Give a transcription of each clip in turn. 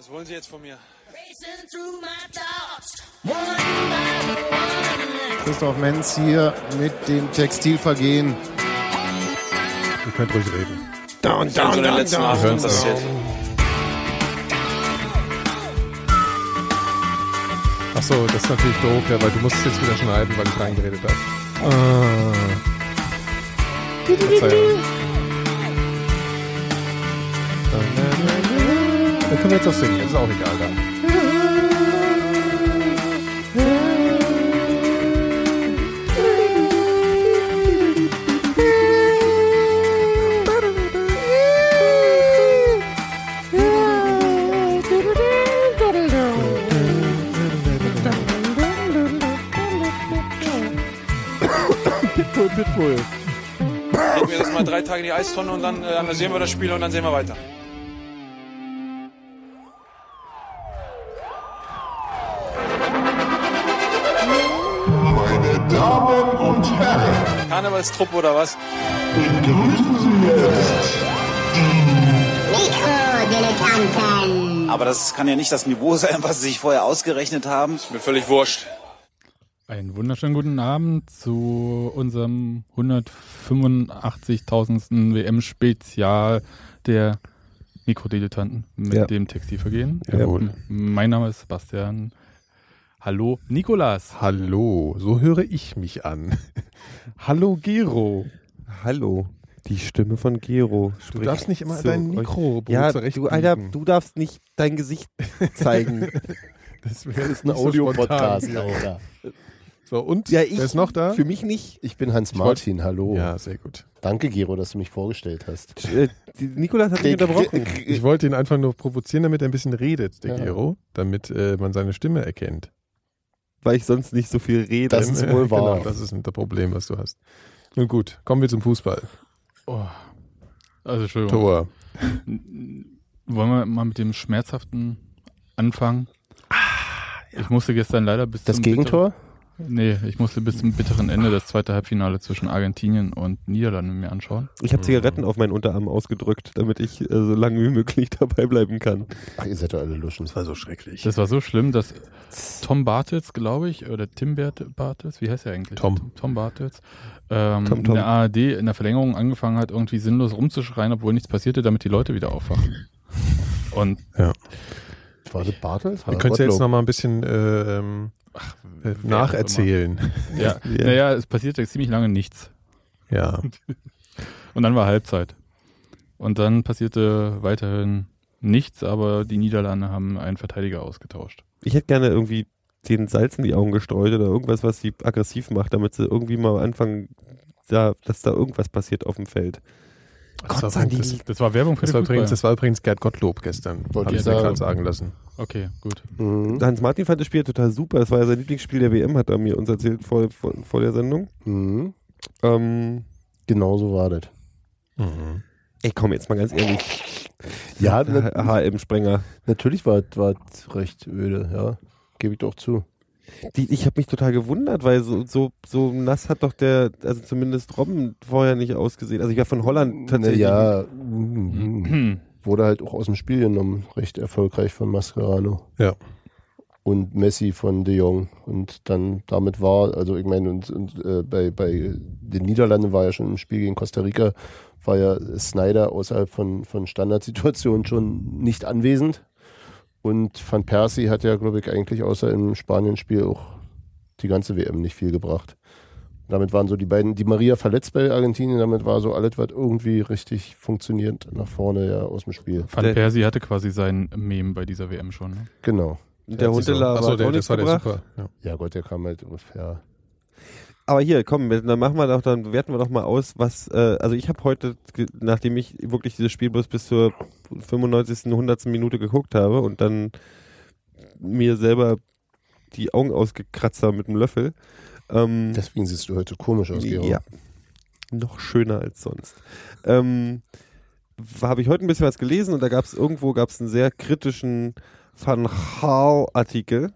Was wollen Sie jetzt von mir? Christoph Menz hier mit dem Textilvergehen. Ihr könnt ruhig reden. Down, denn so in den letzten acht Hören's Wochen passiert? Achso, das ist natürlich doof, ja, weil du musst es jetzt wieder schneiden, weil ich reingeredet habe. Ah. Verzeihung. Können wir jetzt auch singen, ist auch egal dann. Pitbull, Pitbull. Legen wir das mal drei Tage in die Eistonne und dann äh, analysieren wir das Spiel und dann sehen wir weiter. Karnevalstruppe oder was? begrüßen Sie jetzt Mikrodilettanten. Aber das kann ja nicht das Niveau sein, was Sie sich vorher ausgerechnet haben. Mir völlig wurscht. Einen wunderschönen guten Abend zu unserem 185.000. WM-Spezial der Mikrodilettanten mit Ja. dem Textilvergehen. Jawohl. Mein Name ist Sebastian. Hallo, Nikolas. Hallo, so höre ich mich an. Hallo Gero. Hallo, die Stimme von Gero. Du darfst nicht immer zu dein. Mikro Ja, du, Alter, du darfst nicht dein Gesicht zeigen. Das wäre ein Audio-Podcast, Alter. So, und? ja, ich. Wer ist noch da? Für mich nicht. Ich bin Hans wollt- Martin, hallo. Ja, sehr gut. Danke, Gero, dass du mich vorgestellt hast. Äh, Nikolas hat mich unterbrochen. Ich wollte ihn einfach nur provozieren, damit er ein bisschen redet, der Ja. Gero, damit äh, man seine Stimme erkennt. Weil ich sonst nicht so viel rede. Das ist wohl wahr. Genau, das ist ein Problem, was du hast. Nun gut, kommen wir zum Fußball. Oh. Also, Entschuldigung. Tor. Wollen wir mal mit dem Schmerzhaften anfangen? Ich musste gestern leider bis Das zum Gegentor? Bitteren, nee, ich musste bis zum bitteren Ende das zweite Halbfinale zwischen Argentinien und Niederlanden mir anschauen. Ich habe Zigaretten auf meinen Unterarm ausgedrückt, damit ich äh, so lange wie möglich dabei bleiben kann. Ach, ihr seid doch alle Luschen. Das war so schrecklich. Das war so schlimm, dass Tom Bartels, glaube ich, oder Tim Bartels, wie heißt er eigentlich? Tom. Tom Bartels, ähm, Tom, Tom. in der ARD in der Verlängerung angefangen hat, irgendwie sinnlos rumzuschreien, obwohl nichts passierte, damit die Leute wieder aufwachen. Und War das Bartels? Wir können es jetzt noch mal ein bisschen äh, ähm, äh, nacherzählen. ja, Ja. naja, es passierte ziemlich lange nichts. Ja. Und dann war Halbzeit. Und dann passierte weiterhin nichts, aber die Niederlande haben einen Verteidiger ausgetauscht. Ich hätte gerne irgendwie den Salz in die Augen gestreut oder irgendwas, was sie aggressiv macht, damit sie irgendwie mal anfangen, da, dass da irgendwas passiert auf dem Feld. Das war, übrigens, das, Das war Werbung für das, den war übrigens, das war übrigens Gerd Gottlob gestern. Wollte Habe ich ich gerade sagen lassen. Okay, gut. Mhm. Hans Martin fand das Spiel total super. Das war ja sein Lieblingsspiel der WM, hat er mir uns erzählt vor, vor, vor der Sendung. Mhm. Ähm, Genau so war das. Mhm. ey, komm, jetzt mal ganz ehrlich. Ja, HM-Sprenger. natürlich war es recht öde, ja. Gebe ich doch zu. Die, ich habe mich total gewundert, weil so, so, so nass hat doch der, also zumindest Robben vorher nicht ausgesehen. Also ich war von Holland tatsächlich. Ja, mhm. wurde halt auch aus dem Spiel genommen, recht erfolgreich von Mascherano. Ja. Und Messi von De Jong. Und dann damit war, also ich meine, und, und äh, bei, bei den Niederlanden war ja schon im Spiel gegen Costa Rica, war ja Snyder außerhalb von, von Standardsituationen schon nicht anwesend. Und Van Persie hat ja, glaube ich, eigentlich außer im Spanien-Spiel auch die ganze WM nicht viel gebracht. Damit waren so die beiden, die Maria verletzt bei Argentinien, damit war so alles, was irgendwie richtig funktioniert, nach vorne ja aus dem Spiel. Van Der- Persie hatte quasi sein Meme bei dieser WM schon. Ne? Genau. Der Hundeler Achso, war der, auch das war der super. Ja. Ja Gott, der kam halt, ja. Aber hier, komm, dann machen wir doch, dann werten wir doch mal aus, was, äh, also ich habe heute, nachdem ich wirklich dieses Spiel bloß bis zur 95., 100. Minute geguckt habe und dann mir selber die Augen ausgekratzt habe mit dem Löffel, ähm, Deswegen siehst du heute komisch aus, Gero. ja, noch schöner als sonst. Ähm, habe ich heute ein bisschen was gelesen und da gab es irgendwo gab es einen sehr kritischen Van Gaal Artikel,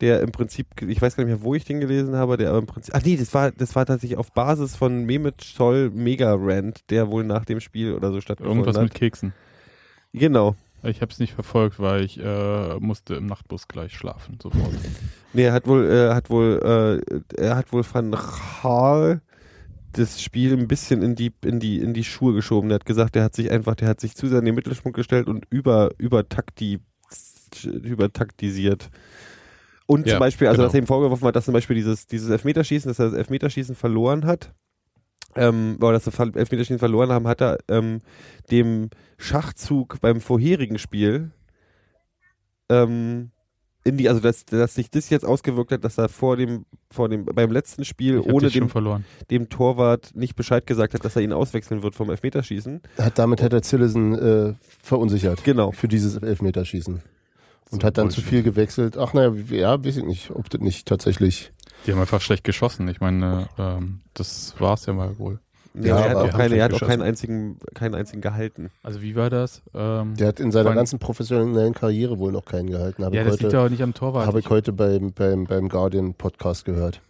der im Prinzip, ich weiß gar nicht mehr, wo ich den gelesen habe, der aber im Prinzip, ach nee, das war, das war tatsächlich auf Basis von Mehmet Scholl Mega Rant, der wohl nach dem Spiel oder so stattgefunden Irgendwas hat. mit Keksen. Genau. Ich habe es nicht verfolgt, weil ich äh, musste im Nachtbus gleich schlafen, sofort. Nee, er hat wohl, er hat wohl, äh, er hat wohl Van Gaal das Spiel ein bisschen in die, in die, in die Schuhe geschoben. Er hat gesagt, er hat sich einfach, der hat sich zu sehr in den Mittelpunkt gestellt und über, über Takti, übertaktisiert. Und Ja, zum Beispiel, also genau. dass er ihm vorgeworfen hat, dass zum Beispiel dieses, dieses Elfmeterschießen, dass er das Elfmeterschießen verloren hat, ähm, oder dass sie Elfmeterschießen verloren haben, hat er ähm, dem Schachzug beim vorherigen Spiel ähm, in die, also dass, dass sich das jetzt ausgewirkt hat, dass er vor dem, vor dem, beim letzten Spiel Ich ohne dem, verloren. dem Torwart nicht Bescheid gesagt hat, dass er ihn auswechseln wird vom Elfmeterschießen. Hat, damit hat er Zillesen äh, verunsichert. Genau. Für dieses Elfmeterschießen. Und So hat dann zu Bullshit. viel gewechselt. Ach naja, ja, weiß ich nicht, ob das nicht tatsächlich. Die haben einfach schlecht geschossen. Ich meine, ähm, das war's ja mal wohl. Nee, Ja, er hat auch, keine, er hat auch keinen einzigen, keinen einzigen gehalten. Also wie war das? Ähm, Der hat in seiner ganzen professionellen Karriere wohl noch keinen gehalten. Habe ja, das liegt heute, ja auch nicht am Torwart. habe ich heute beim, beim, beim Guardian Podcast gehört.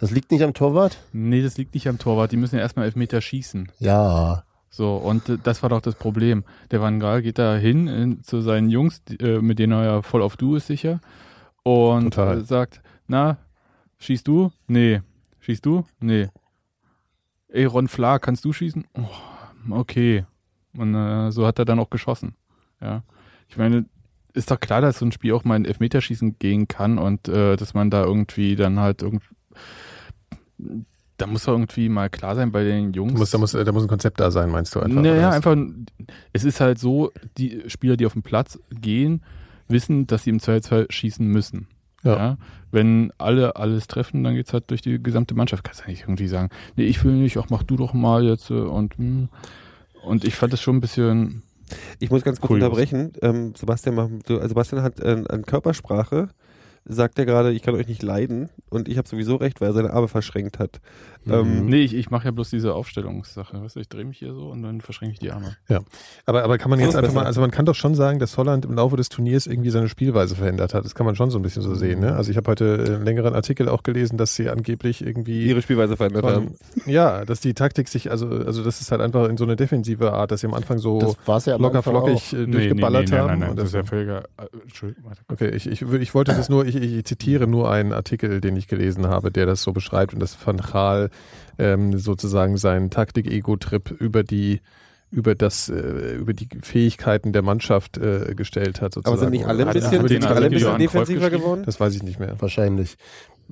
Das liegt nicht am Torwart? nee, das liegt nicht am Torwart. Die müssen ja erstmal Elfmeter schießen. Ja. So, und äh, das war doch das Problem. Der Van Gaal geht da hin in, zu seinen Jungs, äh, mit denen er ja voll auf Du ist sicher, und Total. äh, sagt, na, schießt du? Nee. Schießt du? Nee. Ey, Ron Fla, kannst du schießen? Oh, okay. Und äh, so hat er dann auch geschossen. Ja. Ich meine, ist doch klar, dass so ein Spiel auch mal in Elfmeterschießen gehen kann und äh, dass man da irgendwie dann halt irgend da muss doch irgendwie mal klar sein bei den Jungs. Da muss, da, muss, da muss ein Konzept da sein, meinst du einfach? Naja, einfach, es ist halt so, die Spieler, die auf den Platz gehen, wissen, dass sie im Zweifelsfall schießen müssen. Ja. Wenn alle alles treffen, dann geht's halt durch die gesamte Mannschaft. Kannst du ja nicht irgendwie sagen, nee, ich will nicht, ach, mach du doch mal jetzt. äh, Und, hm. und ich fand das schon ein bisschen, Ich muss ganz kurz Kurios. unterbrechen. Ähm, Sebastian, also Sebastian hat äh, an Körpersprache, sagt er gerade, ich kann euch nicht leiden und ich habe sowieso recht, weil er seine Arme verschränkt hat. Ähm, nee, ich, ich mache ja bloß diese Aufstellungssache. Weißt du, ich drehe mich hier so und dann verschränke ich die Arme. Aber, aber kann man jetzt einfach mal, also man kann doch schon sagen, dass Holland im Laufe des Turniers irgendwie seine Spielweise verändert hat. Das kann man schon so ein bisschen so sehen. Ne? Also ich habe heute einen längeren Artikel auch gelesen, dass sie angeblich irgendwie ihre Spielweise verändert haben. von, ja, dass die Taktik sich, also, also das ist halt einfach in so eine defensive Art, dass sie am Anfang so Das war es ja am locker Anfang flockig äh, durchgeballert nein, haben. nein, nein, und das ist ja völliger, äh, Entschuldigung. Okay, ich, ich, ich wollte das nur, ich, ich zitiere nur einen Artikel, den ich gelesen habe, der das so beschreibt und dass Van Gaal ähm, sozusagen seinen Taktik-Ego-Trip über die über das äh, über die Fähigkeiten der Mannschaft äh, gestellt hat sozusagen. Aber sind nicht alle ein bisschen, hat sind alle ein bisschen defensiver geworden? Das weiß ich nicht mehr. Wahrscheinlich.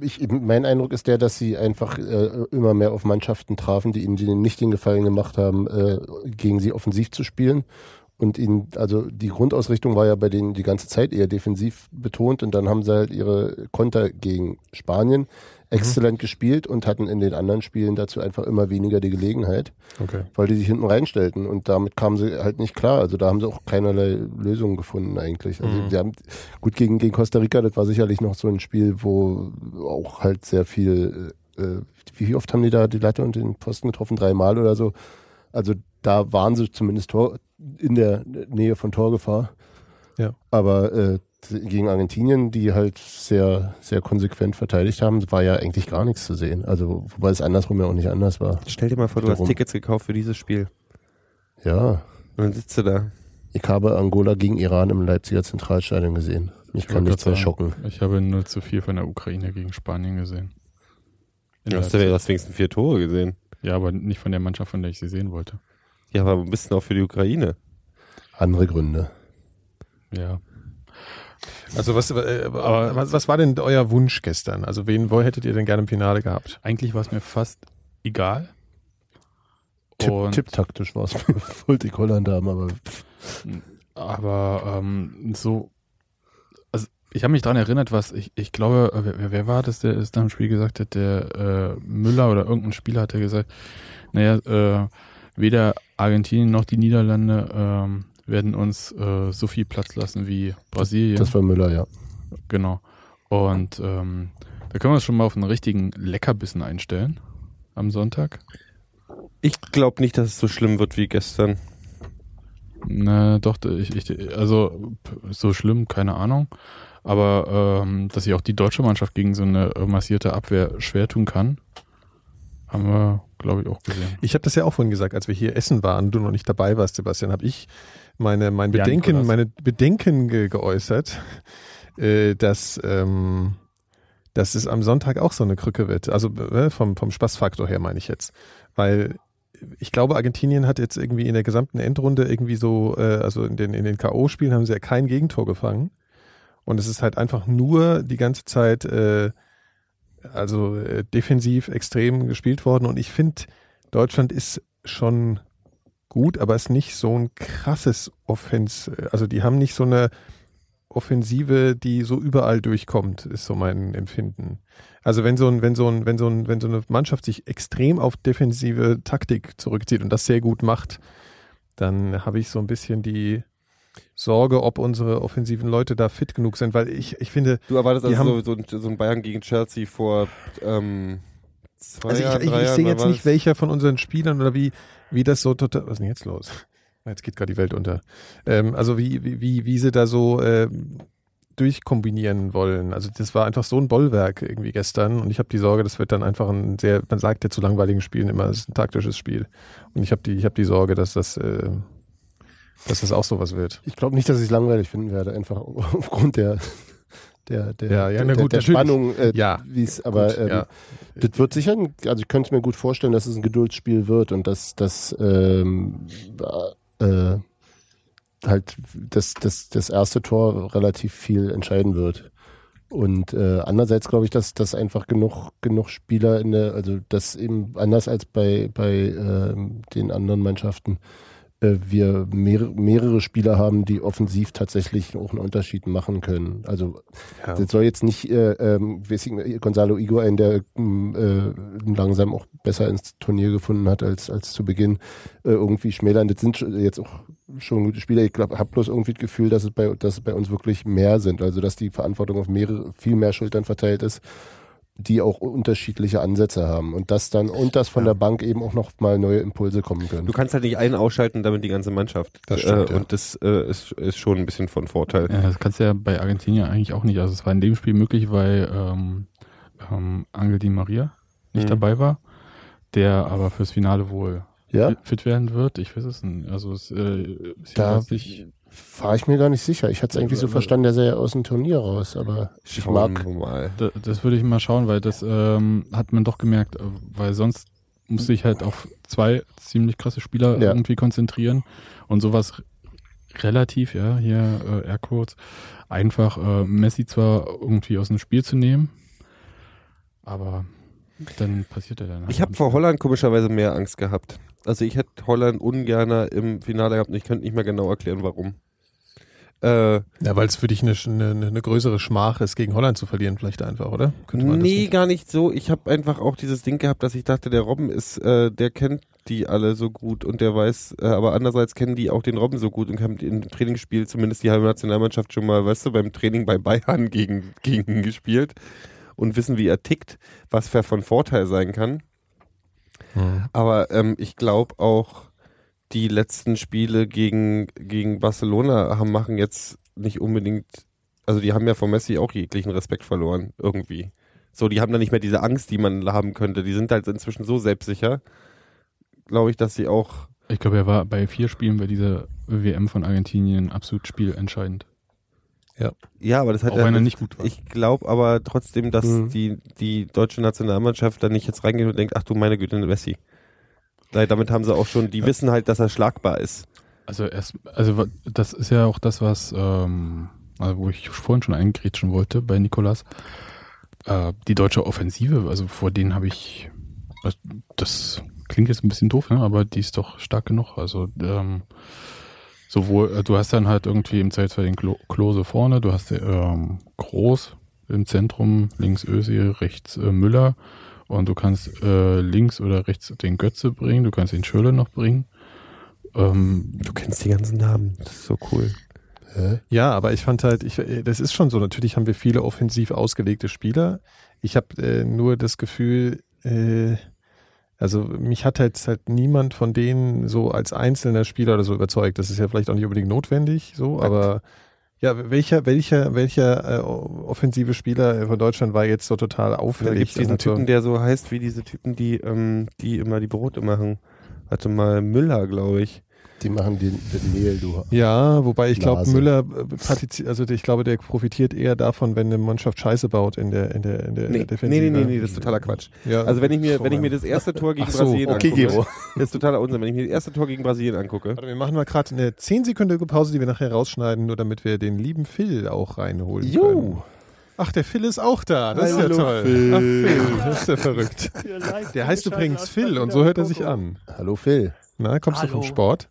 Ich, mein Eindruck ist der, dass sie einfach äh, immer mehr auf Mannschaften trafen, die ihnen nicht den Gefallen gemacht haben, äh, gegen sie offensiv zu spielen. Und ihnen, also die Grundausrichtung war ja bei denen die ganze Zeit eher defensiv betont und dann haben sie halt ihre Konter gegen Spanien exzellent gespielt und hatten in den anderen Spielen dazu einfach immer weniger die Gelegenheit, Okay. weil die sich hinten reinstellten und damit kamen sie halt nicht klar. Also da haben sie auch keinerlei Lösungen gefunden eigentlich. Also Mhm. sie haben gut gegen, gegen Costa Rica, das war sicherlich noch so ein Spiel, wo auch halt sehr viel, äh, wie oft haben die da die Latte und den Posten getroffen? Dreimal oder so. Also da waren sie zumindest Tor, in der Nähe von Torgefahr. Ja. Aber äh, gegen Argentinien, die halt sehr, sehr konsequent verteidigt haben, war ja eigentlich gar nichts zu sehen. Also, wobei es andersrum ja auch nicht anders war. Stell dir mal vor, du hast Darum. Tickets gekauft für dieses Spiel. Ja. Und dann sitzt du da. Ich habe Angola gegen Iran im Leipziger Zentralstadion gesehen. Mich Ich kann nichts mehr sagen, schocken. Ich habe 0 zu 4 von der Ukraine gegen Spanien gesehen. In Du hast, ja- hast wenigstens vier Tore gesehen. Ja, aber nicht von der Mannschaft, von der ich sie sehen wollte. Ja, aber ein bisschen auch für die Ukraine. Andere Gründe. Ja. Also was, äh, aber was, was war denn euer Wunsch gestern? Also wen wo hättet ihr denn gerne im Finale gehabt? Eigentlich war es mir fast egal. Tipp, tipptaktisch war es. Wollte ich Holland haben, aber Aber ähm, so, ich habe mich daran erinnert, was ich, ich glaube, äh, wer, wer war das, der es da im Spiel gesagt hat, der äh, Müller oder irgendein Spieler hat ja gesagt, naja, äh, weder Argentinien noch die Niederlande ähm, werden uns äh, so viel Platz lassen wie Brasilien. das war Müller, ja. Genau. Und ähm, da können wir uns schon mal auf einen richtigen Leckerbissen einstellen am Sonntag. Ich glaube nicht, dass es so schlimm wird wie gestern. Na, doch, ich, ich, also so schlimm, keine Ahnung. Aber ähm, dass sich auch die deutsche Mannschaft gegen so eine äh, massierte Abwehr schwer tun kann, haben wir, glaube ich, auch gesehen. Ich habe das ja auch vorhin gesagt, als wir hier essen waren, du noch nicht dabei warst, Sebastian, habe ich meine, mein Ja, Bedenken, Nikolas. meine Bedenken ge geäußert, äh, dass, ähm, dass es am Sonntag auch so eine Krücke wird. Also äh, vom, vom Spaßfaktor her meine ich jetzt. Weil ich glaube, Argentinien hat jetzt irgendwie in der gesamten Endrunde irgendwie so, äh, also in den, in den K.O.-Spielen haben sie ja kein Gegentor gefangen. Und es ist halt einfach nur die ganze Zeit, äh, also äh, defensiv extrem gespielt worden. Und ich finde, Deutschland ist schon gut, aber ist nicht so ein krasses Offens. Also die haben nicht so eine Offensive, die so überall durchkommt, ist so mein Empfinden. Also wenn so ein, wenn so ein, wenn so ein, wenn so eine Mannschaft sich extrem auf defensive Taktik zurückzieht und das sehr gut macht, dann habe ich so ein bisschen die Sorge, ob unsere offensiven Leute da fit genug sind, weil ich, ich finde, Du erwartest also haben- so, so, so ein Bayern gegen Chelsea vor ähm, zwei also Jahren, ich, ich, ich Jahren, sehe jetzt nicht, welcher von unseren Spielern oder wie, wie das so total, was ist denn jetzt los? Jetzt geht gerade die Welt unter. Ähm, also wie, wie, wie, sie da so ähm, durchkombinieren wollen. Also das war einfach so ein Bollwerk irgendwie gestern und ich habe die Sorge, das wird dann einfach ein sehr, man sagt ja zu langweiligen Spielen immer, es ist ein taktisches Spiel. Und ich habe die, ich habe die Sorge, dass das, äh, dass das auch sowas wird. Ich glaube nicht, dass ich es langweilig finden werde, einfach aufgrund der der, der, Ja, ja, der, na gut, der. Spannung, äh, Ja, wie es, aber Gut, ähm, ja. das wird sicher, ein, also ich könnte mir gut vorstellen, dass es ein Geduldsspiel wird und dass das ähm, äh, halt das, das, das erste Tor relativ viel entscheiden wird. Und äh, andererseits glaube ich, dass dass einfach genug genug Spieler in der, also das eben anders als bei bei ähm, den anderen Mannschaften äh, wir mehrere, mehrere Spieler haben, die offensiv tatsächlich auch einen Unterschied machen können. Also Ja. das soll jetzt nicht äh, ähm, ich, Gonzalo Higuain, der ähm, äh, langsam auch besser ins Turnier gefunden hat als als zu Beginn, äh, irgendwie schmälern. Das sind jetzt auch schon gute Spieler. Ich glaube, habe bloß irgendwie das Gefühl, dass es bei dass es bei uns wirklich mehr sind. Also dass die Verantwortung auf mehrere viel mehr Schultern verteilt ist die auch unterschiedliche Ansätze haben und das dann und dass von der Bank eben auch noch mal neue Impulse kommen können. Du kannst halt nicht einen ausschalten, damit die ganze Mannschaft. Das stimmt, äh, ja. Und das äh, ist, ist schon ein bisschen von Vorteil. Ja, das kannst du ja bei Argentinien eigentlich auch nicht. Also es war in dem Spiel möglich, weil ähm, ähm, Angel Di Maria nicht Mhm. dabei war, der aber fürs Finale wohl ja, fit- werden wird. Ich weiß es nicht. Also es äh, ist da nicht. War ich mir gar nicht sicher. Ich hatte es irgendwie so verstanden, der sei ja aus dem Turnier raus, aber ich Schauen mag mal. Da, das würde ich mal schauen, weil das ähm, hat man doch gemerkt, äh, weil sonst musste ich halt auf zwei ziemlich krasse Spieler Ja. irgendwie konzentrieren und sowas relativ, ja, hier äh, Airquotes, einfach äh, Messi zwar irgendwie aus dem Spiel zu nehmen, aber dann passiert er dann. Ich habe vor Holland komischerweise mehr Angst gehabt. Also ich hätte Holland ungerner im Finale gehabt und ich könnte nicht mehr genau erklären, warum. Äh, Ja, weil es für dich eine, eine, eine größere Schmach ist, gegen Holland zu verlieren, vielleicht einfach, oder? Könnte man das nee, nicht? gar nicht so. Ich habe einfach auch dieses Ding gehabt, dass ich dachte, der Robben ist, äh, der kennt die alle so gut und der weiß, äh, aber andererseits kennen die auch den Robben so gut und haben im Trainingsspiel zumindest die halbe Nationalmannschaft schon mal, weißt du, beim Training bei Bayern gegen, gegen ihn gespielt und wissen, wie er tickt, was für von Vorteil sein kann. Hm. Aber ähm, ich glaube auch, die letzten Spiele gegen, gegen Barcelona haben, machen jetzt nicht unbedingt, also die haben ja von Messi auch jeglichen Respekt verloren, irgendwie. So, die haben dann nicht mehr diese Angst, die man haben könnte. Die sind halt inzwischen so selbstsicher, glaube ich, dass sie auch. Ich glaube, er war bei vier Spielen bei dieser WM von Argentinien absolut spielentscheidend. Ja, aber das hat Auch ja wenn er nicht gut war. Ich glaube aber trotzdem, dass Mhm. die, die deutsche Nationalmannschaft da nicht jetzt reingeht und denkt, ach du meine Güte, Messi. Weil Damit haben sie auch schon, die wissen halt, dass er schlagbar ist. Also erst, also das ist ja auch das, was, ähm, also wo ich vorhin schon eingrätschen wollte bei Nikolas. Äh, die deutsche Offensive, also vor denen habe ich, das- das klingt jetzt ein bisschen doof, ne? aber die ist doch stark genug. Also ähm, sowohl, äh, du hast dann halt irgendwie im Zweifelsfall den Klo Klose vorne, du hast ähm, Groß im Zentrum, links Özil, rechts äh, Müller und du kannst äh, links oder rechts den Götze bringen, du kannst den Schöle noch bringen. Ähm, Du kennst die ganzen Namen. Das ist so cool. Ja, aber ich fand halt, ich, äh, das ist schon so. Natürlich haben wir viele offensiv ausgelegte Spieler. Ich habe äh, nur das Gefühl, äh, also mich hat halt, halt niemand von denen so als einzelner Spieler oder so überzeugt. Das ist ja vielleicht auch nicht unbedingt notwendig, so, aber Ja, welcher, welcher, welcher äh, offensive Spieler von Deutschland war jetzt so total Da auffällig? gibt es diesen Also- Typen, der so heißt wie diese Typen, die, ähm, die immer die Brote machen. Warte mal, Müller, glaube ich. Die machen den, den Mehl, du. Ja, wobei ich glaube. Müller äh, also ich glaube, der profitiert eher davon, wenn eine Mannschaft Scheiße baut in der in der in der Nee, nee, Defensive. nee, nee, nee, das ist totaler Quatsch. Ja, Also wenn ich mir, wenn ich mir das erste Tor gegen so, Brasilien okay, angucke, Gero. das ist totaler Unsinn. Wenn ich mir das erste Tor gegen Brasilien angucke, Warte, wir machen mal gerade eine 10-sekündige Pause, die wir nachher rausschneiden, nur damit wir den lieben Phil auch reinholen Jo. können. Ach, der Phil ist auch da. Das ist Hallo, ja toll. Phil. Ach, Phil, das ist ja verrückt. Der heißt übrigens Phil und so hört er sich an. Hallo Phil. Na, kommst du Hallo. vom Sport?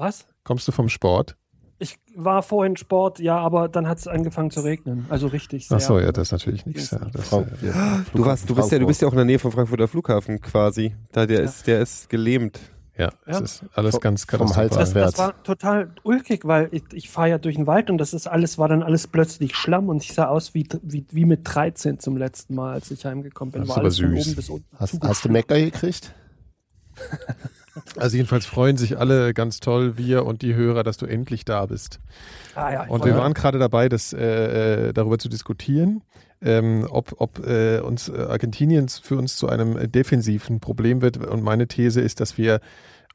Was? Kommst du vom Sport? Ich war vorhin Sport, ja, aber dann hat es angefangen zu regnen. Also richtig sehr. Ach so, ja, das ist natürlich nichts. Ja, das, ja, du warst, du bist ja, du bist ja auch in der Nähe vom Frankfurter Flughafen quasi. Da der ist, der ist gelähmt. ja, es Ja. ist alles Vom- ganz katastrophal. Das, das war total ulkig, weil ich, ich fahre ja durch den Wald und das ist alles, war dann alles plötzlich Schlamm und ich sah aus wie, wie, wie mit 13 zum letzten Mal, als ich heimgekommen bin. Das ist war aber alles von süß. oben bis unten. Hast, hast du Mecker gekriegt? Also jedenfalls freuen sich alle ganz toll, wir und die Hörer, dass du endlich da bist. Ah, ja, Und wir waren gerade dabei, das, äh, äh, darüber zu diskutieren, ähm, ob, ob äh, uns äh, Argentinien für uns zu einem äh, defensiven Problem wird. Und meine These ist, dass wir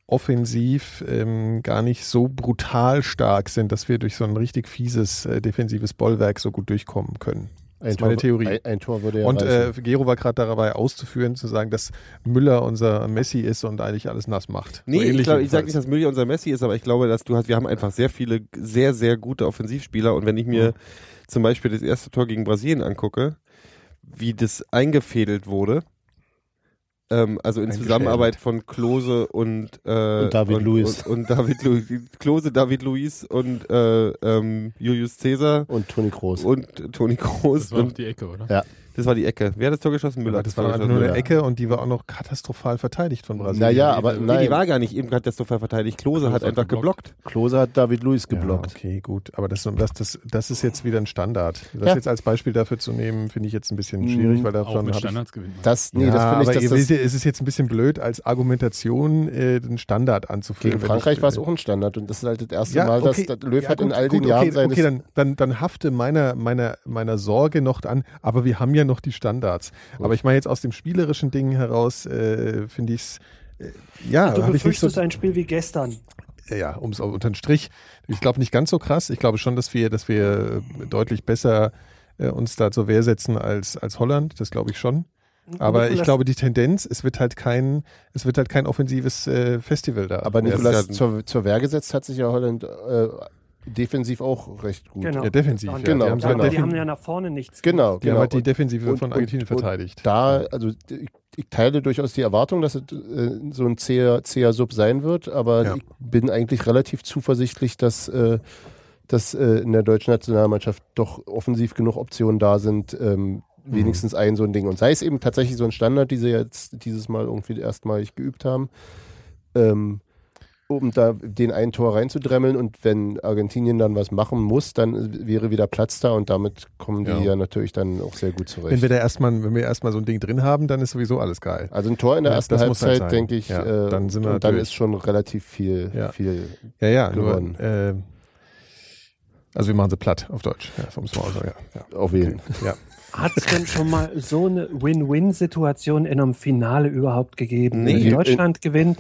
offensiv ähm, gar nicht so brutal stark sind, dass wir durch so ein richtig fieses defensives Bollwerk so gut durchkommen können. Das ist meine Theorie. Ein, ein Tor würde ja Und äh. Gero war gerade dabei auszuführen, zu sagen, dass Müller unser Messi ist und eigentlich alles nass macht. Nee, So ich, glaub, ich sage nicht, dass Müller unser Messi ist, aber ich glaube, dass du hast, wir haben einfach sehr viele sehr, sehr gute Offensivspieler und wenn ich mir zum Beispiel das erste Tor gegen Brasilien angucke, wie das eingefädelt wurde, ähm, also in. Zusammenarbeit von Klose und, äh, Und David und, Luiz. Und, und David Luiz, Klose, David Luiz und äh, ähm, Julius Caesar Und Toni Kroos. und Toni Kroos. Das war Und die Ecke, oder? Ja. Das war die Ecke. Wer hat das Tor geschossen? Müller. das Tor war geschossen. nur eine Müller. Ecke und die war auch noch katastrophal verteidigt von Brasilien. Naja, aber Nee, nein, die war gar nicht. Eben das so verteidigt. Klose, Klose hat hat einfach geblockt. geblockt. Klose hat David Luiz Ja, geblockt. okay, gut. Aber das, das, das, das ist jetzt wieder ein Standard. Das Ja. jetzt als Beispiel dafür zu nehmen, finde ich jetzt ein bisschen schwierig, weil Auch davon mit habe ich. Standards gewinnen. Das, nee, ja, das finde aber ich, ihr dass wisst das, ja, es ist jetzt ein bisschen blöd, als Argumentation äh, den Standard anzuführen. gegen Frankreich ich- war es auch ein Standard und das ist halt das erste Ja, Mal, okay. dass Löw Ja, hat in all den gut, Jahren okay, seines okay, dann, dann, dann hafte meiner, meiner, meiner Sorge noch an, aber wir haben ja noch die Standards. Aber ich meine jetzt aus dem spielerischen Ding heraus, äh, finde ich es, äh, ja, du ich nicht so, befürchtest ein Spiel wie gestern. ja, um es unter den Strich, ich glaube nicht ganz so krass. Ich glaube schon, dass wir, dass wir äh, deutlich besser äh, uns da zur Wehr setzen als, als Holland. Das glaube ich schon. Aber ich Nicolas- glaube, die Tendenz, es wird halt kein, es wird halt kein offensives äh, Festival da. Aber Ja, Nikolas ja- zur, zur Wehr gesetzt hat sich ja Holland äh, defensiv auch recht gut. Genau. ja, defensiv. Ja, genau, die haben, Ja, aber die haben ja nach vorne nichts. Genau, die haben genau. halt die Defensive und- von Argentinien und verteidigt. Da, also ich, ich teile durchaus die Erwartung, dass es äh, so ein zäher, zäher Sub sein wird, aber Ja. ich bin eigentlich relativ zuversichtlich, dass, äh, dass äh, in der deutschen Nationalmannschaft doch offensiv genug Optionen da sind, ähm, wenigstens ein so ein Ding. Und sei es eben tatsächlich so ein Standard, die sie jetzt dieses Mal irgendwie erstmalig geübt haben, ähm, um da den einen Tor reinzudremmeln und wenn Argentinien dann was machen muss, dann wäre wieder Platz da und damit kommen die Ja. ja, natürlich dann auch sehr gut zurecht. Wenn wir da erstmal, wenn wir erstmal so ein Ding drin haben, dann ist sowieso alles geil. Also ein Tor in der Ja, ersten halt Halbzeit, sein. denke ich, Ja, äh, dann sind wir und dann ist schon relativ viel, Ja. viel. Ja, ja, nur, Gewonnen. äh, also wir machen sie platt auf Deutsch. Ja, so muss man auch sagen, ja. ja. Auf jeden. Ja. Hat es denn schon mal so eine Win-Win-Situation in einem Finale überhaupt gegeben? Nee. Wenn Deutschland gewinnt,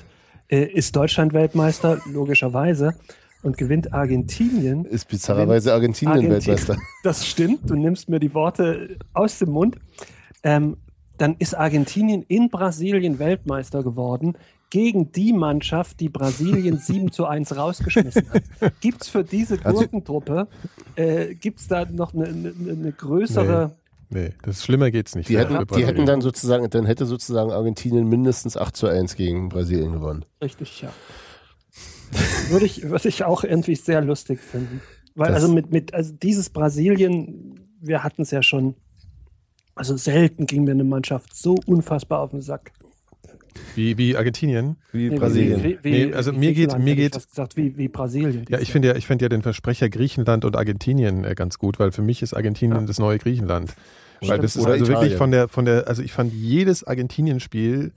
äh, ist Deutschland Weltmeister, logischerweise, und gewinnt Argentinien. Ist bizarrerweise Argentinien Argentin- Weltmeister. Das stimmt, du nimmst mir die Worte aus dem Mund. Ähm, dann ist Argentinien in Brasilien Weltmeister geworden gegen die Mannschaft, die Brasilien 7 zu 1 rausgeschmissen hat. Gibt es für diese Also- Gurkentruppe, äh, gibt es da noch eine, eine, eine größere... Nee, das schlimmer geht's nicht. Die hätten, die hätten dann sozusagen, dann hätte sozusagen Argentinien mindestens 8 zu 1 gegen Brasilien gewonnen. Richtig, ja. würde, ich, würde ich auch irgendwie sehr lustig finden. Weil Das- also mit, mit also dieses Brasilien, wir hatten es ja schon, also selten ging mir eine Mannschaft so unfassbar auf den Sack. Wie, wie Argentinien. Wie Nee, Brasilien. Wie, wie, Nee, also wie mir geht- mir geht- gesagt, wie, wie Brasilien. Ja, ich finde ja, ich finde ja den Versprecher Griechenland und Argentinien äh, ganz gut, weil für mich ist Argentinien Ja. das neue Griechenland. Weil das ist Oder also wirklich Italien. von der, von der, also ich fand jedes Argentinien-Spiel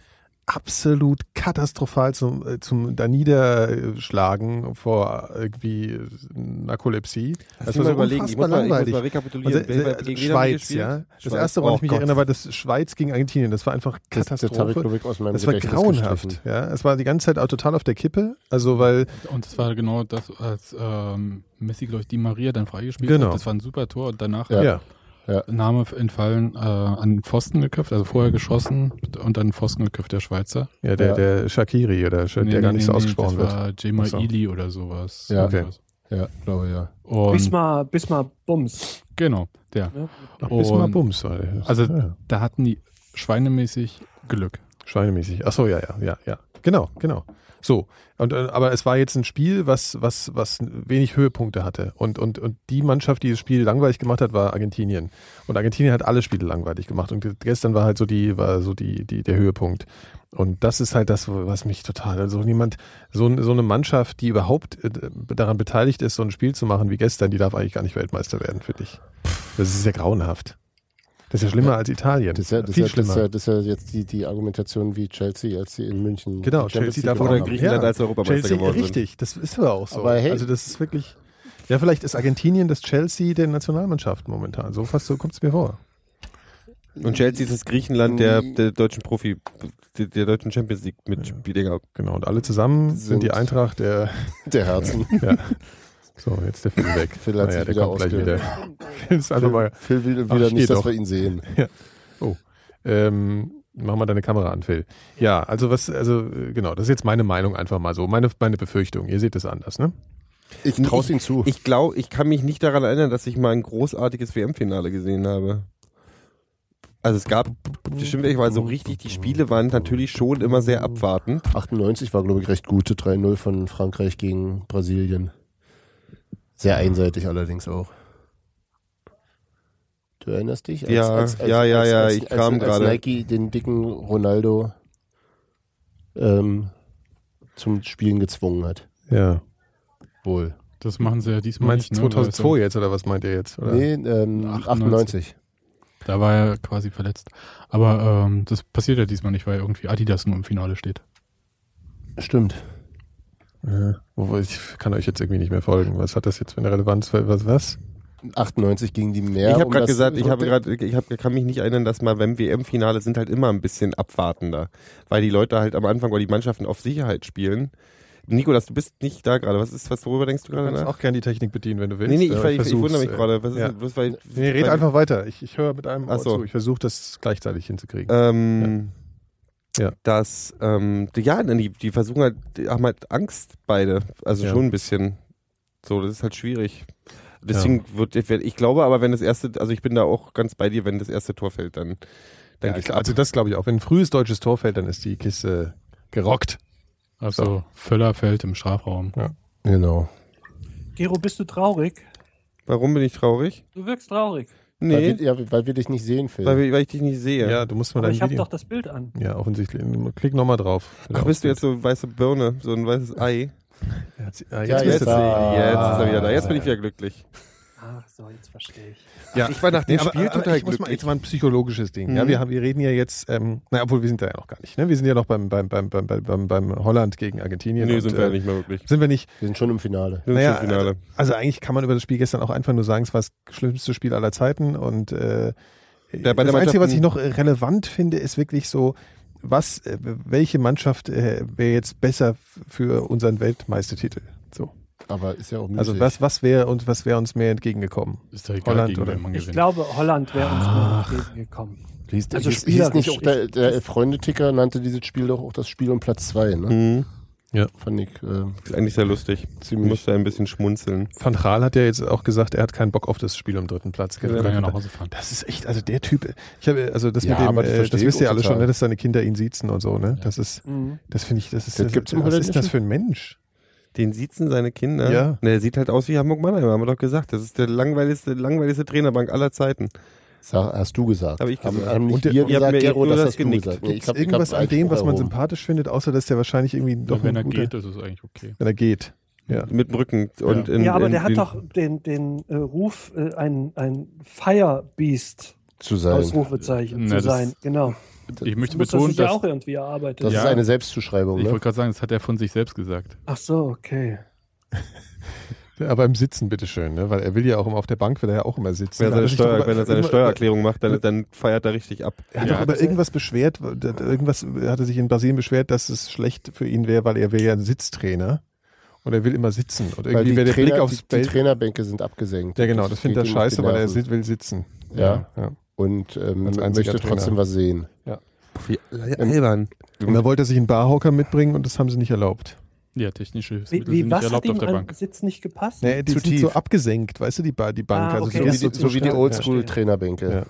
absolut katastrophal zum, äh, zum da niederschlagen vor irgendwie Narkolepsie. Lass mich mal überlegen, ich muss mal, ich muss mal rekapitulieren. Also, äh, Schweiz, ja. Das Schweiz. erste, woran Oh ich mich Gott. erinnere, war das Schweiz gegen Argentinien. Das war einfach Das, das Katastrophe. ich, aus meinem Das war grauenhaft. Ja, es war die ganze Zeit auch total auf der Kippe. Also weil Und das war genau das, als ähm, Messi, glaube ich, die Maria dann freigespielt Genau. hat. Das war ein super Tor und danach Ja. ja, Name entfallen äh, an den Pfosten geköpft, also vorher geschossen und dann Pfosten geköpft, der Schweizer. ja, der, Ja. der Shakiri oder Sch- der gar nicht so ausgesprochen das wird. war Jema Ach so. Ili oder sowas. Ja. Okay. Ja, glaube ja. Und Bismar, Bismar Bums. genau, der. Ach, bis mal Und- Bums. war der. Also ja. da hatten die schweinemäßig Glück. Schweinemäßig. Ach so, ja, ja, ja, ja. Genau, genau. So. Und, äh, aber es war jetzt ein Spiel, was, was, was wenig Höhepunkte hatte. Und, und, und die Mannschaft, die das Spiel langweilig gemacht hat, war Argentinien. Und Argentinien hat alle Spiele langweilig gemacht. Und gestern war halt so die, war so die, die, der Höhepunkt. Und das ist halt das, was mich total, also niemand, so, so eine Mannschaft, die überhaupt äh, daran beteiligt ist, so ein Spiel zu machen wie gestern, die darf eigentlich gar nicht Weltmeister werden, finde ich. Das ist ja grauenhaft. Das ist ja schlimmer als Italien. Das ist ja, das Viel ist ja, das ist schlimmer. ja, das ist ja jetzt die, die Argumentation wie Chelsea, als sie in München Genau, Chelsea darf Oder. Griechenland Ja. als Europameister Chelsea, geworden sind. richtig, das ist aber auch so. Aber hey. Also das ist wirklich, ja vielleicht ist Argentinien das Chelsea der Nationalmannschaft momentan. So fast so kommt es mir vor. Und Chelsea ist das Griechenland der, der deutschen Profi, der, der deutschen Champions League Mitspieler. Genau, und alle zusammen sind, Sind- die Eintracht der, Der Herzen. ja. So, jetzt der Phil weg. Phil hat Naja, sich der wieder kommt gleich ausge- wieder. Phil ist einfach mal, Phil will Ach, wieder steht nicht, dass doch. wir ihn sehen. ähm, mach mal deine Kamera an, Phil. Ja, also was, also äh, genau, das ist jetzt meine Meinung einfach mal so, meine, meine Befürchtung. Ihr seht es anders, ne? Ich traue ihm zu. Ich glaube, ich kann mich nicht daran erinnern, dass ich mal ein großartiges WM-Finale gesehen habe. Also es gab, das stimmt, ich war so richtig, die Spiele waren natürlich schon immer sehr abwartend. 98 war, glaube ich, recht gute 3-0 von Frankreich gegen Brasilien. Sehr einseitig allerdings auch. Du erinnerst dich? Ja, ja, ja, ja, ich kam als, gerade. Als Nike den dicken Ronaldo ähm, zum Spielen gezwungen hat. Ja. Wohl. Das machen sie ja Du diesmal meinst nicht. ne? 2002 jetzt oder was meint ihr jetzt? Oder? Nee, ähm, 98. 98. Da war er quasi verletzt. Aber ähm, das passiert ja diesmal nicht, weil irgendwie Adidas nur im Finale steht. Stimmt. Ja. Wobei ich kann euch jetzt irgendwie nicht mehr folgen. Was hat das jetzt für eine Relevanz? Was? was? 98 gegen die mehr. ich habe um gerade gesagt, ich habe gerade, ich hab, kann mich nicht erinnern, dass mal beim WM-Finale sind halt immer ein bisschen abwartender, weil die Leute halt am Anfang oder die Mannschaften auf Sicherheit spielen. Nikolas, du bist nicht da gerade. Was ist, was worüber denkst du Du gerade kannst nach? auch gerne die Technik bedienen, wenn du willst. Nee, nee, ich, ich, ich, wundere mich äh, gerade. Was ist, ja. bloß weil, Nee, red einfach weiter. Ich, ich höre mit einem Ach Ohr so. zu. Ich versuche das gleichzeitig hinzukriegen. Ähm, Ja. Dass, ähm, die, ja, die, die versuchen halt, die haben halt Angst beide. Also Ja. schon ein bisschen. So, das ist halt schwierig. Deswegen wird, ich glaube aber, wenn das erste, also ich bin da auch ganz bei dir, wenn das erste Tor fällt, dann, dann ja, geht's klar, ab. also das glaube ich auch. Wenn ein frühes deutsches Tor fällt, dann ist die Kiste gerockt. Also Völler fällt im Strafraum. Genau. Gero, bist du traurig? Warum bin ich traurig? Du wirkst traurig. Weil, Nee, wir, ja, weil wir dich nicht sehen, Phil. weil, wir- weil ich dich nicht sehe. Ja, du musst mal Aber dein ich habe Video. doch das Bild an. ja, offensichtlich. Klick nochmal drauf. Ach, bist du jetzt so weiße Birne, so ein weißes Ei? Ja, jetzt, Ja, jetzt jetzt, ah. Jetzt ist er wieder da. Jetzt bin ich wieder glücklich. Ach so, jetzt verstehe ich. Ja, Ich war nach dem Nee, aber, Spiel aber total muss mal, jetzt mal ein psychologisches Ding. Mhm. Ja, wir, haben, wir reden ja jetzt, ähm, na, obwohl wir sind da ja noch gar nicht. Ne? Wir sind ja noch beim, beim, beim, beim, beim, beim, Holland gegen Argentinien. Nee, und, sind wir ja äh, nicht mehr wirklich. Sind wir nicht. wir sind schon im Finale. Wir sind Naja, schon im Finale. Also eigentlich kann man über das Spiel gestern auch einfach nur sagen, es war das schlimmste Spiel aller Zeiten. Und äh, Ja, bei das der Einzige, was ich noch relevant finde, ist wirklich so, was, äh, welche Mannschaft äh, wäre jetzt besser für unseren Weltmeistertitel? So. Aber ist ja auch möglich. Also was, was wäre uns, was wäre uns mehr entgegengekommen? Ist ja egal, Holland gegen oder- man Ich gewinnt. glaube, Holland wäre uns mal entgegengekommen. Hieß, also hieß, hieß nicht auch der, ich- der Freundeticker nannte dieses Spiel doch auch das Spiel um Platz 2, ne? Mhm. Fand ich äh, Ist eigentlich sehr lustig. Ich ziemlich. musste ein bisschen schmunzeln. Van Gaal hat ja jetzt auch gesagt, er hat keinen Bock auf das Spiel um dritten Platz. Wir können ja nach Hause fahren. Das ist echt, also der Typ, ich habe, also das Ja, mit dem, aber das äh, das ich wisst ihr alle total. schon, ne, dass seine Kinder ihn siezen und so, ne? Das ist, Mhm. das finde ich, das ist, Das das, was ist das für ein Mensch? Den siezen seine Kinder. Ja. Ne, der sieht halt aus wie Hamburg Mannheim, haben wir doch gesagt. Das ist der langweiligste, langweiligste Trainerbank aller Zeiten. Sag, hast du gesagt. Hab ich Haben, gesagt. haben nicht Und ihr gesagt, mir- ihr habt Gero, das das hast du genickt. gesagt. Nee, Gibt ich hab, irgendwas an dem, was man Einspruch sympathisch findet, außer dass der wahrscheinlich irgendwie doch wenn ein er guter, geht, ist es eigentlich okay. wenn er geht. Ja. Mit dem Rücken. Und in, ja, aber in, der hat doch den, den äh, Ruf, äh, ein, ein Fire Beast, zu sein. Ausrufezeichen Na, zu sein. Genau. Ich möchte muss das betonen, ja dass auch irgendwie erarbeitet. Das Ja. ist eine Selbstzuschreibung, ich ne? wollte gerade sagen, das hat er von sich selbst gesagt. Ach so, okay. Aber im Sitzen, bitteschön, ne? weil er will ja auch immer auf der Bank, will er ja auch immer sitzen. Wenn er seine, er sich Steuer, darüber- wenn er seine immer- Steuererklärung macht, dann, dann feiert er richtig ab. Er hat Ja, doch das- irgendwas beschwert, irgendwas hat er sich in Brasilien beschwert, dass es schlecht für ihn wäre, weil er wäre ja ein Sitztrainer und er will immer sitzen. Und Weil irgendwie die, wäre der Trainer, Blick aufs die, die Feld. Trainerbänke sind abgesenkt. Ja, genau, das findet er die scheiße, weil er will sitzen. Ja. ja. Und ähm, möchte trotzdem Trainer. was sehen. Wie albern. Und da wollte er sich einen Barhocker mitbringen und das haben sie nicht erlaubt. Ja, technische Wie, Hilfsmittel wie sind was nicht hat erlaubt auf der Bank. Sitz nicht gepasst? Nee, die Zu sind tief. so abgesenkt, weißt du, die, ba die Bank. Ah, also okay. so So, wie wie, so die, so wie die Ja, Oldschool-Trainerbänke. Ja.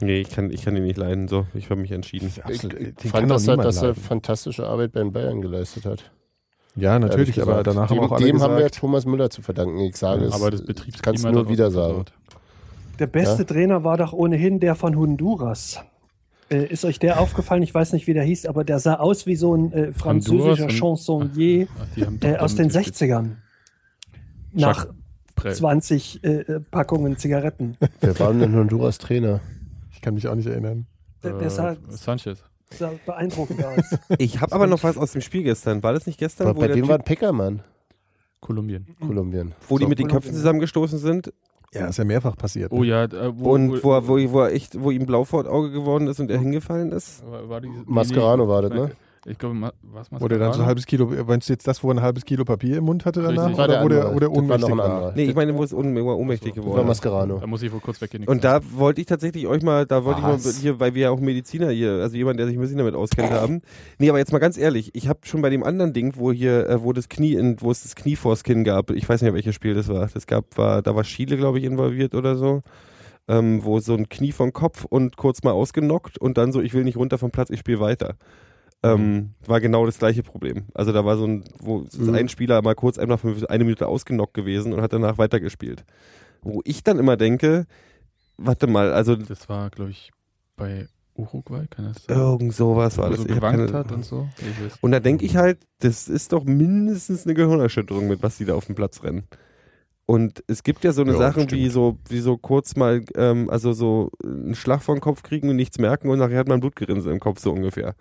Nee, ich kann, ich kann ihn nicht leiden. So, ich habe mich entschieden. Ich, Absolut. ich fand, doch dass er, dass er fantastische Arbeit bei den Bayern geleistet hat. Ja, natürlich, aber danach dem, haben auch alle dem gesagt, haben wir Thomas Müller zu verdanken. Ich sage Ja, es. Aber das kannst Betriebsklima du nur wieder sagen. Der beste Ja. Trainer war doch ohnehin der von Honduras. Äh, ist euch der aufgefallen? Ich weiß nicht, wie der hieß, aber der sah aus wie so ein äh, französischer Chansonnier die äh, aus den damit 60ern. Nach Prell. 20 äh, Packungen Zigaretten. Wer war denn Honduras Trainer? ich kann mich auch nicht erinnern. Der, der sah, Äh, Sanchez. sah beeindruckend aus. Ich habe aber noch was aus dem Spiel gestern. War das nicht gestern, wo, Bei typ, war ein Peckermann? Kolumbien. Kolumbien. wo die So. mit den Köpfen zusammengestoßen sind? Ja, ist ja mehrfach passiert. Oh ja, äh, wo, Und wo, er- wo, wo, er echt, wo ihm blau vor Auge geworden ist und er hingefallen ist? war, war die, Mascherano war das, ne? Ich glaube, was Wo der dann so ein halbes Kilo, meinst du jetzt das, wo er ein halbes Kilo Papier im Mund hatte danach? Richtig. War der Oder wo der, andere. wo der Das war noch ohnmächtig war? Nee, ich meine, wo es un ohnmächtig war geworden ist. Mascherano. Da muss ich wohl kurz weggehen. Und da wollte ich tatsächlich euch mal, da wollte Was? ich mal hier, weil wir ja auch Mediziner hier, also jemand, der sich ein bisschen damit auskennt haben. Nee, aber jetzt mal ganz ehrlich, ich habe schon bei dem anderen Ding, wo hier, äh, wo das Knie, in, wo es das Knie vors Kinn gab, ich weiß nicht, welches Spiel das war. Das gab, war, da war Chile, glaube ich, involviert oder so. Ähm, wo so ein Knie vom Kopf und kurz mal ausgenockt und dann so, ich will nicht runter vom Platz, ich spiele weiter. Ähm, war genau das gleiche Problem. Also da war so ein, wo Mhm. ein Spieler mal kurz einfach für eine Minute ausgenockt gewesen und hat danach weitergespielt. Wo ich dann immer denke, warte mal, also Das war, glaube ich, bei Uruguay, kann das sein? irgend sowas war das. so Ich gewankt keine- hat und so. Und da denke ich halt, das ist doch mindestens eine Gehirnerschütterung, mit was die da auf dem Platz rennen. Und es gibt ja so eine Ja, Sachen wie so, wie so kurz mal, ähm, also so einen Schlag vor den Kopf kriegen und nichts merken und nachher hat man Blutgerinse im Kopf, so ungefähr.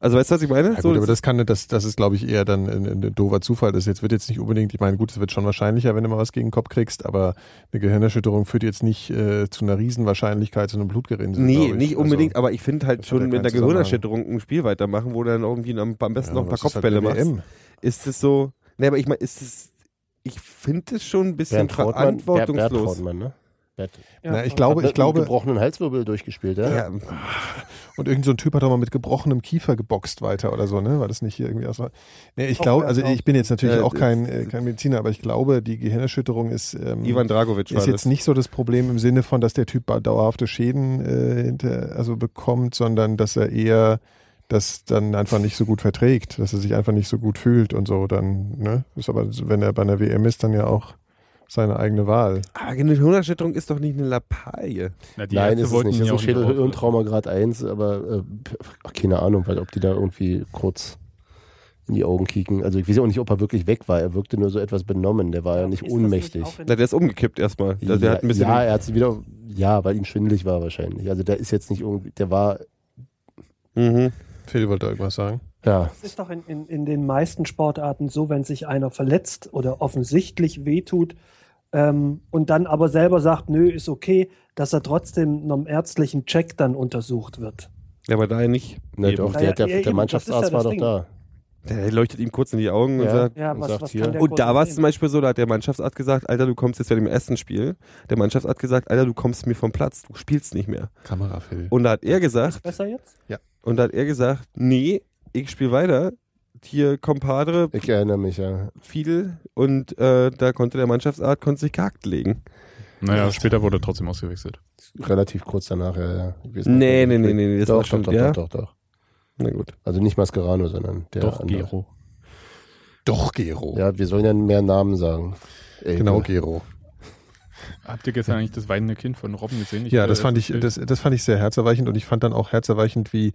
Also weißt du, was ich meine? Ja, so, gut, aber das kann, das, das ist, glaube ich, eher dann ein, ein doofer Zufall. Das jetzt wird jetzt nicht unbedingt, ich meine, gut, es wird schon wahrscheinlicher, wenn du mal was gegen den Kopf kriegst, aber eine Gehirnerschütterung führt jetzt nicht äh, zu einer Riesenwahrscheinlichkeit zu einem Blutgerinse. nee, nicht unbedingt, Also, aber ich finde halt schon mit einer. Gehirnerschütterung ein Spiel weitermachen, wo du dann irgendwie am, am besten ja, noch ein paar halt Kopfbälle eine machst. Ist es so, nee, aber ich meine, ist es, ich finde es schon ein bisschen Bernd verantwortungslos. Trautmann, ne? Bert. Ja, Na, ich Hat glaube, ich glaube, einem gebrochenen Halswirbel durchgespielt, ja? Ja, und irgend so ein Typ hat doch mal mit gebrochenem Kiefer geboxt weiter oder so, ne? War das nicht hier irgendwie aus? Nee, ich Auch glaube, also ich bin jetzt natürlich Äh, auch kein, äh, kein Mediziner, aber ich glaube, die Gehirnerschütterung ist, ähm, Ivan Dragovic war ist jetzt das. nicht so das Problem im Sinne von, dass der Typ dauerhafte Schäden äh, hinter, also bekommt, sondern dass er eher das dann einfach nicht so gut verträgt, dass er sich einfach nicht so gut fühlt und so. Dann, ne? Ist aber, wenn er bei einer WM ist, dann ja auch seine eigene Wahl. Aber eine Hirnerschütterung ist doch nicht eine Lappalie. Na, Nein, ist es nicht. Das ja ist ein nicht Schädelhirntrauma Grad 1, aber äh, ach, keine Ahnung, weil ob die da irgendwie kurz in die Augen kicken. Also ich weiß auch nicht, ob er wirklich weg war. Er wirkte nur so etwas benommen. Der war ja nicht Ist ohnmächtig. in- Na, der ist umgekippt erstmal. Also der ja, hat ein bisschen. ja, er hat sich wieder, ja, weil ihm schwindelig war wahrscheinlich. Also der ist jetzt nicht irgendwie, der war, Mhm. Phil wollte irgendwas sagen. ja, Es ist doch in, in, in den meisten Sportarten so, wenn sich einer verletzt oder offensichtlich wehtut ähm, und dann aber selber sagt, nö, ist okay, dass er trotzdem einem ärztlichen Check dann untersucht wird. Ja, aber daher nicht. Eben. doch, Ja, der, ja, der, ja, der Mannschaftsarzt ist ja war doch Ding. da. Der leuchtet ihm kurz in die Augen und Ja. sagt. Ja, Und was, sagt was hier- kann der Und da war es zum Beispiel so, da hat der Mannschaftsarzt gesagt, Alter, du kommst jetzt bei dem ersten Spiel. Der Mannschaftsarzt gesagt, Alter, du kommst mir vom Platz, du spielst nicht mehr. Kamera, Phil. Und da hat er Ist gesagt, besser jetzt? und da hat er gesagt, nee, ich spiele weiter. Hier Compadre, Ich erinnere mich, ja. Fidel und äh, da konnte der Mannschaftsarzt konnte sich gehackt legen. Naja, später wurde er trotzdem ausgewechselt. Relativ kurz danach, ja, ja. Nee, nee, nee, nee, nee, das Doch, doch, schon, doch, ja. doch, doch, doch. Na gut. Also nicht Mascherano, sondern der Doch, andere. Gero. Doch, Gero. Ja, wir sollen ja mehr Namen sagen. Ey, Genau, Gero. Habt ihr gestern eigentlich das weinende Kind von Robben gesehen? Ich, Ja, das fand ich, das, das fand ich sehr herzerweichend und ich fand dann auch herzerweichend, wie,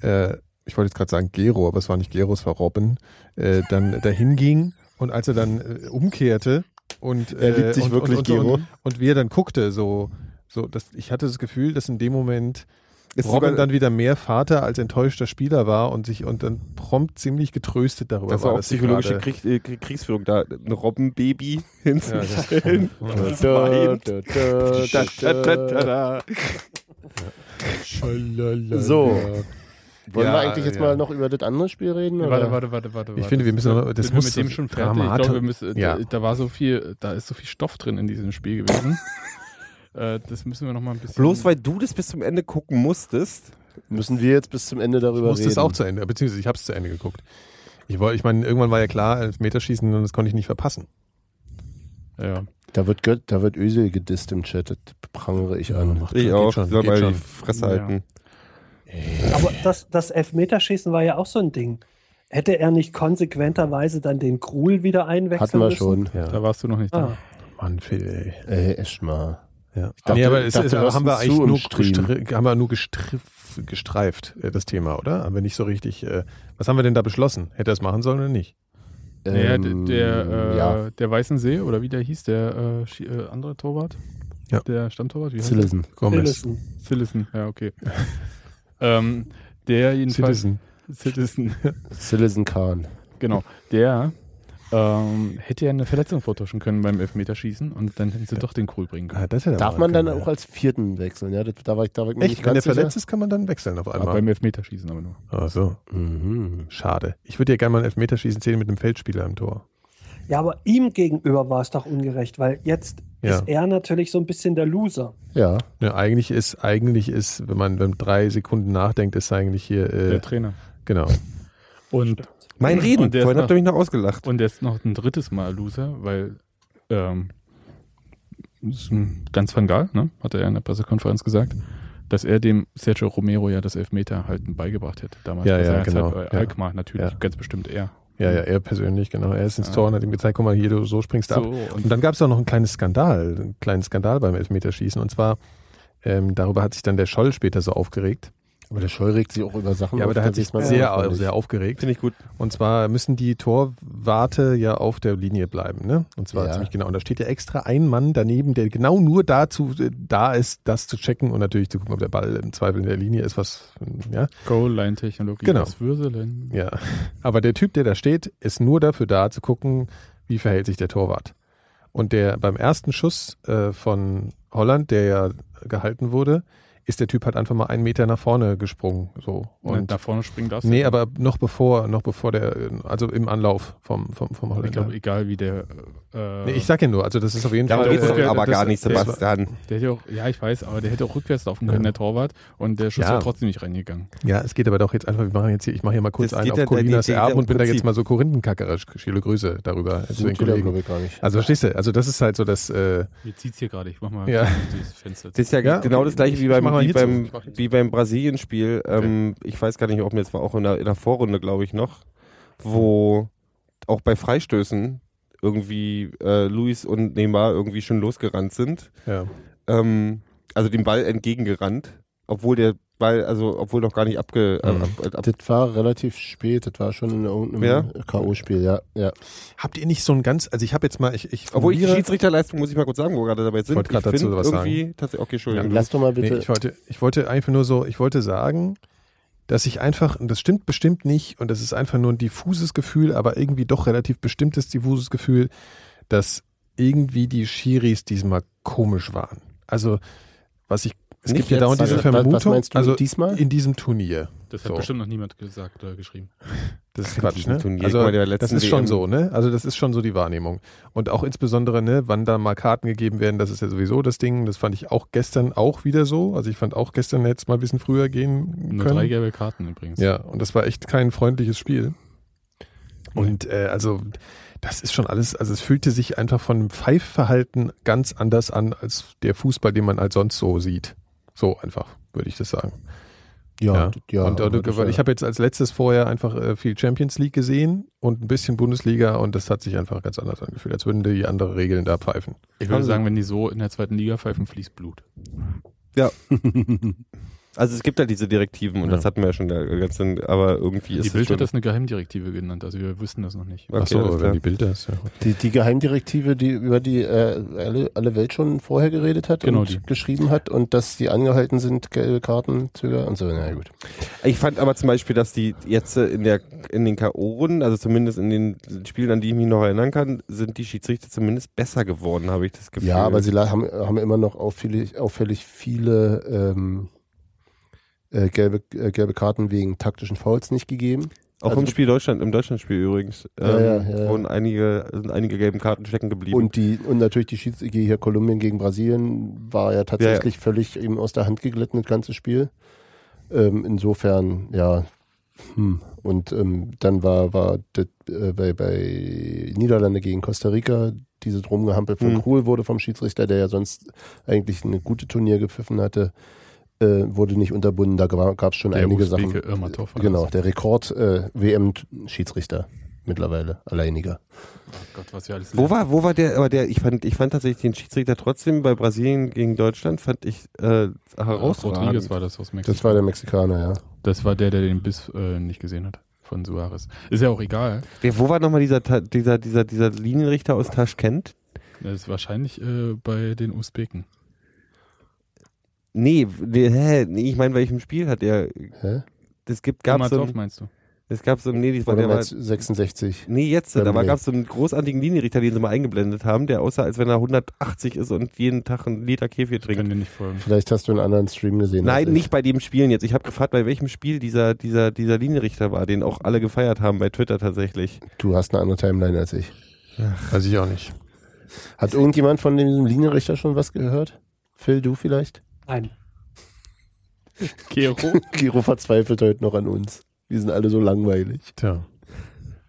äh, ich wollte jetzt gerade sagen Gero, aber es war nicht Gero, es war Robin, äh, dann dahin ging und als er dann äh, umkehrte und äh, Er liebt sich und, wirklich, und, und, Gero. Und, und wie er dann guckte, so, so, das, ich hatte das Gefühl, dass in dem Moment Ist Robin dann wieder mehr Vater als enttäuschter Spieler war und sich und dann prompt ziemlich getröstet darüber Das war auch psychologische Krieg, äh, Krieg- Kriegsführung, da ein Robbenbaby hinzustellen. Ja. So. Wollen Ja, wir eigentlich jetzt ja. mal noch über das andere Spiel reden? Warte, oder? warte, warte, warte. Ich warte. finde, wir müssen noch- das muss mit dem so schon fertig. Ich glaube, wir müssen, Ja. da, da war so viel, da ist so viel Stoff drin in diesem Spiel gewesen. äh, das müssen wir noch mal ein bisschen. Bloß weil du das bis zum Ende gucken musstest. Müssen wir jetzt bis zum Ende Ich darüber musste reden? es auch zu Ende, beziehungsweise ich habe es zu Ende geguckt. Ich wollte, ich meine, irgendwann war ja klar, Elfmeterschießen und das konnte ich nicht verpassen. Ja. Da wird, Gött, da wird Ösel gedisst im Chat, das prangere ich an. macht- Ich auch. schon, soll mal schon. die Fresse Ja. Aber das, das Elfmeterschießen war ja auch so ein Ding. Hätte er nicht konsequenterweise dann den Krul wieder einwechseln Hatten wir müssen? schon. Ja. Da warst du noch nicht da. Ah, Mann, Phil, ey. Ey, echt mal. Ja. dachte- nee, aber es dachte, haben wir eigentlich nur, haben wir nur gestriff, gestreift, äh, das Thema, oder? Haben wir nicht so richtig, äh, was haben wir denn da beschlossen? Hätte er es machen sollen oder nicht? Naja, Ähm, der, äh, ja, der Weißensee, oder wie der hieß, der äh, äh, andere Torwart? Ja. Der Stammtorwart? Wie der? Citizen. Gomez. Citizen, ja, okay. Ähm, der jedenfalls. Citizen. Citizen, Citizen Khan. genau. Der ähm, hätte ja eine Verletzung vortäuschen können beim Elfmeterschießen und dann hätten sie doch den Krul bringen können. Ah, er Darf man dann auch als vierten wechseln? Ja, das, da war ich, da war ich Echt? nicht Wenn der sicher. verletzt ist, kann man dann wechseln auf Aber einmal. beim Elfmeterschießen aber nur. Ach so, Mhm. schade. Ich würde ja gerne mal ein Elfmeterschießen sehen mit einem Feldspieler im Tor. Ja, aber ihm gegenüber war es doch ungerecht, weil jetzt Ja. ist er natürlich so ein bisschen der Loser. Ja, Ja, eigentlich ist, eigentlich ist, wenn man wenn man drei Sekunden nachdenkt, ist eigentlich hier, äh, Der Trainer. genau. Und, Mein Reden. Und Vorhin habt ihr mich noch ausgelacht. und der ist noch ein drittes Mal Loser, weil ähm, das ist ein ganz Van Gaal, ne? hat er ja in der Pressekonferenz gesagt, dass er dem Sergio Romero ja das Elfmeterhalten beigebracht hätte. Damals Ja, bei ja, seiner genau, Zeit ja. Alkmaar natürlich, Ja. ganz bestimmt er. Ja, ja, er persönlich, genau. Er ist ins. Tor und hat ihm gezeigt, guck mal, hier, du, so springst du ab. So, Und dann gab es auch noch einen kleinen Skandal, einen kleinen Skandal beim Elfmeterschießen. Und zwar, ähm, darüber hat sich dann der Scholl später so aufgeregt. Aber der Scholl regt sich auch über Sachen Ja, aber auf, der hat sich sehr, auffällig. sehr aufgeregt. Finde ich gut. Und zwar müssen die Torwarte ja auf der Linie bleiben, ne? Und zwar Ja. ziemlich genau. Und da steht ja extra ein Mann daneben, der genau nur dazu äh, da ist, das zu checken und natürlich zu gucken, ob der Ball im Zweifel in der Linie ist, was, ja. Goal-Line-Technologie Genau. Würselen. Ja. Aber der Typ, der da steht, ist nur dafür da, zu gucken, wie verhält sich der Torwart. Und der beim ersten Schuss äh, von Holland, der ja gehalten wurde, ist der Typ halt einfach mal einen Meter nach vorne gesprungen. So. Und Und nach vorne springen darfst nee, aber noch bevor, noch bevor der, also im Anlauf vom, vom, vom ich Holländer. glaube, egal wie der. Äh, Nee, ich sag ja nur, also das ist auf jeden Darum Fall. geht's doch äh, aber das- gar nicht, das- Sebastian. der hätte auch, ja, ich weiß, aber der hätte auch rückwärts laufen können, Ja. der Torwart. Und der Schuss Ja. wäre trotzdem nicht reingegangen. Ja, es geht aber doch jetzt einfach, wir machen jetzt hier, ich mache hier mal kurz Das einen geht auf ja- Colinas Erben und bin da jetzt mal so korinthenkackerisch. Viele Grüße darüber zu den die da, Kollegen. ich, gar nicht. Also verstehst du, also das ist halt so das, äh, Jetzt zieht's hier gerade. Ich mach mal Ja. dieses Fenster. Das ist ja, Ja, genau das gleiche Ich- wie ich beim, mal wie beim, wie beim Brasilien-Spiel. Ähm, ich weiß gar nicht, ob mir jetzt war auch in der, in der Vorrunde, glaube ich, noch, wo auch bei Freistößen irgendwie äh, Luis und Neymar irgendwie schon losgerannt sind. ja. Ähm, also dem Ball entgegengerannt, obwohl der Ball, also obwohl noch gar nicht abge, Mhm. ab, ab, ab, Das war relativ spät, das war schon in irgendeinem Ja? K.O.-Spiel, ja. ja. Habt ihr nicht so ein ganz, also ich habe jetzt mal, ich, ich Obwohl ich Schiedsrichterleistung, muss ich mal kurz sagen, wo wir gerade dabei sind. wollte gerade dazu was tatsächlich, okay, Entschuldigung. Lass doch mal Nee, bitte. ich wollte, ich wollte einfach nur so, ich wollte sagen, dass ich einfach, und das stimmt bestimmt nicht, und das ist einfach nur ein diffuses Gefühl, aber irgendwie doch relativ bestimmtes diffuses Gefühl, dass irgendwie die Schiris diesmal komisch waren. Also, was ich, es Nicht gibt ja jetzt, dauernd diese was, Vermutung, was meinst du also diesmal? in diesem Turnier. Das hat So. bestimmt noch niemand gesagt oder geschrieben. Das ist Quatsch, ne? Turnier, also, das ist schon so, ne? Also, das ist schon so die Wahrnehmung. Und auch insbesondere, ne, wann da mal Karten gegeben werden, das ist ja sowieso das Ding. Das fand ich auch gestern auch wieder so. Also, ich fand auch gestern hätte es mal ein bisschen früher gehen Nur können. drei gelbe Karten übrigens. Ja, und das war echt kein freundliches Spiel. Und äh, also das ist schon alles, also es fühlte sich einfach von dem Pfeifverhalten ganz anders an als der Fußball, den man als sonst so sieht. So einfach, würde ich das sagen. ja, ja. und aber und das ich ja- habe jetzt als letztes vorher einfach äh, viel Champions League gesehen und ein bisschen Bundesliga und das hat sich einfach ganz anders angefühlt, als würden die andere Regeln da pfeifen. Ich würde sagen, wenn die so in der zweiten Liga pfeifen, fließt Blut. Ja. Also es gibt halt diese Direktiven und Ja. das hatten wir ja schon der ganzen, aber irgendwie ist Die es Bild hat das eine Geheimdirektive genannt, also wir wüssten das noch nicht. Okay, Achso, klar. die Bilder ist, ja. Die, die Geheimdirektive, die über die äh, alle, alle Welt schon vorher geredet hat Genau und die. geschrieben hat und dass die angehalten sind, gelbe Karten, Zöger und so. Na ja, gut. Ich fand aber zum Beispiel, dass die jetzt in der in den K.O.-Runden, also zumindest in den Spielen, an die ich mich noch erinnern kann, sind die Schiedsrichter zumindest besser geworden, habe ich das Gefühl. Ja, aber sie haben, haben immer noch auffällig, auffällig viele ähm, äh, gelbe, äh, gelbe Karten wegen taktischen Fouls nicht gegeben. auch also- im Spiel Deutschland, im Deutschlandspiel übrigens, ähm, Ja, ja, ja, ja. wurden einige, sind einige gelben Karten stecken geblieben. Und die und natürlich die Schiedsrichter hier Kolumbien gegen Brasilien war ja tatsächlich völlig eben aus der Hand geglitten, das ganze Spiel. Ähm, insofern, ja. Hm. Und ähm, dann war, war das, äh, bei, bei Niederlande gegen Costa Rica dieses Rumgehampel von Hm. Krul wurde vom Schiedsrichter, der ja sonst eigentlich eine gute Turnier gepfiffen hatte, äh, wurde nicht unterbunden. Da gab es schon Der einige Usbeke Sachen. Irmatov Genau, der Rekord äh, mittlerweile, alleiniger. Oh Gott, was alles Wo war, wo war der, aber der, ich fand, ich fand tatsächlich den Schiedsrichter trotzdem bei Brasilien gegen Deutschland, fand ich äh, herausragend. Rodriguez war das aus Mexiko. Das war der Mexikaner, ja. Das war der, der den Biss äh, nicht gesehen hat von Suarez. Ist ja auch egal. Wer, wo war nochmal dieser, dieser, dieser, dieser Linienrichter aus Taschkent? Das ist wahrscheinlich äh, bei den Usbeken. Nee, nee, hä, nee ich meine, welchem Spiel hat er, Hä? das gibt, gab's so, ein- meinst du? es gab so, nee, das war der du 66. nee, jetzt, da gab es so einen großartigen Linienrichter, den sie mal eingeblendet haben, der aussah, als wenn er 180 ist und jeden Tag einen Liter kann trinkt. dir nicht folgen. Vielleicht hast du einen anderen Stream gesehen. Nein, ich. nicht bei dem Spielen jetzt. Ich habe gefragt, bei welchem Spiel dieser, dieser, dieser Linienrichter war, den auch alle gefeiert haben bei Twitter tatsächlich. Du hast eine andere Timeline als ich. Weiß ich auch nicht. Hat irgendjemand von diesem Linienrichter schon was gehört? Phil, du vielleicht? Nein. Gero? Giro verzweifelt heute noch an uns. Wir sind alle so langweilig. Tja.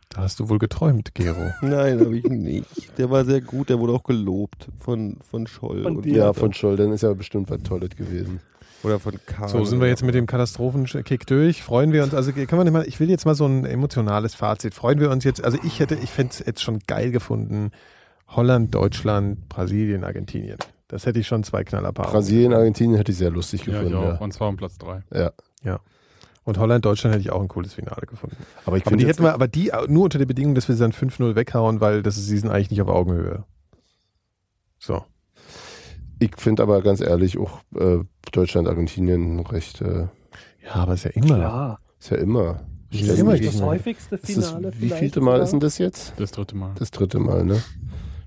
Da hast du wohl geträumt, Gero. Nein, habe ich nicht. Der war sehr gut, der wurde auch gelobt von, von Scholl. Von und dir. Ja, von Scholl, dann ist ja bestimmt was Tolles gewesen. Oder von Karl. So, sind wir jetzt mit dem Katastrophenkick durch. Freuen wir uns, also können wir nicht mal, ich will jetzt mal so ein emotionales Fazit. Freuen wir uns jetzt, also ich hätte, ich fände es jetzt schon geil gefunden. Holland, Deutschland, Brasilien, Argentinien. Das hätte ich schon zwei Knallerpaare. Brasilien, Argentinien hätte ich sehr lustig ja, gefunden. ja, Ja, und zwar um Platz 3. ja. Und Holland, Deutschland hätte ich auch ein cooles Finale gefunden. Aber ich Aber finde die hätten wir, aber die nur unter der Bedingung, dass wir sie dann 5-0 weghauen, weil das ist, sie sind eigentlich nicht auf Augenhöhe. So. ich finde aber ganz ehrlich auch äh, Deutschland, Argentinien recht, äh, Ja, aber ist ja immer. Klar. ist ja immer. Ist Ist ja das immer das häufigste Ist das, Finale? wie vielte Mal sogar? ist denn das jetzt? Das dritte Mal. Das dritte Mal, ne?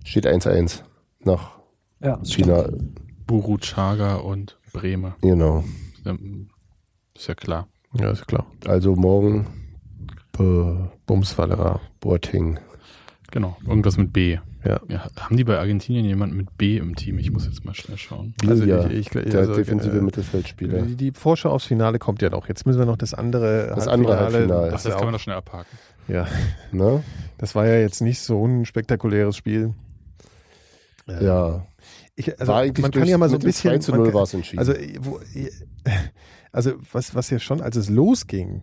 Steht 1-1 nach Ja, das China. Buru, Chaga und Breme. Genau. Ist ja klar. Ja, ist klar. Also morgen Bo Bumsfallera. Boating. Genau. Irgendwas mit B. Ja. ja. Haben die bei Argentinien jemanden mit B im Team? Ich muss jetzt mal schnell schauen. Also ja, ich- ich- der also, defensive äh, Mittelfeldspieler. Die, die Vorschau aufs Finale kommt ja noch. Jetzt müssen wir noch das andere Das andere Halbfinale. Das, Das, das kann man doch schnell abhaken. ja, Ne? das war ja jetzt nicht so ein spektakuläres Spiel. Äh, Ja. Ich, also man kann durch- ja mal so ein bisschen. 2 zu man 0 kann- war es entschieden. Also, wo, also was, was ja schon, als es losging,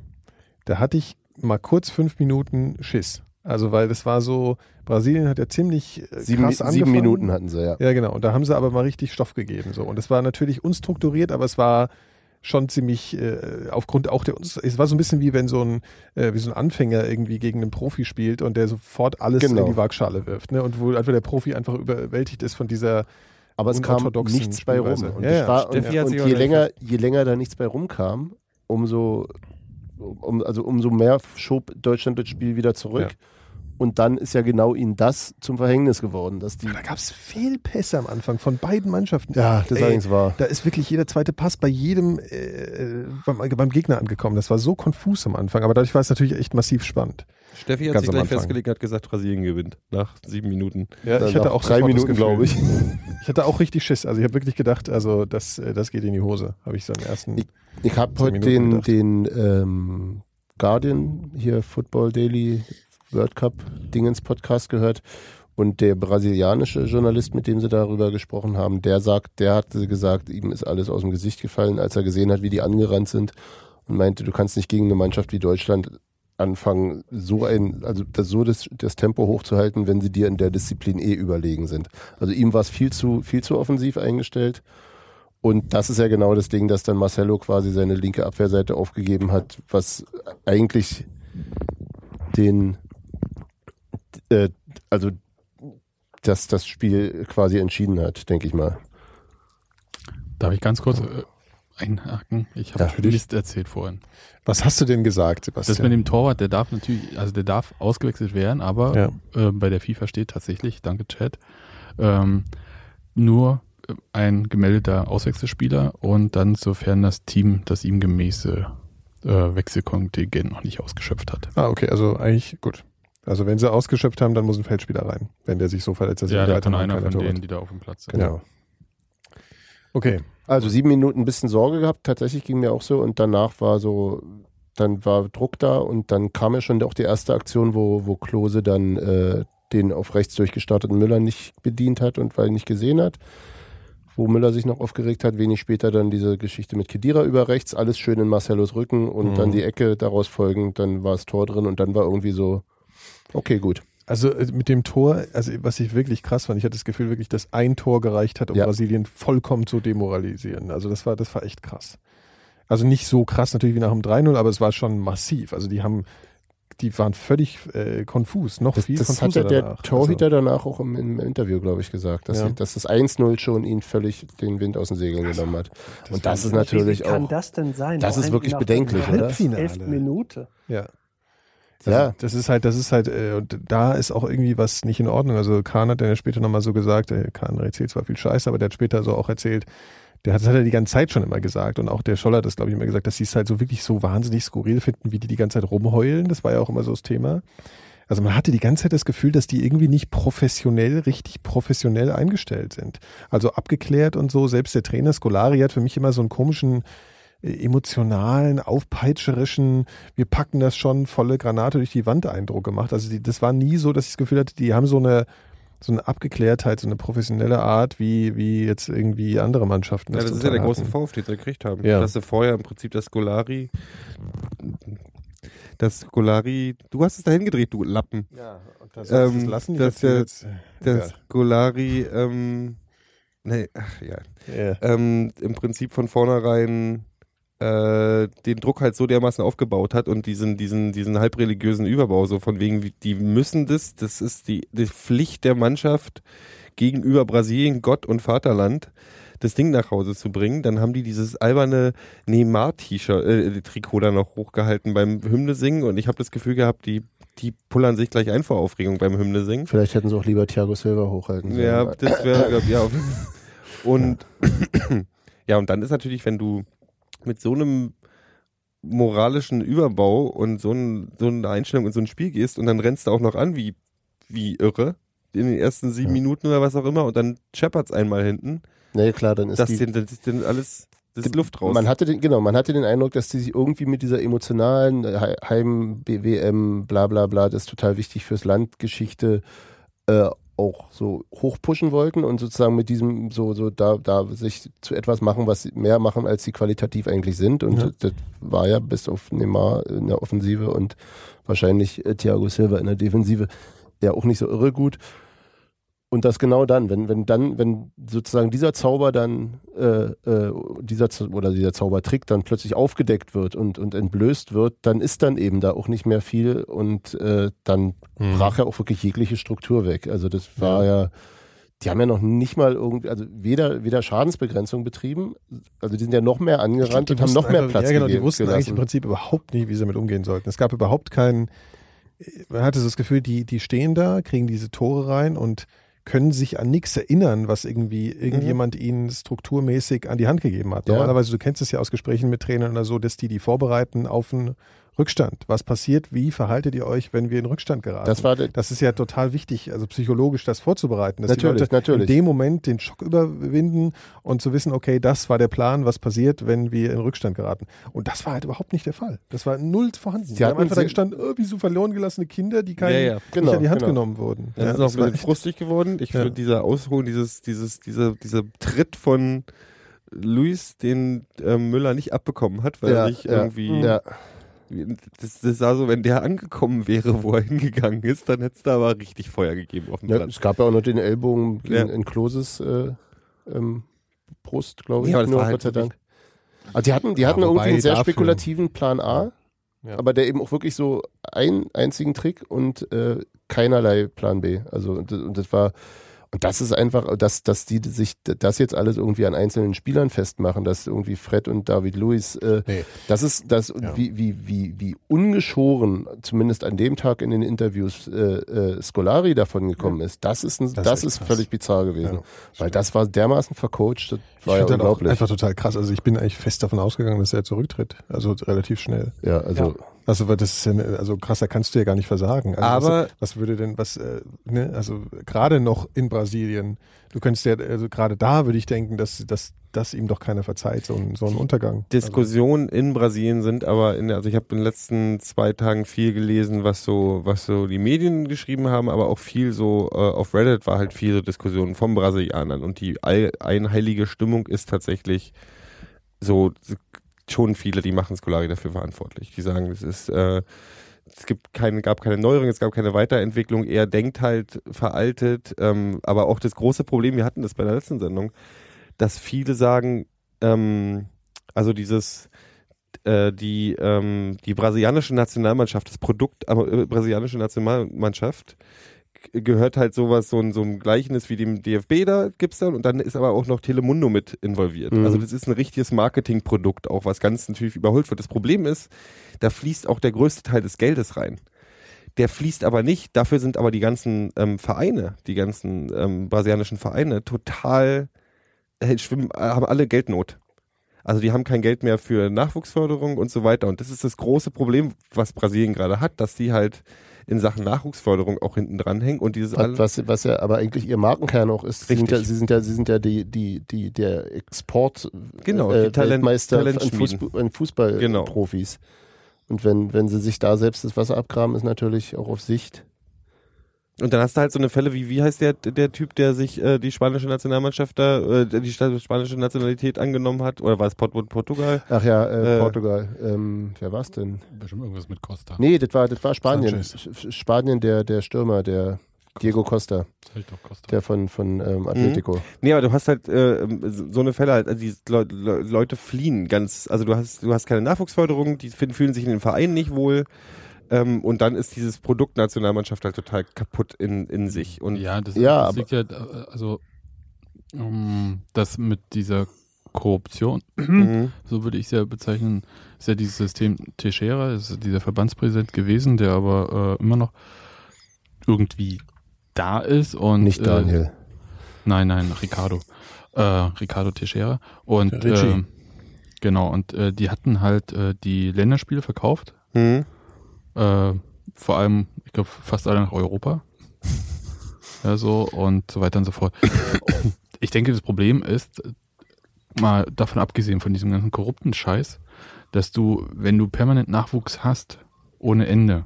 da hatte ich mal kurz fünf Minuten Schiss. Also, weil das war so, Brasilien hat ja ziemlich äh, sieben, krass sieben angefangen. Minuten hatten sie, ja. Ja, genau. Und da haben sie aber mal richtig Stoff gegeben. So. Und es war natürlich unstrukturiert, aber es war schon ziemlich äh, aufgrund auch der es war so ein bisschen wie wenn so ein äh, wie so ein Anfänger irgendwie gegen einen Profi spielt und der sofort alles Genau. in die Waagschale wirft ne und wo einfach der Profi einfach überwältigt ist von dieser Aber es kam nichts bei rum. Und, Ja, ja, war, und, und je, länger, je länger da nichts bei rumkam, umso, um, also umso mehr schob Deutschland das Spiel wieder zurück. Ja. Und dann ist ja genau ihnen das zum Verhängnis geworden, dass die. da gab es Fehlpässe am Anfang von beiden Mannschaften Ja, das Ey, allerdings war. da ist wirklich jeder zweite Pass bei jedem äh, beim, beim Gegner angekommen. Das war so konfus am Anfang, aber dadurch war es natürlich echt massiv spannend. Steffi hat Ganz sich am gleich Anfang. festgelegt, hat gesagt, Brasilien gewinnt nach sieben Minuten. Ja, Dann ich hatte auch drei Minuten, glaube ich. Ich hatte auch richtig Schiss. Also ich habe wirklich gedacht, also das, äh, das geht in die Hose. Habe ich so im ersten. Ich- Ich habe heute Minuten den, gedacht. den ähm, Guardian hier Football Daily World Cup Dingens Podcast gehört und der brasilianische Journalist, mit dem sie darüber gesprochen haben, der sagt, der hatte gesagt, ihm ist alles aus dem Gesicht gefallen, als er gesehen hat, wie die angerannt sind und meinte, du kannst nicht gegen eine Mannschaft wie Deutschland anfangen, so ein, also das, so das, das Tempo hochzuhalten, wenn sie dir in der Disziplin eh überlegen sind. Also ihm war es viel zu, viel zu offensiv eingestellt. Und das ist ja genau das Ding, dass dann Marcelo quasi seine linke Abwehrseite aufgegeben hat, was eigentlich den, äh, also dass das Spiel quasi entschieden hat, denke ich mal. Darf ich ganz kurz äh, einhaken? Ich habe Ja, ja, Mist erzählt vorhin. Was hast du denn gesagt, Sebastian? Das mit dem Torwart, der darf natürlich, also der darf ausgewechselt werden, aber Ja. äh, bei der FIFA steht tatsächlich, danke Chat, ähm, nur ein gemeldeter Auswechselspieler und dann, sofern das Team das ihm gemäße äh, Wechselkontingent noch nicht ausgeschöpft hat. Ah, okay, also eigentlich gut. Also wenn sie ausgeschöpft haben, dann muss ein Feldspieler rein, wenn der sich so verletzt, dass Ja, er da weiter kann einer von der denen, die da auf dem Platz sind. Genau. Okay. Also sieben Minuten ein bisschen Sorge gehabt, tatsächlich ging mir auch so und danach war so, dann war Druck da und dann kam ja schon auch die erste Aktion, wo, wo Klose dann äh, den auf rechts durchgestarteten Müller nicht bedient hat und weil er nicht gesehen hat. Wo Müller sich noch aufgeregt hat, wenig später dann diese Geschichte mit Kedira über rechts, alles schön in Marcellos Rücken und Mhm. dann die Ecke daraus folgend, dann war es Tor drin und dann war irgendwie so, okay, gut. Also äh, mit dem Tor, also was ich wirklich krass fand, ich hatte das Gefühl wirklich, dass ein Tor gereicht hat, um Ja. Brasilien vollkommen zu demoralisieren. Also das war, das war echt krass. Also nicht so krass natürlich wie nach dem 3-0, aber es war schon massiv. Also die haben, die waren völlig äh, konfus, noch Das, viel das hat konfuser ja der danach. Torhüter danach auch im, im Interview, glaube ich, gesagt, dass, Ja. dass das 1-0 schon ihn völlig den Wind aus den Segeln genommen hat. und das ist Wie natürlich kann auch. das denn sein? das Vor ist wirklich bedenklich, der oder? Minute. Also, ja. Das ist halt, das ist halt, äh, und da ist auch irgendwie was nicht in Ordnung. Also Kahn hat dann ja später nochmal so gesagt, äh, Kahn erzählt zwar viel Scheiße, aber der hat später so auch erzählt, der hat, das hat er die ganze Zeit schon immer gesagt und auch der Scholler hat das, glaube ich, immer gesagt, dass sie es halt so wirklich so wahnsinnig skurril finden, wie die die ganze Zeit rumheulen. Das war ja auch immer so das Thema. Also man hatte die ganze Zeit das Gefühl, dass die irgendwie nicht professionell, richtig professionell eingestellt sind. Also abgeklärt und so. Selbst der Trainer Scolari hat für mich immer so einen komischen emotionalen, aufpeitscherischen, wir packen das schon volle Granate durch die Wand Eindruck gemacht. Also die, das war nie so, dass ich das Gefühl hatte, die haben so eine so eine Abgeklärtheit, so eine professionelle Art, wie, wie jetzt irgendwie andere Mannschaften. Ja, das ist ja der Teil große hatten. Vorwurf, den sie gekriegt haben. Ja. Dass sie vorher im Prinzip das Scolari, das Scolari, du hast es dahin gedreht, du Lappen. Ja, und das, Ähm, das lassen die dass der- jetzt, Das Scolari, ähm, nee, ach ja, ja. ähm, im Prinzip von vornherein äh, den Druck halt so dermaßen aufgebaut hat und diesen, diesen, diesen halbreligiösen Überbau, so von wegen, die müssen das, das ist die, die Pflicht der Mannschaft gegenüber Brasilien, Gott und Vaterland, das Ding nach Hause zu bringen. Dann haben die dieses alberne Neymar-T-Shirt, äh, Trikot da noch hochgehalten beim Hymne singen und ich habe das Gefühl gehabt, die, die pullern sich gleich ein vor Aufregung beim Hymne singen. Vielleicht hätten sie auch lieber Thiago Silva hochhalten sollen. Ja, das wäre, ja. Und ja, und dann ist natürlich, wenn du mit so einem moralischen Überbau und so, ein, so eine Einstellung in so ein Spiel gehst und dann rennst du auch noch an wie, wie irre in den ersten sieben Ja. Minuten oder was auch immer und dann scheppert's einmal hinten. Nee, klar, dann ist Das, die, den, das ist alles, das ist Luft raus. Man hatte den, genau, man hatte den Eindruck, dass die sich irgendwie mit dieser emotionalen äh, Heim-BWM, bla bla bla, das ist total wichtig fürs Land Geschichte, äh, auch so hochpushen wollten und sozusagen mit diesem so, so da, da sich zu etwas machen, was sie mehr machen, als sie qualitativ eigentlich sind. Und Ja. das, das war ja bis auf Neymar in der Offensive und wahrscheinlich äh, Thiago Silva in der Defensive ja auch nicht so irre gut. Und das genau dann, wenn, wenn dann, wenn sozusagen dieser Zauber dann, äh, äh, dieser oder dieser Zaubertrick dann plötzlich aufgedeckt wird und, und entblößt wird, dann ist dann eben da auch nicht mehr viel und äh, dann Mhm. brach ja auch wirklich jegliche Struktur weg. Also das war ja, die haben ja noch nicht mal irgendwie, also weder, weder Schadensbegrenzung betrieben, also die sind ja noch mehr angerannt und haben noch mehr Platz Ja, genau, die wussten eigentlich im gelassen. Prinzip überhaupt nicht, wie sie damit umgehen sollten. Es gab überhaupt keinen, man hatte so das Gefühl, die, die stehen da, kriegen diese Tore rein und können sich an nichts erinnern, was irgendwie irgendjemand ihnen strukturmäßig an die Hand gegeben hat. Ja. Normalerweise, du kennst es ja aus Gesprächen mit Trainern oder so, dass die die vorbereiten auf einen Rückstand. Was passiert? Wie verhaltet ihr euch, wenn wir in Rückstand geraten? Das war das ist ja total wichtig, also psychologisch das vorzubereiten, dass Natürlich, die Leute natürlich. in dem Moment den Schock überwinden und zu wissen, okay, das war der Plan, was passiert, wenn wir in Rückstand geraten. Und das war halt überhaupt nicht der Fall. Das war null vorhanden. Sie Die haben einfach da sie- gestanden, oh, wie so verloren gelassene Kinder, die kein, Ja, ja. nicht Genau, an die Hand genau. genommen wurden. Das Ja, ist auch ein das war bisschen frustig geworden. Ich Ja. finde dieser Ausholen, dieses, dieses, dieser, dieser Tritt von Luis, den ähm, Müller nicht abbekommen hat, weil er sich irgendwie ja. Das, das sah so, wenn der angekommen wäre, wo er hingegangen ist, dann hätte es da aber richtig Feuer gegeben auf dem Ja, Platz. es gab ja auch noch den Ellbogen Ja. in, in Kloses äh, ähm, Brust, glaube ich, Ja, das nur war halt Gott sei Dank. Also die hatten, die Ja, hatten irgendwie einen sehr spekulativen Plan A, Ja. aber der eben auch wirklich so einen einzigen Trick und äh, keinerlei Plan B. Also und, und das war das ist einfach, dass, dass die sich das jetzt alles irgendwie an einzelnen Spielern festmachen, dass irgendwie Fred und David Luiz, äh, Nee. das ist das Ja. wie, wie, wie, wie ungeschoren, zumindest an dem Tag in den Interviews, äh, äh, Scolari davon gekommen ist. Das ist, ein, das, Das ist krass. völlig bizarr gewesen. Ja, Weil das war dermaßen vercoacht, das war ich ja das auch unglaublich. einfach total krass. Also ich bin eigentlich fest davon ausgegangen, dass er zurücktritt. Also relativ schnell. Ja, also Also weil das ist ja, also krasser kannst du ja gar nicht versagen. Also Aber- was, was würde denn, was, äh, ne, also gerade noch in Brasilien, du könntest ja, also gerade da würde ich denken, dass, dass, dass ihm doch keiner verzeiht, so ein, so ein Untergang. Diskussionen in Brasilien sind aber in also ich habe in den letzten zwei Tagen viel gelesen, was so, was so die Medien geschrieben haben, aber auch viel so äh, auf Reddit war halt viel so Diskussionen von Brasilianern und die all, einheilige Stimmung ist tatsächlich so schon viele, die machen Scolari dafür verantwortlich. Die sagen, es ist äh, es gibt keine, gab keine Neuerung, es gab keine Weiterentwicklung. Er denkt halt veraltet. Ähm, aber auch das große Problem, wir hatten das bei der letzten Sendung, dass viele sagen, ähm, also dieses äh, die ähm, die brasilianische Nationalmannschaft, das Produkt äh, brasilianische Nationalmannschaft gehört halt sowas, so ein, so ein Gleichnis wie dem DFB da gibt's dann und dann ist aber auch noch Telemundo mit involviert. Mhm. Also das ist ein richtiges Marketingprodukt, auch was ganz natürlich überholt wird. Das Problem ist, da fließt auch der größte Teil des Geldes rein. Der fließt aber nicht, dafür sind aber die ganzen ähm, Vereine, die ganzen ähm, brasilianischen Vereine total äh, schwimmen, äh, haben alle Geldnot. Also die haben kein Geld mehr für Nachwuchsförderung und so weiter. Und das ist das große Problem, was Brasilien gerade hat, dass die halt in Sachen Nachwuchsförderung auch hinten dranhängen und dieses alle. was, was ja aber eigentlich ihr Markenkern auch ist. Sie sind, ja, sie sind ja, sie sind ja die, die, die, der Export Genau, äh, Talent- Weltmeister an, Talentschmieden. Fußball, an Fußballprofis. Und wenn, wenn sie sich da selbst das Wasser abgraben, ist natürlich auch auf Sicht. Und dann hast du halt so eine Fälle wie, wie heißt der, der Typ, der sich äh, die spanische Nationalmannschaft da, äh, die spanische Nationalität angenommen hat? Oder war es Port Portugal? Ach ja, äh, Äh, Portugal. Ähm, wer war's denn? Bestimmt irgendwas mit Costa. Nee, das war, das war Spanien. Sanchez. Spanien, der, der Stürmer, der Diego Costa, Costa. der von, von ähm, Atletico. Nee, aber du hast halt äh, so eine Fälle halt, also die Le Le Leute fliehen ganz, also du hast, du hast keine Nachwuchsförderung, die finden- fühlen sich in den Vereinen nicht wohl. Ähm, und dann ist dieses Produkt Nationalmannschaft halt total kaputt in, in sich. Und Ja, das, Ja, das liegt ja, äh, also, ähm, das mit dieser Korruption, Mhm. so würde ich es ja bezeichnen, ist ja dieses System Teixeira, ist dieser Verbandspräsident gewesen, der aber äh, immer noch irgendwie da ist und Nicht Daniel. Äh, nein, nein, Ricardo. Äh, Ricardo Teixeira. Und Richie. äh, genau, und äh, die hatten halt äh, die Länderspiele verkauft. Mhm. Äh, vor allem, ich glaube, fast alle nach Europa. ja, so und so weiter und so fort. ich denke, das Problem ist, mal davon abgesehen von diesem ganzen korrupten Scheiß, dass du, wenn du permanent Nachwuchs hast, ohne Ende,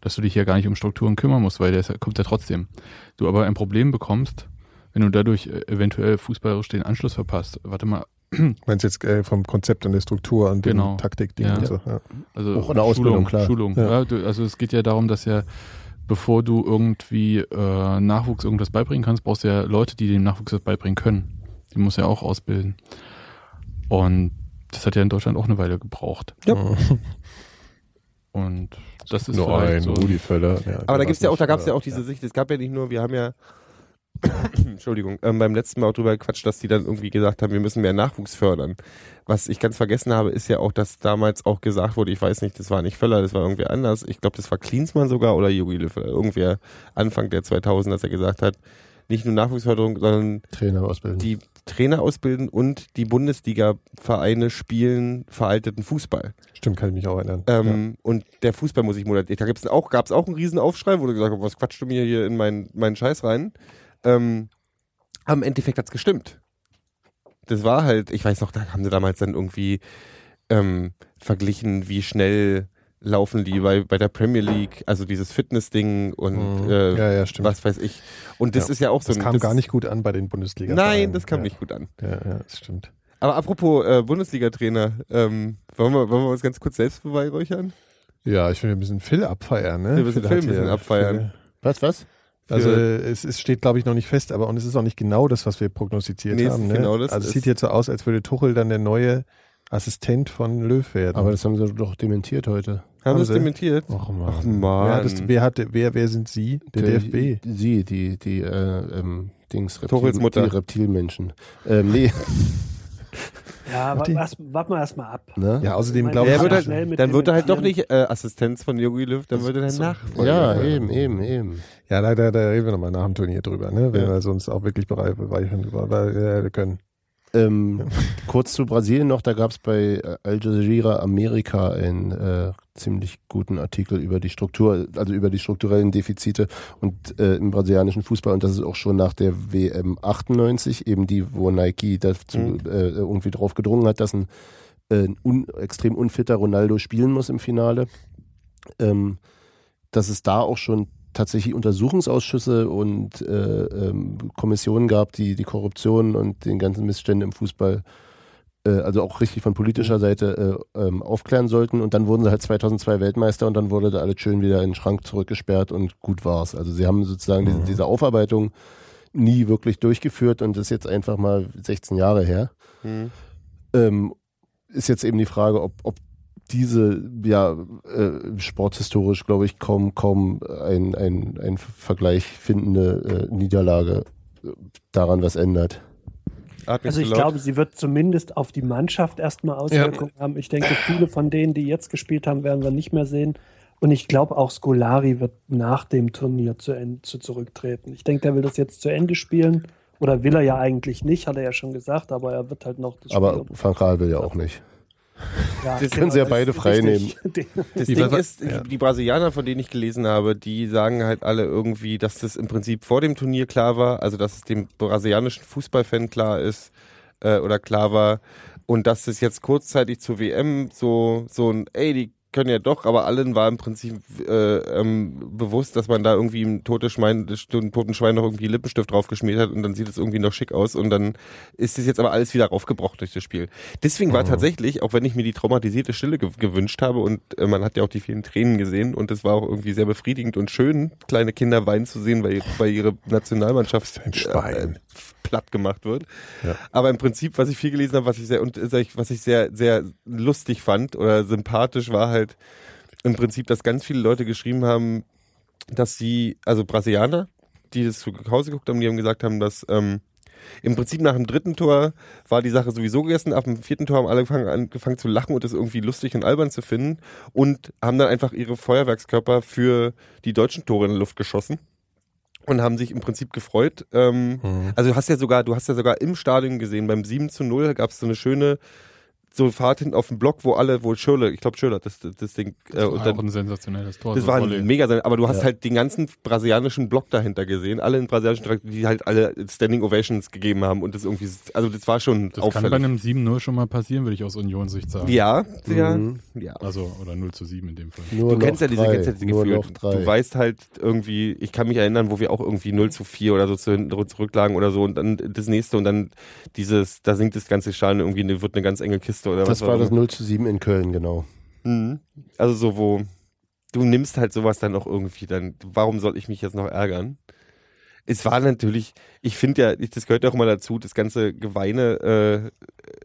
dass du dich ja gar nicht um Strukturen kümmern musst, weil der ist, kommt ja trotzdem. Du aber ein Problem bekommst, wenn du dadurch äh, eventuell fußballerisch den Anschluss verpasst. Warte mal, Meinst jetzt äh, vom Konzept und der Struktur und Genau. dem Taktikding Ja. und so. Ja. Also Auch in der Ausbildung, Schulung, klar. Schulung. Ja. Ja. du, also es geht ja darum, dass ja, bevor du irgendwie äh, Nachwuchs irgendwas beibringen kannst, brauchst du ja Leute, die dem Nachwuchs das beibringen können. Die muss ja auch ausbilden. Und das hat ja in Deutschland auch eine Weile gebraucht. Ja. Und das ist Nur vielleicht ein so. Rudi Völler. Ja, Aber da gibt's ja auch, da gab's ja ja auch diese Sicht, es gab ja nicht nur, wir haben ja Entschuldigung, ähm, beim letzten Mal auch drüber gequatscht, dass die dann irgendwie gesagt haben, wir müssen mehr Nachwuchs fördern. Was ich ganz vergessen habe, ist ja auch, dass damals auch gesagt wurde, ich weiß nicht, das war nicht Völler, das war irgendwer anders. Ich glaube, das war Klinsmann sogar oder Jogi Löw, oder irgendwer Anfang der 2000, dass er gesagt hat, nicht nur Nachwuchsförderung, sondern Trainer ausbilden. die Trainer ausbilden und die Bundesliga-Vereine spielen veralteten Fußball. Stimmt, kann ich mich auch erinnern. Ähm, Und der Fußball muss sich modernisieren. Da gibt's auch, gab's auch einen Riesenaufschrei, wo du gesagt hast, was quatschst du mir hier in meinen meinen Scheiß rein? Ähm, aber im Endeffekt hat's gestimmt. Das war halt, ich weiß noch, da haben sie damals dann irgendwie ähm, verglichen, wie schnell laufen die bei, bei der Premier League, also dieses Fitness-Ding und Mhm. äh, ja, ja, was weiß ich. Und das Ja. ist ja auch so das ein- kam gar nicht gut an bei den Bundesliga. Nein, das kam nicht gut an. Ja, ja, das stimmt. Aber apropos äh, Bundesliga-Trainer, ähm, wollen, wir, wollen wir uns ganz kurz selbst beweihräuchern? Ja, ich finde, wir müssen Phil abfeiern, ne? Wir müssen Phil ein hat bisschen abfeiern. Was, was? Also es, es steht, glaube ich, noch nicht fest, aber und es ist auch nicht genau das, was wir prognostiziert Nee, haben. Ne? genau das. also es sieht jetzt so aus, als würde Tuchel dann der neue Assistent von Löw werden. Aber das haben sie doch dementiert heute. Haben Haben sie es dementiert? Ach man. Ach Mann. Wer, hat das, wer, hat, wer, wer sind Sie? Der, DFB. Sie, die, die, äh, ähm, Dings, Tuchels Mutter. die Reptilmenschen. Ähm, nee, Ja, Hat die- wa- was- warten wir erstmal ab. ne? Ja, außerdem glaube ich, er wird halt, dann wird er halt doch nicht äh, Assistenz von Jogi Löw, dann wird er dann so. Nachfolger. Ja, eben, eben, eben. ja, da, da, da reden wir nochmal nach dem Turnier drüber, ne? wenn Ja. wir sonst auch wirklich bereit bereichern weil, können. Ähm, kurz zu Brasilien noch, da gab es bei äh, Al Jazeera Amerika einen äh, ziemlich guten Artikel über die Struktur, also über die strukturellen Defizite und äh, im brasilianischen Fußball und das ist auch schon nach der WM 98, eben die, wo Nike dazu Mhm. äh, irgendwie drauf gedrungen hat, dass ein, äh, ein un, extrem unfitter Ronaldo spielen muss im Finale. Ähm, dass es da auch schon tatsächlich Untersuchungsausschüsse und äh, ähm, Kommissionen gab, die die Korruption und den ganzen Missstände im Fußball, äh, also auch richtig von politischer Seite äh, ähm, aufklären sollten. Und dann wurden sie halt 2002 Weltmeister und dann wurde da alles schön wieder in den Schrank zurückgesperrt und gut war's. Also sie haben sozusagen diese, diese Aufarbeitung nie wirklich durchgeführt und das ist jetzt einfach mal 16 Jahre her. Mhm. Ähm, ist jetzt eben die Frage, ob, ob diese ja äh, sporthistorisch, glaube ich, kaum kaum ein, ein, ein Vergleich findende äh, Niederlage äh, daran was ändert. Also ich glaube, sie wird zumindest auf die Mannschaft erstmal Auswirkungen haben. Ich denke, viele von denen, die jetzt gespielt haben, werden wir nicht mehr sehen. Und ich glaube auch Scolari wird nach dem Turnier zu, Ende, zu zurücktreten. Ich denke, der will das jetzt zu Ende spielen. Oder will er ja eigentlich nicht, hat er ja schon gesagt, aber er wird halt noch das Aber Van Gaal will ja auch nicht. Ja, das können sie ja beide frei richtig. Das Die Ding ist, ja. die, die Brasilianer, von denen ich gelesen habe, die sagen halt alle irgendwie, dass das im Prinzip vor dem Turnier klar war, also dass es dem brasilianischen Fußballfan klar ist äh, oder klar war und dass es jetzt kurzzeitig zur WM so so ein, ey, die können ja doch, aber allen war im Prinzip äh, ähm, bewusst, dass man da irgendwie ein totes Schwein, einen toten Schwein noch irgendwie Lippenstift draufgeschmiert hat und dann sieht es irgendwie noch schick aus und dann ist es jetzt aber alles wieder raufgebraucht durch das Spiel. Deswegen war tatsächlich, auch wenn ich mir die traumatisierte Stille ge gewünscht habe und äh, man hat ja auch die vielen Tränen gesehen und es war auch irgendwie sehr befriedigend und schön, kleine Kinder weinen zu sehen, weil, weil ihre Nationalmannschaft Ein Schwein. äh, platt gemacht wird. Ja. Aber im Prinzip, was ich viel gelesen habe, was ich sehr und was ich sehr sehr lustig fand oder sympathisch war halt im Prinzip, dass ganz viele Leute geschrieben haben, dass sie also Brasilianer, die das zu Hause geguckt haben, die haben gesagt haben, dass ähm, im Prinzip nach dem dritten Tor war die Sache sowieso gegessen. Ab dem vierten Tor haben alle angefangen, angefangen zu lachen und das irgendwie lustig und albern zu finden und haben dann einfach ihre Feuerwerkskörper für die deutschen Tore in die Luft geschossen und haben sich im Prinzip gefreut. Ähm, Also du hast ja sogar, du hast ja sogar im Stadion gesehen, beim 7 zu 0 gab es so eine schöne so Fahrt hinten auf dem Block, wo alle, wo Schürle, ich glaube Schürle hat das, das Ding, äh, Das und war dann, auch ein sensationelles Tor. das so war ein mega, aber du hast Ja. halt den ganzen brasilianischen Block dahinter gesehen, alle in brasilianischen Drakt, die halt alle Standing Ovations gegeben haben und das irgendwie, also das war schon Das kann bei auffällig. einem 7-0 schon mal passieren, würde ich aus Unionssicht sagen. ja, ja, Mhm. ja. Also, oder 0 zu 7 in dem Fall. Nur Du noch kennst ja diese, drei, kennst ja diese Gefühle. Du weißt halt irgendwie, ich kann mich erinnern, wo wir auch irgendwie 0 zu 4 oder so zu hinten zurücklagen oder so und dann das nächste und dann dieses, da sinkt das ganze Schalen irgendwie, wird eine ganz enge Kiste oder das was war auch das immer. 0 zu 7 in Köln, genau. Mhm. Also so, wo du nimmst halt sowas dann auch irgendwie, dann, warum soll ich mich jetzt noch ärgern? Es war natürlich, ich finde ja, das gehört ja auch immer dazu, das ganze Geweine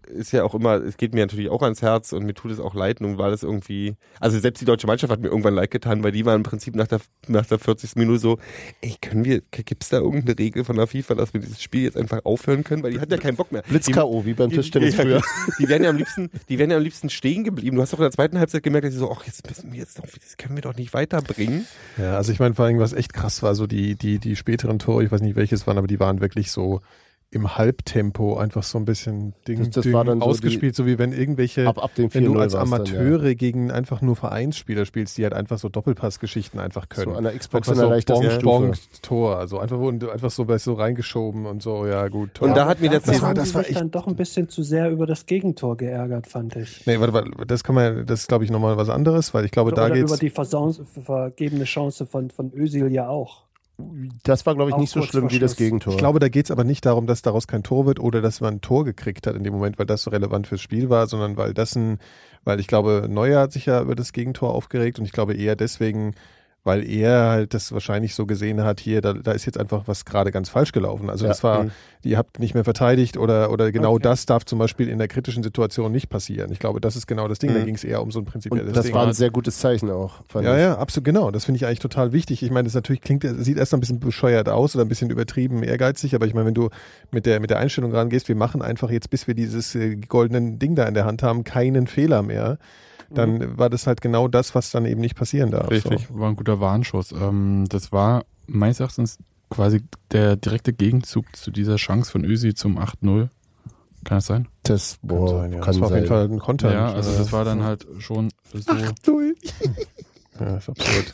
äh, ist ja auch immer, es geht mir natürlich auch ans Herz und mir tut es auch leid. Nun war das irgendwie, also selbst die deutsche Mannschaft hat mir irgendwann leid getan, weil die waren im Prinzip nach der, nach der 40. Minute so, ey, können wir, gibt es da irgendeine Regel von der FIFA, dass wir dieses Spiel jetzt einfach aufhören können? Weil die hatten ja keinen Bock mehr. Blitz-K.O., wie beim Tischtennis früher. Die wären ja am liebsten, die wären ja am liebsten stehen geblieben. Du hast doch in der zweiten Halbzeit gemerkt, dass sie so, ach, jetzt müssen wir jetzt noch, das können wir doch nicht weiterbringen. Ja, also ich meine, vor allem, was echt krass war, so die, die, die späteren Tore, ich weiß nicht welches waren, aber die waren wirklich so im Halbtempo einfach so ein bisschen Ding, Das- das Ding war dann so ausgespielt, so wie wenn irgendwelche, Ab, ab dem 4-0 wenn du als Amateure gegen einfach nur Vereinsspieler spielst, die halt einfach so Doppelpassgeschichten einfach Dann, ja. können. So an der Xbox Einfach in der so Bonk. Bonk, Tor, also einfach wurden du einfach so, so reingeschoben und so, ja gut. Tor. Und da hat mir der Das war- das war echt- dann doch ein bisschen zu sehr über das Gegentor geärgert, fand ich. Nee, warte, warte, das kann man, das ist glaube ich nochmal was anderes, weil ich glaube, da Oder geht's. über die vergebene Chance von, von Özil ja auch. Das war, glaube ich, nicht so schlimm wie das. Gegentor. Ich glaube, da geht es aber nicht darum, dass daraus kein Tor wird oder dass man ein Tor gekriegt hat in dem Moment, weil das so relevant fürs Spiel war, sondern weil das ein, weil ich glaube, Neuer hat sich ja über das Gegentor aufgeregt und ich glaube eher deswegen, weil er halt das wahrscheinlich so gesehen hat, hier, da, da ist jetzt einfach was gerade ganz falsch gelaufen. Also Ja. das war, Mhm. ihr habt nicht mehr verteidigt oder, oder genau Okay. das darf zum Beispiel in der kritischen Situation nicht passieren. Ich glaube, das ist genau das Ding. Da Mhm. ging es eher um so ein prinzipielles Und das Ding. war ein sehr gutes Zeichen auch. Ja, ich. ja, absolut, genau. Das finde ich eigentlich total wichtig. Ich meine, das natürlich klingt, sieht erst ein bisschen bescheuert aus oder ein bisschen übertrieben ehrgeizig, aber ich meine, wenn du mit der, mit der Einstellung rangehst, wir machen einfach jetzt, bis wir dieses äh, goldenen Ding da in der Hand haben, keinen Fehler mehr, dann war das halt genau das, was dann eben nicht passieren darf. Richtig, war ein guter Warnschuss. Ähm, das war meines Erachtens quasi der direkte Gegenzug zu dieser Chance von Ösi zum 8-0. Kann das sein? Das, So. Kann boah, sein, ja. kann das war auf jeden sein. Fall ein Konter. ja, also das war dann halt schon so. Ja, das ist absurd.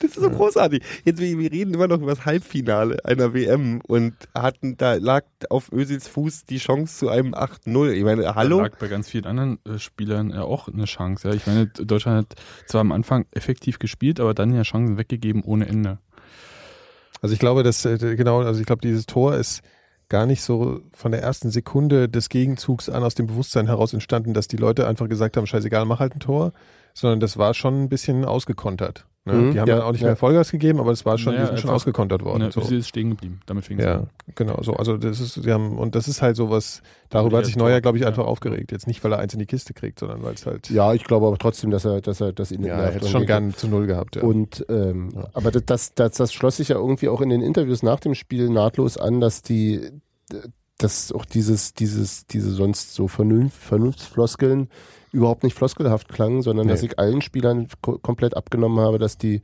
Das ist so großartig. Jetzt, wir, wir reden immer noch über das Halbfinale einer WM und hatten, da lag auf Özils Fuß die Chance zu einem 8-0. Ich meine, hallo? Da lag bei ganz vielen anderen äh, Spielern ja auch eine Chance. Ja. Ich meine, Deutschland hat zwar am Anfang effektiv gespielt, aber dann ja Chancen weggegeben ohne Ende. Also ich glaube, dass äh, genau, also ich glaube, dieses Tor ist gar nicht so von der ersten Sekunde des Gegenzugs an aus dem Bewusstsein heraus entstanden, dass die Leute einfach gesagt haben, scheißegal, mach halt ein Tor, sondern das war schon ein bisschen ausgekontert. Ne? Mhm, die haben ja, dann auch nicht ja. mehr Vollgas gegeben, aber es war schon, Naja, die sind schon ausgekontert worden. Ne, so. Ösi ist stehen geblieben. Damit fing es Ja, an. genau. So, also das ist, sie haben, und das ist halt sowas, darüber hat sich Neuer, glaube ich, ja. einfach aufgeregt. Jetzt nicht, weil er eins in die Kiste kriegt, sondern weil es halt, Ja, ich glaube aber trotzdem, dass er, dass er, dass ihn ja, er hätte schon gern zu Null gehabt. Ja. Und ähm, Ja. aber das, das, das, das schloss sich ja irgendwie auch in den Interviews nach dem Spiel nahtlos an, dass die, dass auch dieses, dieses, diese sonst so Vernunft, Vernunftsfloskeln überhaupt nicht floskelhaft klangen, sondern Nee. dass ich allen Spielern ko komplett abgenommen habe, dass die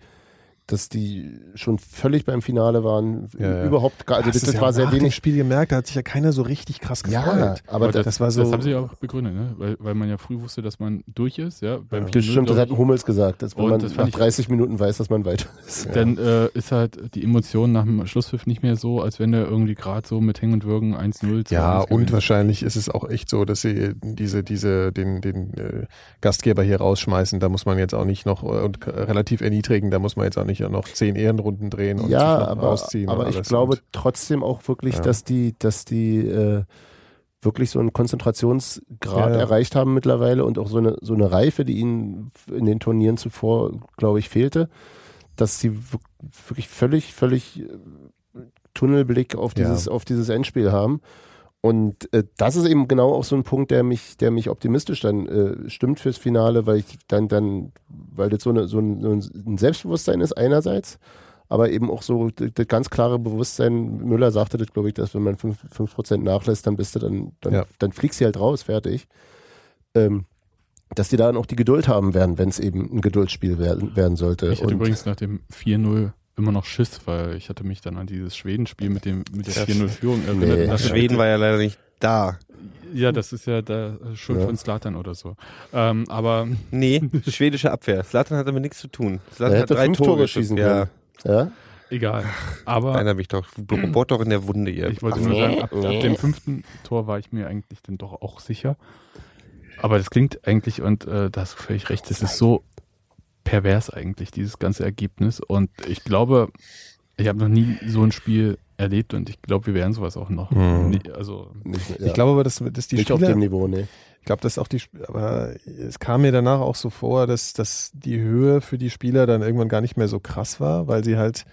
dass die schon völlig beim Finale waren, Ja, ja. überhaupt gar, also das, das ja war sehr nach dem wenig. Spiel gemerkt, da hat sich ja keiner so richtig krass gefreut. Ja, aber das, das war so- Das haben sie auch begründet, ne? weil, weil man ja früh wusste, dass man durch ist. Ja? Beim Ja. 4-0, Stimmt, das hat ein Hummels gesagt, dass man das nach fand ich- 30 Minuten weiß, dass man weiter ist. Dann äh, ist halt die Emotion nach dem Schlusspfiff nicht mehr so, als wenn der irgendwie gerade so mit Hängen und Würgen 1-0 2-1 Ja, und gewinnt. wahrscheinlich ist es auch echt so, dass sie diese, diese, den, den äh, Gastgeber hier rausschmeißen. Da muss man jetzt auch nicht noch äh, und relativ erniedrigen, da muss man jetzt auch nicht noch zehn Ehrenrunden drehen und sich ja, aber, rausziehen. und aber ich glaube Und, trotzdem auch wirklich, Ja. dass die, dass die äh, wirklich so einen Konzentrationsgrad Ja, ja. erreicht haben mittlerweile und auch so eine, so eine Reife, die ihnen in den Turnieren zuvor, glaube ich, fehlte, dass sie wirk- wirklich völlig, völlig äh, Tunnelblick auf Ja. dieses, auf dieses Endspiel haben. Und äh, das ist eben genau auch so ein Punkt, der mich, der mich optimistisch dann äh, stimmt fürs Finale, weil ich dann, dann, weil das so, eine, so, ein, so ein Selbstbewusstsein ist einerseits, aber eben auch so das, ganz klare Bewusstsein, Müller sagte das, glaube ich, dass wenn man 5%, 5 nachlässt, dann bist du dann, dann, Ja. dann fliegst du halt raus, fertig. Ähm, dass die dann auch die Geduld haben werden, wenn es eben ein Geduldsspiel werden, werden sollte. Ich hatte Und- übrigens nach dem 4-0 immer noch Schiss, weil ich hatte mich dann an dieses Schwedenspiel mit dem mit der Ja, 4-0-Führung nee. erinnert. dachte, Schweden war ja leider nicht da. Ja, das ist ja da äh, Schuld Ja. von Slatan oder so. Ähm, aber Nee, schwedische Abwehr. Slatan hat damit nichts zu tun. Slatan hat drei Tore Tore geschossen. schießen Ja, können. Ja? egal. Aber einer mich doch. Bohrt doch in der Wunde, ihr. ich wollte nur sagen, ab, ab dem fünften Tor war ich mir eigentlich dann doch auch sicher. Aber das klingt eigentlich, und äh, da hast du völlig recht, das ist so pervers eigentlich, dieses ganze Ergebnis. Und ich glaube, ich habe noch nie so ein Spiel erlebt und ich glaube, wir werden sowas auch noch. Hm. nie, also Nicht, ja. Ich glaube aber, dass, dass die nicht auf Spieler, dem Niveau, nee. ich glaube, dass auch die, aber es kam mir danach auch so vor, dass, dass die Höhe für die Spieler dann irgendwann gar nicht mehr so krass war, weil sie halt,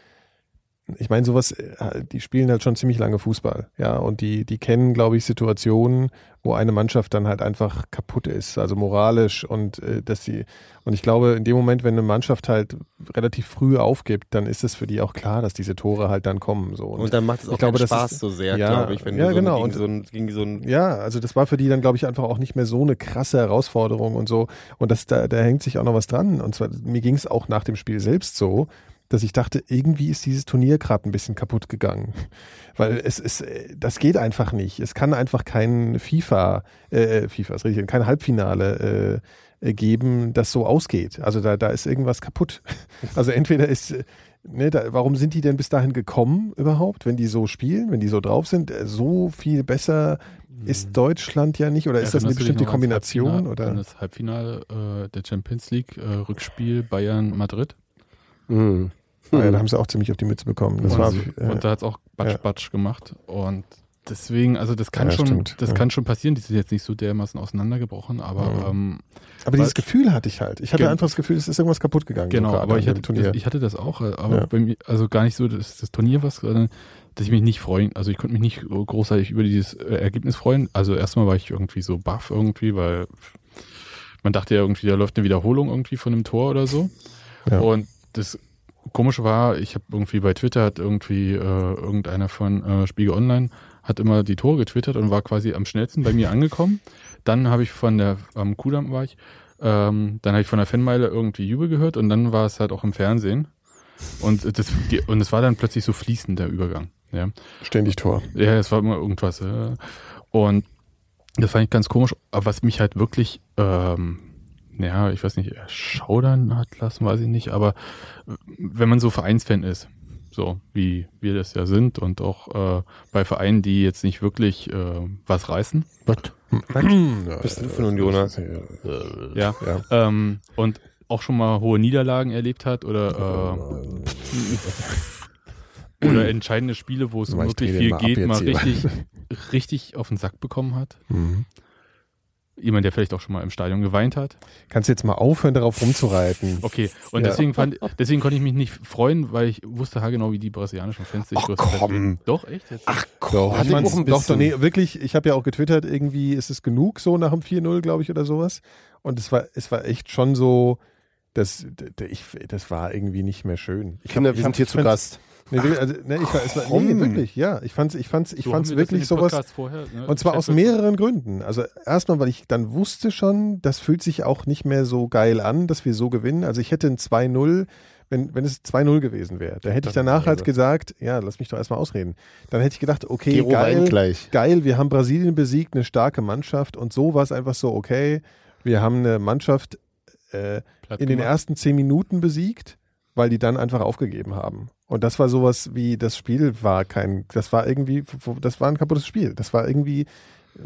ich meine, sowas, äh, die spielen halt schon ziemlich lange Fußball, ja, und die, die kennen, glaube ich, Situationen, wo eine Mannschaft dann halt einfach kaputt ist, also moralisch und äh, dass sie, und ich glaube, in dem Moment, wenn eine Mannschaft halt relativ früh aufgibt, dann ist es für die auch klar, dass diese Tore halt dann kommen, so. Und dann macht es auch glaube, Spaß ist- so sehr, ja, glaube ich, wenn ja, du so genau. gegen, Und- so ein, gegen so ein Ja, also das war für die dann, glaube ich, einfach auch nicht mehr so eine krasse Herausforderung und so. Und das, da, da hängt sich auch noch was dran. Und zwar, mir ging es auch nach dem Spiel selbst so, dass ich dachte, irgendwie ist dieses Turnier gerade ein bisschen kaputt gegangen. Weil es ist, äh, das geht einfach nicht. Es kann einfach kein FIFA, äh, FIFA ist richtig, kein Halbfinale äh, äh, geben, das so ausgeht. Also da, da ist irgendwas kaputt. Also entweder ist, äh, ne, da, warum sind die denn bis dahin gekommen überhaupt, wenn die so spielen, wenn die so drauf sind? Äh, So viel besser ist Deutschland ja nicht oder ist das eine bestimmte Kombination? Halbfinale, Oder? Das Halbfinale äh, der Champions League, äh, Rückspiel Bayern-Madrid. Mhm. Ah, ja, da haben sie auch ziemlich auf die Mütze bekommen. Das und, war, und äh, da hat es auch Batsch ja. Batsch gemacht. Und deswegen, also das kann Ja, schon, stimmt, das ja. kann schon passieren. Die sind jetzt nicht so dermaßen auseinandergebrochen, aber Mhm. ähm, Aber dieses Gefühl hatte ich halt. Ich hatte einfach das Gefühl, es ist irgendwas kaputt gegangen. genau, so aber ich hatte, das, ich hatte das auch, äh, aber Ja. bei mir, also gar nicht so, dass das Turnier was, sondern dass ich mich nicht freuen, also ich konnte mich nicht so großartig über dieses äh, Ergebnis freuen. Also erstmal war ich irgendwie so baff irgendwie, weil man dachte ja irgendwie, da läuft eine Wiederholung irgendwie von einem Tor oder so. Ja. Und das Komische war, ich habe irgendwie bei Twitter hat irgendwie äh, irgendeiner von äh, Spiegel Online hat immer die Tore getwittert und war quasi am schnellsten bei mir angekommen. Dann habe ich von der am Kudamm war ich, ähm, dann habe ich von der Fanmeile irgendwie Jubel gehört und dann war es halt auch im Fernsehen. Und das die, und es war dann plötzlich so fließend der Übergang. Ja, Ständig Tor. ja es war immer irgendwas. Äh, und das fand ich ganz komisch. Aber was mich halt wirklich, ähm, ja, ich weiß nicht, schaudern hat lassen, weiß ich nicht. Aber äh, wenn man so Vereinsfan ist, so wie wir das ja sind und auch äh, bei Vereinen, die jetzt nicht wirklich äh, was reißen, Was? Was bist du für ein Unioner? ja, Ja. ähm, und auch schon mal hohe Niederlagen erlebt hat oder äh, oder entscheidende Spiele, wo es um Ich wirklich viel geht, mal richtig, richtig auf den Sack bekommen hat. Mhm. Jemand, der vielleicht auch schon mal im Stadion geweint hat. Kannst du jetzt mal aufhören, darauf rumzureiten? Okay, und Ja. deswegen, fand, deswegen konnte ich mich nicht freuen, weil ich wusste haargenau, wie die brasilianischen Fans sich Ach, komm. Doch, echt? Jetzt? Ach Doch, Hatte ich ich fand's- auch ein doch, doch, nee, wirklich, ich habe ja auch getwittert, irgendwie ist es genug so nach dem 4-0, glaube ich, oder sowas. Und es war, es war echt schon so, das, d- d- ich, das war irgendwie nicht mehr schön. Ich Kinder, hab- wir sind hab- hier zu Gast. Nee, wirklich, also, nee, ich es war, nee, wirklich, ja. Ich fand's, ich fand's, ich So fand's wirklich sowas. Vorher, ne, Und zwar aus mehreren Gründen. Also erstmal, weil ich dann wusste schon, das fühlt sich auch nicht mehr so geil an, dass wir so gewinnen. Also ich hätte ein 2-0, wenn, wenn es 2-0 gewesen wäre, da hätte ich danach halt gesagt, ja, lass mich doch erstmal ausreden. Dann hätte ich gedacht, okay, Gero geil, geil, wir haben Brasilien besiegt, eine starke Mannschaft und so war es einfach so, okay, wir haben eine Mannschaft äh, in den ersten zehn Minuten besiegt, weil die dann einfach aufgegeben haben. Und das war sowas wie, das Spiel war kein, das war irgendwie, das war ein kaputtes Spiel. Das war irgendwie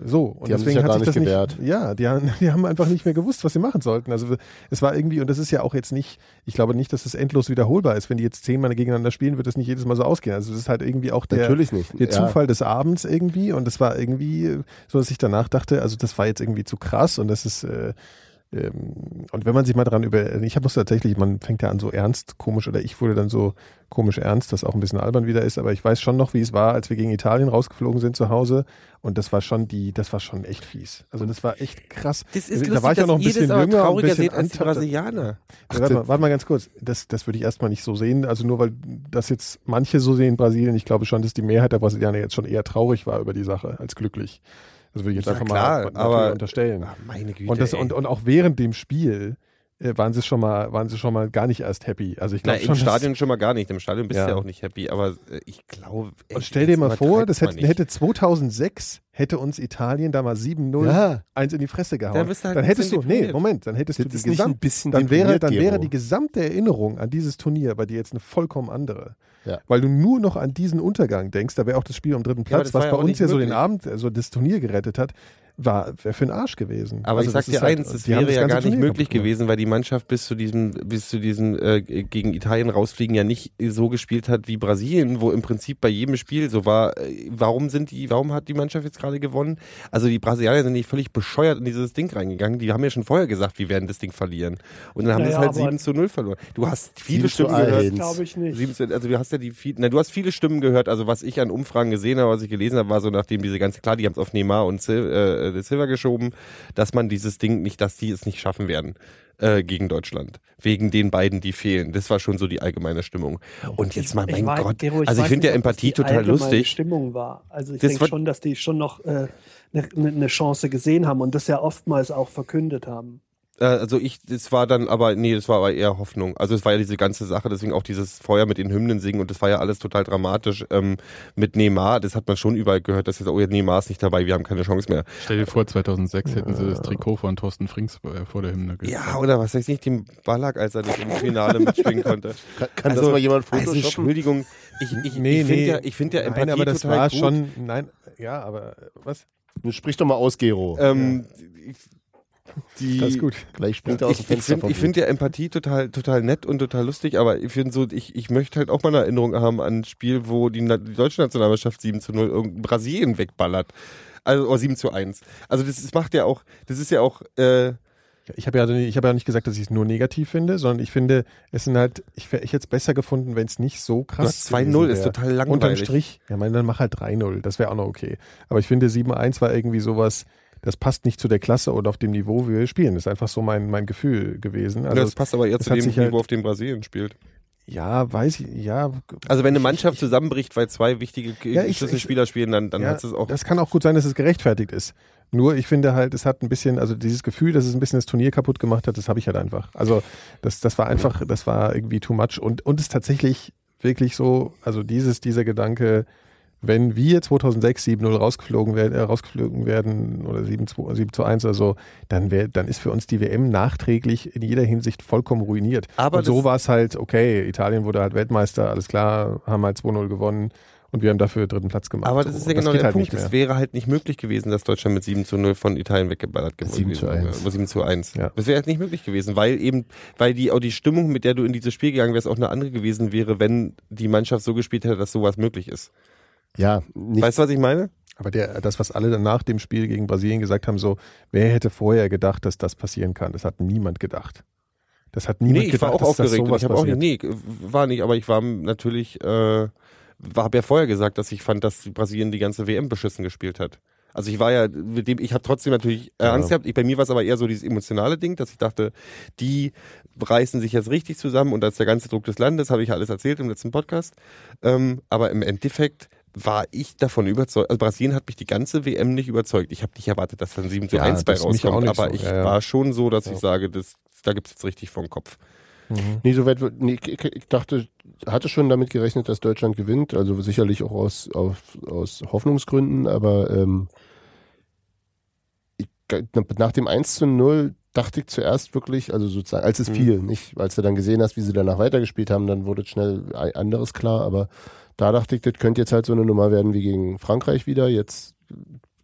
so. Und Die haben sich deswegen ja hat sich das nicht gewehrt. Nicht, ja, die haben, die haben einfach nicht mehr gewusst, was sie machen sollten. Also es war irgendwie, und das ist ja auch jetzt nicht, ich glaube nicht, dass es endlos wiederholbar ist. Wenn die jetzt zehnmal gegeneinander spielen, wird das nicht jedes Mal so ausgehen. Also das ist halt irgendwie auch der, Natürlich nicht. der Ja. Zufall des Abends irgendwie und das war irgendwie so, dass ich danach dachte, also das war jetzt irgendwie zu krass und das ist äh, und wenn man sich mal dran über, ich habe es tatsächlich, man fängt ja an so ernst, komisch oder ich wurde dann so komisch ernst, das auch ein bisschen albern wieder ist, aber ich weiß schon noch, wie es war, als wir gegen Italien rausgeflogen sind zu Hause und das war schon die, das war schon echt fies. Also das war echt krass. Das ist Also, lustig, da war ich auch noch ein dass bisschen das jünger ein bisschen seht als die. Brasilianer. Ja, warte, mal, warte mal ganz kurz. Das, das würde ich erstmal nicht so sehen. Also nur weil das jetzt manche so sehen in Brasilien, ich glaube schon, dass die Mehrheit der Brasilianer jetzt schon eher traurig war über die Sache als glücklich. Das würde ich jetzt Ja, einfach klar, mal aber- unterstellen. Ach, meine Güte. Und, das, und, und auch während dem Spiel waren sie schon mal, waren sie schon mal gar nicht erst happy. Also ich glaube im schon. Stadion schon mal gar nicht. Im Stadion bist Ja. du ja auch nicht happy. Aber äh, ich glaube. Und stell dir mal vor, das hätte, hätte 2006 hätte uns Italien da mal 7-0 Ja. eins in die Fresse gehauen. Dann bist du halt dann hättest du, nee. Moment, dann hättest Das du die gesamt, bisschen dann wäre, dann wäre die gesamte Erinnerung an dieses Turnier bei dir jetzt eine vollkommen andere. Ja. Weil du nur noch an diesen Untergang denkst, da wäre auch das Spiel am dritten Platz, was ja bei uns ja so den. Abend, also das Turnier gerettet hat, war wäre für den Arsch gewesen. Aber also ich sag dir halt- eins, es die haben wäre das ja gar nicht möglich gewesen, weil die Mannschaft bis zu diesem, bis zu diesem äh, gegen Italien rausfliegen ja nicht so gespielt hat wie Brasilien, wo im Prinzip bei jedem Spiel so war, äh, warum sind die, warum hat die Mannschaft jetzt gerade gewonnen? Also die Brasilianer sind nicht völlig bescheuert in dieses Ding reingegangen. Die haben ja schon vorher gesagt, wir werden das Ding verlieren. Und dann haben Ja, sie es halt ja, aber- 7 zu 0 verloren. Du hast viele 7 Stimmen 1. gehört. Glaube ich nicht. Sieben zu- Also du hast ja die viel, na, du hast viele Stimmen gehört, also was ich an Umfragen gesehen habe, was ich gelesen habe, war so nachdem diese ganze, klar, die haben es auf Neymar und Sil, äh, Silva geschoben, dass man dieses Ding nicht, dass die es nicht schaffen werden äh, gegen Deutschland. Wegen den beiden, die fehlen. Das war schon so die allgemeine Stimmung. Und jetzt mal, Ich mein weiß- Gott, Gero, also ich finde ja Empathie total lustig. Stimmung war. Also ich denke schon, dass die schon noch eine äh, ne, ne Chance gesehen haben und das ja oftmals auch verkündet haben. Äh, also ich, das war dann aber, nee, das war aber eher Hoffnung. Also es war ja diese ganze Sache, deswegen auch dieses Feuer mit den Hymnen singen und das war ja alles total dramatisch ähm, mit Neymar. Das hat man schon überall gehört, dass jetzt, oh ja, Neymar ist nicht dabei, wir haben keine Chance mehr. Stell dir vor, 2006 hätten sie das Trikot von Thorsten Frings äh, vor der Hymne gezeigt. Ja, oder was weiß ich nicht, dem Ballack, als er das im Finale mitschwingen konnte. Kann, kann das mal jemand also photoshoppen? Entschuldigung, ich, ich, Nee, ich finde nee. ja, ich finde ja Empathie Nein, aber das total war gut. schon, nein, ja, aber äh, was? Sprich doch mal aus, Gero. Ähm, ich, die, Das ist gut. Gleich springt er aus dem ich Fenster. finde ich find ja Empathie total, total nett und total lustig, aber ich finde so, ich, ich möchte halt auch mal eine Erinnerung haben an ein Spiel, wo die, die deutsche Nationalmannschaft 7 zu 0 irgendein Brasilien wegballert. Also, oder 7 zu 1. Also, das, das macht ja auch, das ist ja auch, äh, Ich habe ja, ich habe ja nicht gesagt, dass ich es nur negativ finde, sondern ich finde, es sind halt, ich, hätte es besser gefunden, wenn es nicht so krass das 2-0 gewesen ist total langweilig. Unterm Strich, ja, meine, dann mach halt 3-0, das wäre auch noch okay. Aber ich finde, 7-1 war irgendwie sowas, das passt nicht zu der Klasse oder auf dem Niveau, wie wir spielen. Das ist einfach so mein, mein Gefühl gewesen. Also, das passt aber eher zu dem sich Niveau, halt- auf dem Brasilien spielt. ja, weiß ich, ja. Also, wenn eine Mannschaft zusammenbricht, weil zwei wichtige Ja, ich- Schlüsselspieler spielen, dann, dann ja, hat es auch. Das kann auch gut sein, dass es gerechtfertigt ist. Nur ich finde halt, es hat ein bisschen, also dieses Gefühl, dass es ein bisschen das Turnier kaputt gemacht hat, das habe ich halt einfach. Also das, das war einfach, das war irgendwie too much und, und es ist tatsächlich wirklich so, also dieses, dieser Gedanke, wenn wir 2006 7-0 rausgeflogen werden, äh, rausgeflogen werden oder 7-2 7 zu 1 oder so, dann, wär, dann ist für uns die WM nachträglich in jeder Hinsicht vollkommen ruiniert. Aber und so war es halt, okay, Italien wurde halt Weltmeister, alles klar, haben halt 2-0 gewonnen und wir haben dafür dritten Platz gemacht. Aber das So, ist ja genau der halt Punkt. Es wäre halt nicht möglich gewesen, dass Deutschland mit 7 zu 0 von Italien weggeballert geworden 7 zu gewesen 1. wäre. 7 zu 1. Ja. Das wäre halt nicht möglich gewesen, weil eben, weil die, auch die Stimmung, mit der du in dieses Spiel gegangen wärst, auch eine andere gewesen wäre, wenn die Mannschaft so gespielt hätte, dass sowas möglich ist. Ja, nicht, Weißt du, was ich meine? Aber der, das, was alle dann nach dem Spiel gegen Brasilien gesagt haben, so, wer hätte vorher gedacht, dass das passieren kann? Das hat niemand gedacht. Das hat niemand nee, ich gedacht, war auch das aufgeregt. sowas ich habe auch nicht, nee, war nicht, aber ich war natürlich, äh, habe ja vorher gesagt, dass ich fand, dass Brasilien die ganze WM beschissen gespielt hat. Also ich war ja mit dem, ich habe trotzdem natürlich äh, Ja. Angst gehabt. Ich, bei mir war es aber eher so dieses emotionale Ding, dass ich dachte, die reißen sich jetzt richtig zusammen und als der ganze Druck des Landes, habe ich ja alles erzählt im letzten Podcast. Ähm, aber im Endeffekt war ich davon überzeugt, also Brasilien hat mich die ganze WM nicht überzeugt. Ich habe nicht erwartet, dass dann 7 zu Ja, 1 bei das mich auch rauskommt, aber so. ich Ja, ja. war schon so, dass Ja. ich sage, das, da gibt's jetzt richtig vom Kopf. Nee, so weit, wird- nee, ich, dachte, hatte schon damit gerechnet, dass Deutschland gewinnt, also sicherlich auch aus, aus, aus Hoffnungsgründen, aber ähm, ich, nach dem 1 zu 0 dachte ich zuerst wirklich, also sozusagen, als es Mhm. fiel, nicht, als du dann gesehen hast, wie sie danach weitergespielt haben, dann wurde schnell anderes klar, aber da dachte ich, das könnte jetzt halt so eine Nummer werden wie gegen Frankreich wieder, jetzt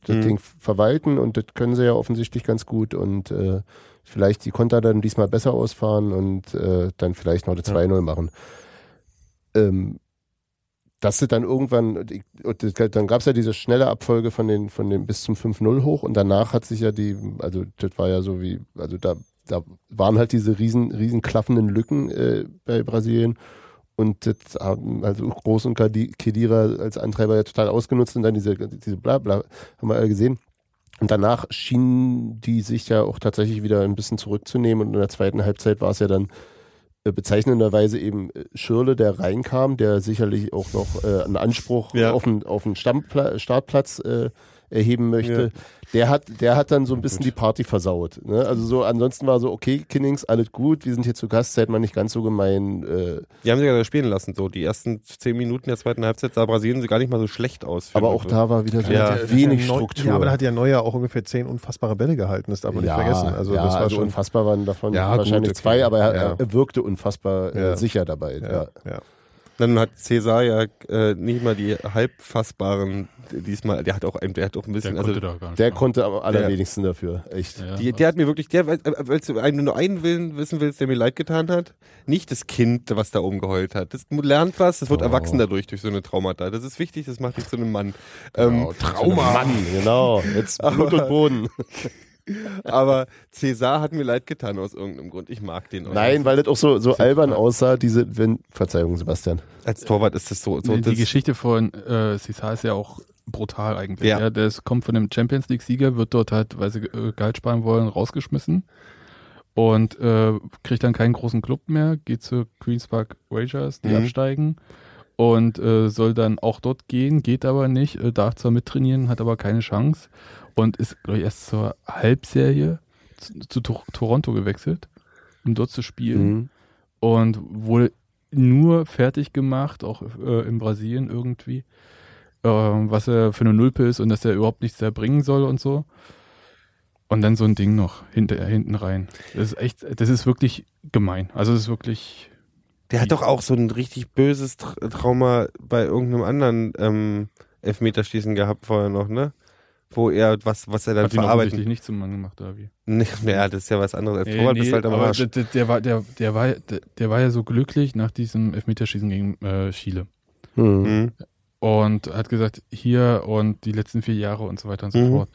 das Mhm. Ding verwalten und das können sie ja offensichtlich ganz gut und äh, vielleicht die Konter dann diesmal besser ausfahren und äh, dann vielleicht noch das 2-0 machen. Ähm, dass sie dann irgendwann, ich- und das- dann gab es ja diese schnelle Abfolge von den, von den bis zum 5-0 hoch und danach hat sich ja die, also das war ja so wie, also da, da waren halt diese riesen, riesen klaffenden Lücken äh, bei Brasilien und das haben also Groß und Kedira als Antreiber ja total ausgenutzt und dann diese, diese Blabla, haben wir alle gesehen. Und danach schienen die sich ja auch tatsächlich wieder ein bisschen zurückzunehmen und in der zweiten Halbzeit war es ja dann äh, bezeichnenderweise eben äh, Schirle, der reinkam, der sicherlich auch noch äh, einen Anspruch Ja. auf einen, auf einen Stammpla Startplatz äh, erheben möchte. Der hat, der hat dann so ein bisschen die Party versaut. Ne? Also so, ansonsten war so, okay, Kinnings, alles gut, wir sind hier zu Gast, seid mal nicht ganz so gemein. Äh, Die haben sie ja spielen lassen, so. Die ersten zehn Minuten der zweiten Halbzeit sah Brasilien gar nicht mal so schlecht aus. aber auch da war wieder so Ja. wenig Struktur. Ja, aber da hat ja Neuer auch ungefähr zehn unfassbare Bälle gehalten, das darf man nicht vergessen. Also ja, das war also schon unfassbar waren davon Ja, gut, wahrscheinlich okay. zwei, aber er, Ja. er wirkte unfassbar äh, Ja. sicher dabei. Ja. Dann hat Cesar ja äh, nicht mal die halbfassbaren diesmal, der hat auch ein, der hat auch ein Der bisschen, konnte also da gar nicht. Der machen. konnte am allerwenigsten dafür, echt. Ja. die, der hat mir wirklich, der, weil weil du einen, nur einen Willen wissen willst, der mir leid getan hat, nicht das Kind, was da oben geheult hat. Das lernt was, das wird Oh. erwachsen dadurch durch so eine Traumata. Das ist wichtig, das macht dich zu einem Mann. Ähm, Genau, Trauma. Mann, genau. Jetzt Blut und Boden. aber Cesar hat mir leid getan aus irgendeinem Grund. Ich mag den. auch. Nein, weil das auch so, so albern aussah, diese, wenn, Verzeihung, Sebastian. als Torwart ist das so. so Nee, das, die Geschichte von äh, Cesar ist ja auch brutal eigentlich. Ja. Ja. der ist, kommt von einem Champions League-Sieger, wird dort halt, weil sie äh, Gehalt sparen wollen, rausgeschmissen und äh, kriegt dann keinen großen Club mehr, geht zu Queens Park Rangers, die Mhm. absteigen und äh, soll dann auch dort gehen, geht aber nicht, äh, darf zwar mittrainieren, hat aber keine Chance und ist, glaube ich, erst zur Halbserie zu, zu Tor Toronto gewechselt, um dort zu spielen Mhm. und wurde nur fertig gemacht, auch äh, in Brasilien irgendwie, äh, was er für eine Nulpe ist und dass er überhaupt nichts da bringen soll und so. Und dann so ein Ding noch hinter, hinten rein. Das ist echt, das ist wirklich gemein. Also es ist wirklich, Der hat doch auch so ein richtig böses Tra Trauma bei irgendeinem anderen ähm, Elfmeterschießen gehabt vorher noch, ne? Wo er was, was er dann Hat ihn verarbeiten. offensichtlich nicht zum Mann gemacht, oder wie? Nee, naja, das ist ja was anderes. Als Nee, Torwart nee, bist du halt am aber Arsch. der, der, war, der, der, war, der, der war ja so glücklich nach diesem Elfmeterschießen gegen äh, Chile. Hm. Mhm. Und hat gesagt, hier und die letzten vier Jahre und so weiter und so Mhm. fort.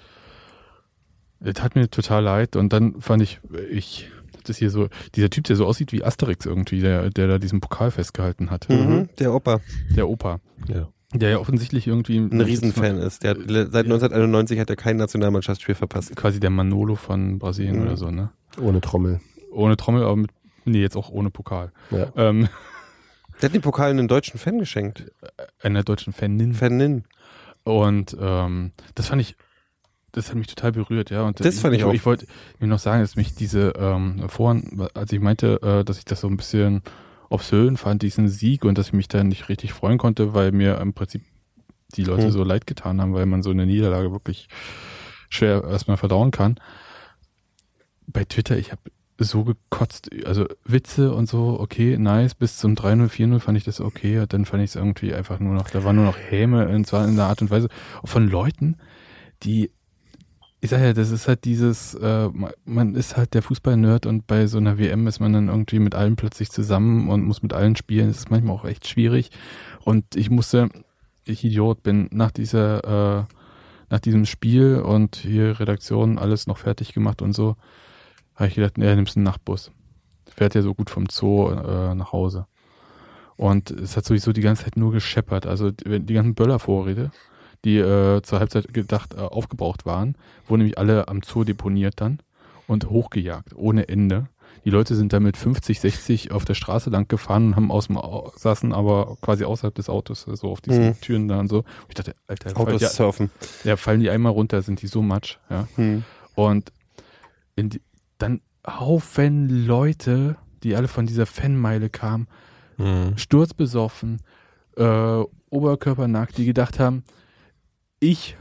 Es tat mir total leid. Und dann fand ich, ich, das hier so, dieser Typ, der so aussieht wie Asterix irgendwie, der, der da diesen Pokal festgehalten hat. Mhm. Der Opa Der Opa. Ja. Der ja offensichtlich irgendwie ein Riesenfan ist. Der hat, seit 1991 hat er kein Nationalmannschaftsspiel verpasst. Quasi der Manolo von Brasilien Mhm. oder so, ne? Ohne Trommel. Ohne Trommel, aber mit, nee, jetzt auch ohne Pokal. Ja. Ähm, Der hat den Pokal einem deutschen Fan geschenkt. einer deutschen Fanin. Fanin. Und ähm, das fand ich, das hat mich total berührt, ja. Und Das fand ich auch. Ich wollte mir noch sagen, dass mich diese ähm, vorhin, als ich meinte, äh, dass ich das so ein bisschen obszön fand, diesen Sieg und dass ich mich da nicht richtig freuen konnte, weil mir im Prinzip die Leute Hm. so leid getan haben, weil man so eine Niederlage wirklich schwer erstmal verdauen kann. Bei Twitter, ich habe so gekotzt, also Witze und so, okay, nice, bis zum 3-0, 4-0 fand ich das okay, und dann fand ich es irgendwie einfach nur noch, da war nur noch Häme, und zwar in der Art und Weise von Leuten, die, ich sag ja, das ist halt dieses, äh, ma- man ist halt der Fußball-Nerd und bei so einer WM ist man dann irgendwie mit allen plötzlich zusammen und muss mit allen spielen, das ist manchmal auch echt schwierig und ich musste, ich Idiot bin, nach dieser, äh, nach diesem Spiel und hier Redaktion alles noch fertig gemacht und so, habe ich gedacht, nee, nimmst einen Nachtbus. Fährt ja so gut vom Zoo äh, nach Hause. Und es hat sowieso die ganze Zeit nur gescheppert. Also die, die ganzen Böller-Vorräte, die äh, zur Halbzeit gedacht äh, aufgebraucht waren, wurden nämlich alle am Zoo deponiert dann und hochgejagt, ohne Ende. Die Leute sind da mit 50, 60 auf der Straße lang gefahren und haben aus dem Au saßen aber quasi außerhalb des Autos, so auf diesen Mhm. Türen da und so. Ich dachte, Alter, Autos ja, surfen. ja, fallen die einmal runter, sind die so matsch, ja. Hm. Und in die, dann Haufen Leute, die alle von dieser Fanmeile kamen, Mhm. sturzbesoffen, äh, oberkörpernackt, die gedacht haben, ich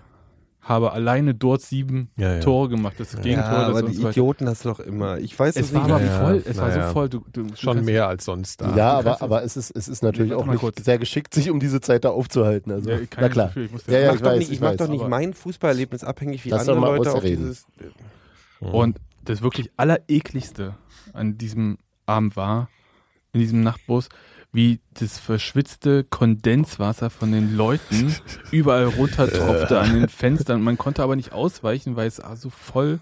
habe alleine dort sieben Ja, ja. Tore gemacht. Das Gegentor, Ja, das aber die. Idioten hast du doch immer. Ich weiß es Es war nicht. aber Ja, voll, es war naja. so voll. Du, du, du Schon mehr als sonst da. Ja, aber, aber es ist, es ist natürlich Nee, auch nicht kurz. sehr geschickt, sich um diese Zeit da aufzuhalten. Also, Ja, na klar. Gefühl, ich Ja, ja, mach ich doch weiß, nicht, ich ich mach weiß. doch nicht mein Fußballerlebnis abhängig, wie Lass andere doch mal Leute auf dieses. Und das wirklich Allerekligste an diesem Abend war, in diesem Nachtbus, wie das verschwitzte Kondenswasser von den Leuten überall runtertropfte an den Fenstern. Man konnte aber nicht ausweichen, weil es war so voll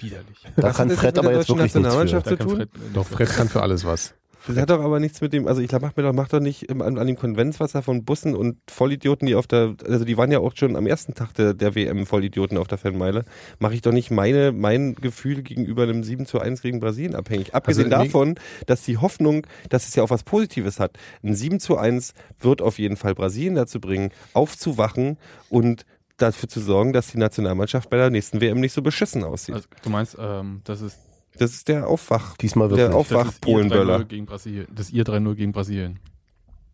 widerlich. Da kann Fred aber jetzt wirklich nichts für. Fred- Doch, Fred kann für alles was. Das hat doch aber nichts mit dem, also ich mach mir doch, mach doch nicht an, an dem Konventswasser von Bussen und Vollidioten, die auf der, also die waren ja auch schon am ersten Tag der, der WM Vollidioten auf der Fanmeile, mache ich doch nicht meine, mein Gefühl gegenüber einem 7 zu 1 gegen Brasilien abhängig. Abgesehen nee. davon, dass die Hoffnung, dass es ja auch was Positives hat. Ein 7 zu 1 wird auf jeden Fall Brasilien dazu bringen, aufzuwachen und dafür zu sorgen, dass die Nationalmannschaft bei der nächsten WM nicht so beschissen aussieht. Also, du meinst, ähm, das ist das ist der Aufwach. Diesmal Der wirklich. Auf- das ist ihr Polenböller. 3-0 gegen Brasilien. Das ihr 3-0 gegen Brasilien.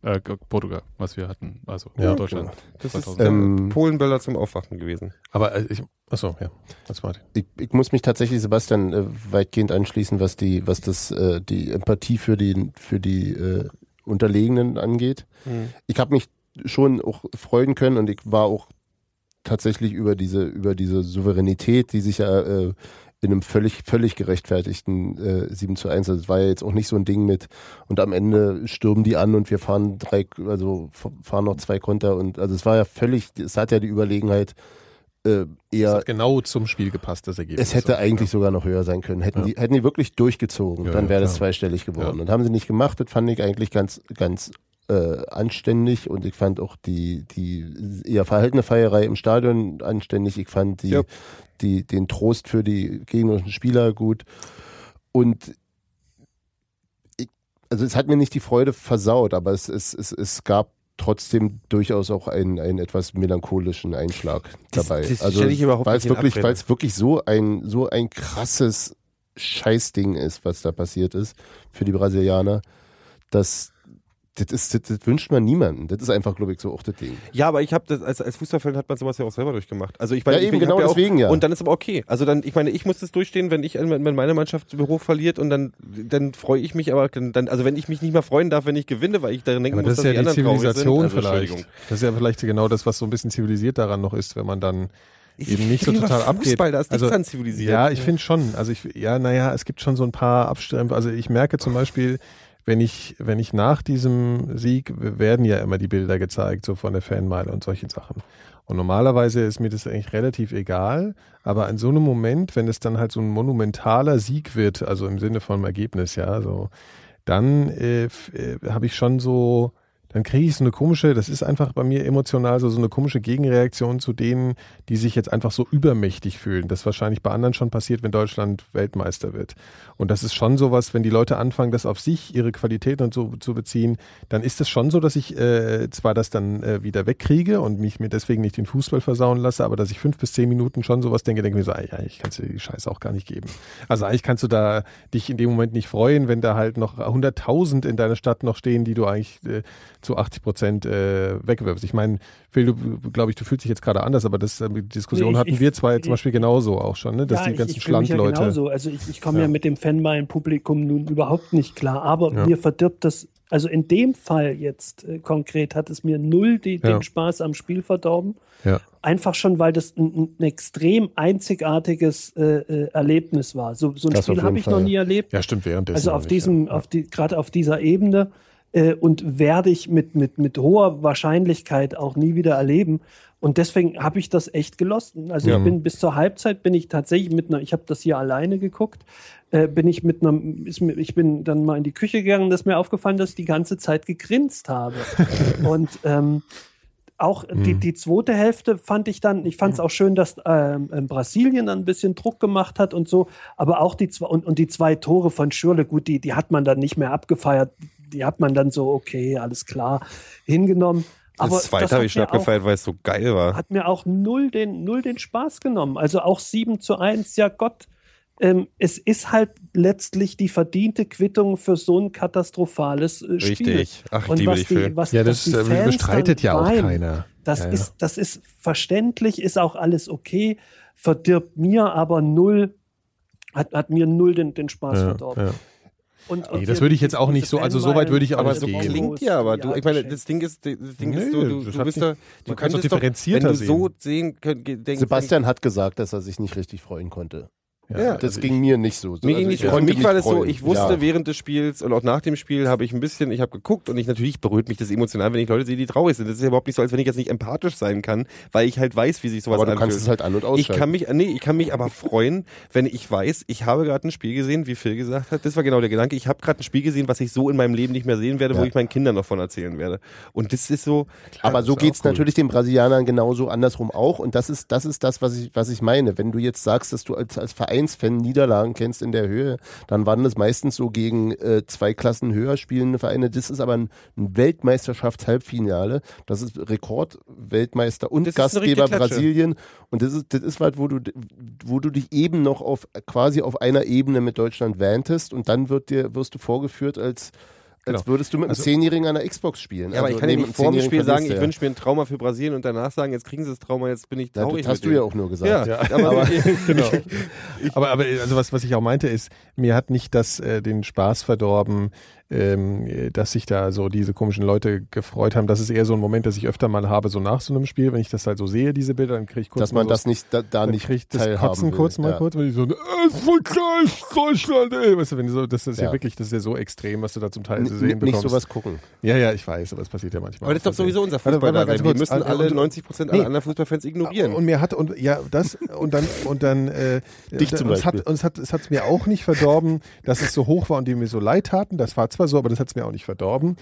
Äh, Portugal, was wir hatten. Also Ja. Deutschland. Das ist 2000. der Ähm, Polenböller zum Aufwachen gewesen. Aber äh, ich, achso, ja, das war ich, ich muss mich tatsächlich, Sebastian, äh, weitgehend anschließen, was die, was das, äh, die Empathie für die, für die äh, Unterlegenen angeht. Ich habe mich schon auch freuen können und ich war auch tatsächlich über diese, über diese Souveränität, die sich ja äh, in einem völlig, völlig gerechtfertigten äh, 7 zu 1, also es war ja jetzt auch nicht so ein Ding mit und am Ende stürmen die an und wir fahren drei, also fahren noch zwei Konter und also es war ja völlig, es hat ja die Überlegenheit äh, Das eher hat genau zum Spiel gepasst, das Ergebnis. es hätte eigentlich ja. sogar noch höher sein können. Hätten, Ja. die, hätten die wirklich durchgezogen, Ja, dann wäre das zweistellig geworden. Und haben sie nicht gemacht, das fand ich eigentlich ganz, ganz äh, anständig und ich fand auch die, die eher verhaltene Feierei im Stadion anständig. Ich fand die, Ja. die, den Trost für die gegnerischen Spieler gut. Und ich, also es hat mir nicht die Freude versaut, aber es, es, es, es gab trotzdem durchaus auch einen, einen etwas melancholischen Einschlag Das- dabei. das also stell ich überhaupt weil es wirklich, weil es wirklich so ein, so ein krasses Scheißding ist, was da passiert ist für die Brasilianer, dass das, ist, das, das wünscht man niemandem. Das ist einfach, glaube ich, so auch das Ding. Ja, aber ich habe das als, als Fußballfan hat man sowas ja auch selber durchgemacht. Also ich meine, Ja, eben, ich genau ja auch, deswegen, ja. Und dann ist aber okay. Also dann, ich meine, ich muss das durchstehen, wenn ich wenn meine Mannschaft zu Büro verliert und dann dann freue ich mich aber dann also wenn ich mich nicht mehr freuen darf, wenn ich gewinne, weil ich daran denken Aber muss, das ist ja dass die die Zivilisation sind. Also, vielleicht. Das ist ja vielleicht genau das, was so ein bisschen zivilisiert daran noch ist, wenn man dann Ich eben nicht so total abgeht. Fußball, da ist nichts also, dran zivilisiert. Ja, ich finde schon. Also ich, ja, naja, es gibt schon so ein paar Abstände. Also ich merke zum Beispiel, wenn ich, wenn ich nach diesem Sieg werden ja immer die Bilder gezeigt, so von der Fanmeile und solchen Sachen. Und normalerweise ist mir das eigentlich relativ egal, aber in so einem Moment, wenn es dann halt so ein monumentaler Sieg wird, also im Sinne von Ergebnis, ja, so, dann äh, äh, habe ich schon so, dann kriege ich so eine komische, das ist einfach bei mir emotional so, so eine komische Gegenreaktion zu denen, die sich jetzt einfach so übermächtig fühlen. Das wahrscheinlich bei anderen schon passiert, wenn Deutschland Weltmeister wird. Und das ist schon sowas, wenn die Leute anfangen, das auf sich, ihre Qualitäten und so zu beziehen, dann ist es schon so, dass ich äh, zwar das dann äh, wieder wegkriege und mich mir deswegen nicht den Fußball versauen lasse, aber dass ich fünf bis zehn Minuten schon sowas denke, denke mir so, eigentlich, eigentlich kannst dir die Scheiße auch gar nicht geben. Also eigentlich kannst du da dich in dem Moment nicht freuen, wenn da halt noch 100.000 in deiner Stadt noch stehen, die du eigentlich äh, zu 80 Prozent äh, wegwirfst. Ich meine, Phil, du glaube ich, du fühlst dich jetzt gerade anders, aber das, äh, die Diskussion Nee, ich- hatten ich- wir zwei zum ich- Beispiel genauso auch schon, ne? dass ja, die ganzen mich ja Schlandleute. genauso. Also ich, komme ja. Ja. mit dem Fanmeilen-Publikum nun überhaupt nicht klar. Aber Ja. mir verdirbt das, also in dem Fall jetzt äh, konkret hat es mir null die, den Spaß am Spiel verdorben. Ja. Einfach schon, weil das ein, ein extrem einzigartiges äh, äh, Erlebnis war. So, so ein Das Spiel habe ich noch nie erlebt. Ja, stimmt, währenddessen. Also auf diesem, auf die, gerade auf dieser Ebene äh, und werde ich mit, mit, mit hoher Wahrscheinlichkeit auch nie wieder erleben. Und deswegen habe ich das echt gelost. Also Ja. ich bin bis zur Halbzeit bin ich tatsächlich mit einer, ich habe das hier alleine geguckt, äh, bin ich mit einer, ist mir, ich bin dann mal in die Küche gegangen, da ist mir aufgefallen, dass ich die ganze Zeit gegrinst habe. und ähm, auch die, Mhm. die zweite Hälfte fand ich dann, ich fand es auch schön, dass ähm, ähm, Brasilien dann ein bisschen Druck gemacht hat und so, aber auch die zwei, und, und die zwei Tore von Schürle, gut, die, die hat man dann nicht mehr abgefeiert, die hat man dann so, okay, alles klar, hingenommen. Aber das zweite habe ich schon abgefeiert, weil es so geil war. hat mir auch null den, null den Spaß genommen. Also auch 7 zu 1, ja Gott, ähm, es ist halt letztlich die verdiente Quittung für so ein katastrophales äh, Spiel. Richtig. Ach, Und liebe was dich, die, was, Ja, was das die äh, Fans bestreitet ja auch weinen, keiner. Das, Ja, ja. Ist, das ist verständlich, ist auch alles okay, verdirbt mir aber null, hat, hat mir null den, den Spaß Ja, verdorben. Und, Nee, das würde ich jetzt auch nicht so- also so weit würde ich auch Aber nicht so gehen. klingt ja, aber du, ich meine, das Ding ist, das Ding ist du, du hat bist nicht- da, du kann's doch doch, wenn differenzierter du sehen. so sehen denkst, Sebastian hat gesagt, dass er sich nicht richtig freuen konnte. Ja, das also ging mir nicht so. Mir Also ging ich nicht mich war das so, ich wusste Ja. während des Spiels und auch nach dem Spiel habe ich ein bisschen, ich habe geguckt und ich natürlich berührt mich das emotional, wenn ich Leute sehe, die traurig sind. Das ist ja überhaupt nicht so, als wenn ich jetzt nicht empathisch sein kann, weil ich halt weiß, wie sich sowas Aber du anfühlt. kannst es halt an- und Ich ausschalten. kann mich, nee, ich kann mich aber freuen, wenn ich weiß, ich habe gerade ein Spiel gesehen, wie Phil gesagt hat. Das war genau der Gedanke. Ich habe gerade ein Spiel gesehen, was ich so in meinem Leben nicht mehr sehen werde, wo Ja. ich meinen Kindern davon erzählen werde. Und das ist so. Aber so ist geht's natürlich den Brasilianern genauso andersrum auch. Und das ist, das ist das, was ich, was ich meine. Wenn du jetzt sagst, dass du als, als Vereinsfan Niederlagen kennst in der Höhe, dann waren das meistens so gegen äh, zwei Klassen höher spielende Vereine. Das ist aber ein, ein Weltmeisterschafts-Halbfinale. Das ist Rekordweltmeister und Das Gastgeber. Brasilien. Und das ist, das ist was, wo du, wo du dich eben noch auf, quasi auf einer Ebene mit Deutschland wähntest und dann wird dir, wirst du vorgeführt als, als Genau. würdest du mit einem Also- Zehnjährigen an der Xbox spielen. Ja, aber Also ich kann ja nicht vor dem Zehnjährigen Spiel sagen, du ich ja. wünsche mir ein Trauma für Brasilien und danach sagen, jetzt kriegen sie das Trauma, jetzt bin ich Ja, traurig. das hast du ja auch nur gesagt. Ja, aber, genau. aber, aber also was, was ich auch meinte ist, mir hat nicht das äh, den Spaß verdorben, ähm, äh, dass sich da so diese komischen Leute gefreut haben. Das ist eher so ein Moment, dass ich öfter mal habe, so nach so einem Spiel, wenn ich das halt so sehe, diese Bilder, dann kriege ich kurz dass man mal so das nicht da, da nicht krieg ich das Kotzen will. kurz mal ja. kurz, wenn ich so, äh, ist voll geil, Deutschland, ey. Weißt du, wenn du so, das ist ja. Ja. wirklich, das ist ja so extrem, was du da zum Teil N- zu sehen nicht bekommst. sowas gucken. Ja, ja, ich weiß, aber es passiert ja manchmal. aber das ist doch Versehen. sowieso unser Fußball da sein. Wir müssen Also, alle und- 90 Prozent aller Nee. anderen Fußballfans ignorieren. Und mir hat und ja das und dann und dann äh, Dich und zum es hat Beispiel. und es hat es hat's mir auch nicht verdorben, dass es so hoch war und die mir so leid taten. Das war zwar so, aber das hat es mir auch nicht verdorben.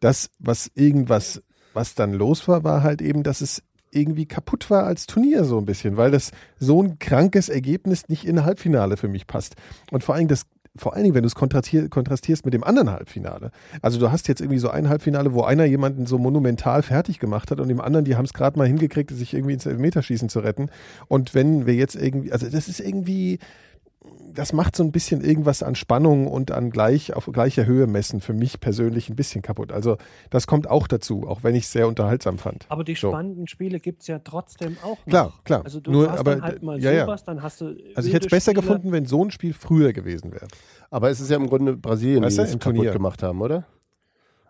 Das was irgendwas was dann los war, war halt eben, dass es irgendwie kaputt war als Turnier so ein bisschen, weil das so ein krankes Ergebnis nicht in ein Halbfinale für mich passt. Und vor allem das vor allen Dingen, wenn du es kontrastier- kontrastierst mit dem anderen Halbfinale. Also du hast jetzt irgendwie so ein Halbfinale, wo einer jemanden so monumental fertig gemacht hat und dem anderen, die haben es gerade mal hingekriegt, sich irgendwie ins Elfmeterschießen zu retten. Und wenn wir jetzt irgendwie, also das ist irgendwie, das macht so ein bisschen irgendwas an Spannung und an gleich auf gleicher Höhe messen für mich persönlich ein bisschen kaputt. Also das kommt auch dazu, auch wenn ich es sehr unterhaltsam fand. Aber die So. spannenden Spiele gibt es ja trotzdem auch noch. Klar, klar. Also du Nur, hast aber, dann halt mal ja, ja. sowas, dann hast du Also ich hätte es besser Spiele. gefunden, wenn so ein Spiel früher gewesen wäre. Aber es ist ja im Grunde Brasilien, Weißt die das im kaputt Turnier. gemacht haben, oder?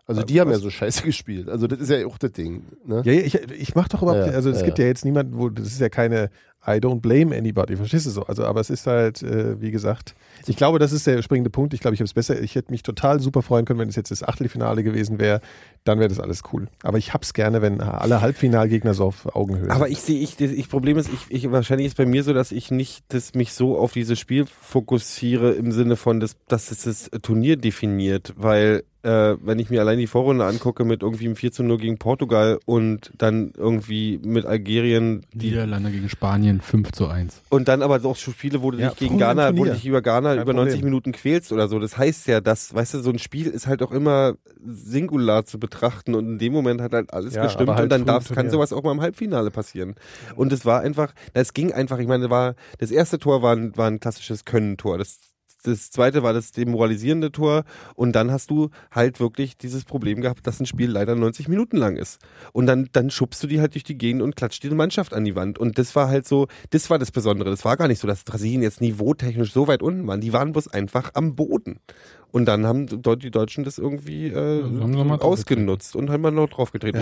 Also die haben ja was? so scheiße gespielt. Also das ist ja auch das Ding. Ne? Ja, ja, ich, ich mache doch überhaupt, Ja, ja, also es ja, gibt ja. ja jetzt niemanden, wo, das ist ja keine I don't blame anybody, verstehst du so? Also, aber es ist halt, äh, wie gesagt, ich glaube, das ist der springende Punkt. Ich glaube, ich habe es besser, ich hätte mich total super freuen können, wenn es jetzt das Achtelfinale gewesen wäre, dann wäre das alles cool. Aber ich hab's gerne, wenn alle Halbfinalgegner so auf Augenhöhe Aber sind. ich sehe, ich, ich Problem ist, ich, ich wahrscheinlich ist bei mir so, dass ich nicht das mich so auf dieses Spiel fokussiere im Sinne von, das, dass es das Turnier definiert, weil äh, wenn ich mir allein die Vorrunde angucke mit irgendwie einem 4 zu 0 gegen Portugal und dann irgendwie mit Algerien die Niederlande gegen Spanien 5 zu 1. und dann aber auch schon Spiele, wo du Ja, dich gegen Ghana, wo du dich über Ghana Kein über 90 Problem. Minuten quälst oder so. Das heißt ja, dass, weißt du, so ein Spiel ist halt auch immer singular zu betrachten und in dem Moment hat halt alles Ja, gestimmt halt und dann darf, kann sowas auch mal im Halbfinale passieren. Und es war einfach, es ging einfach, ich meine, war, das erste Tor war ein, war ein klassisches Können-Tor. Das, das zweite war das demoralisierende Tor und dann hast du halt wirklich dieses Problem gehabt, dass ein Spiel leider 90 Minuten lang ist. Und dann, dann schubst du die halt durch die Gegend und klatscht die Mannschaft an die Wand. Und das war halt so, das war das Besondere. Das war gar nicht so, dass Brasilien jetzt niveautechnisch so weit unten waren. Die waren bloß einfach am Boden. Und dann haben dort die Deutschen das irgendwie äh, mal ausgenutzt und haben mal noch draufgetreten.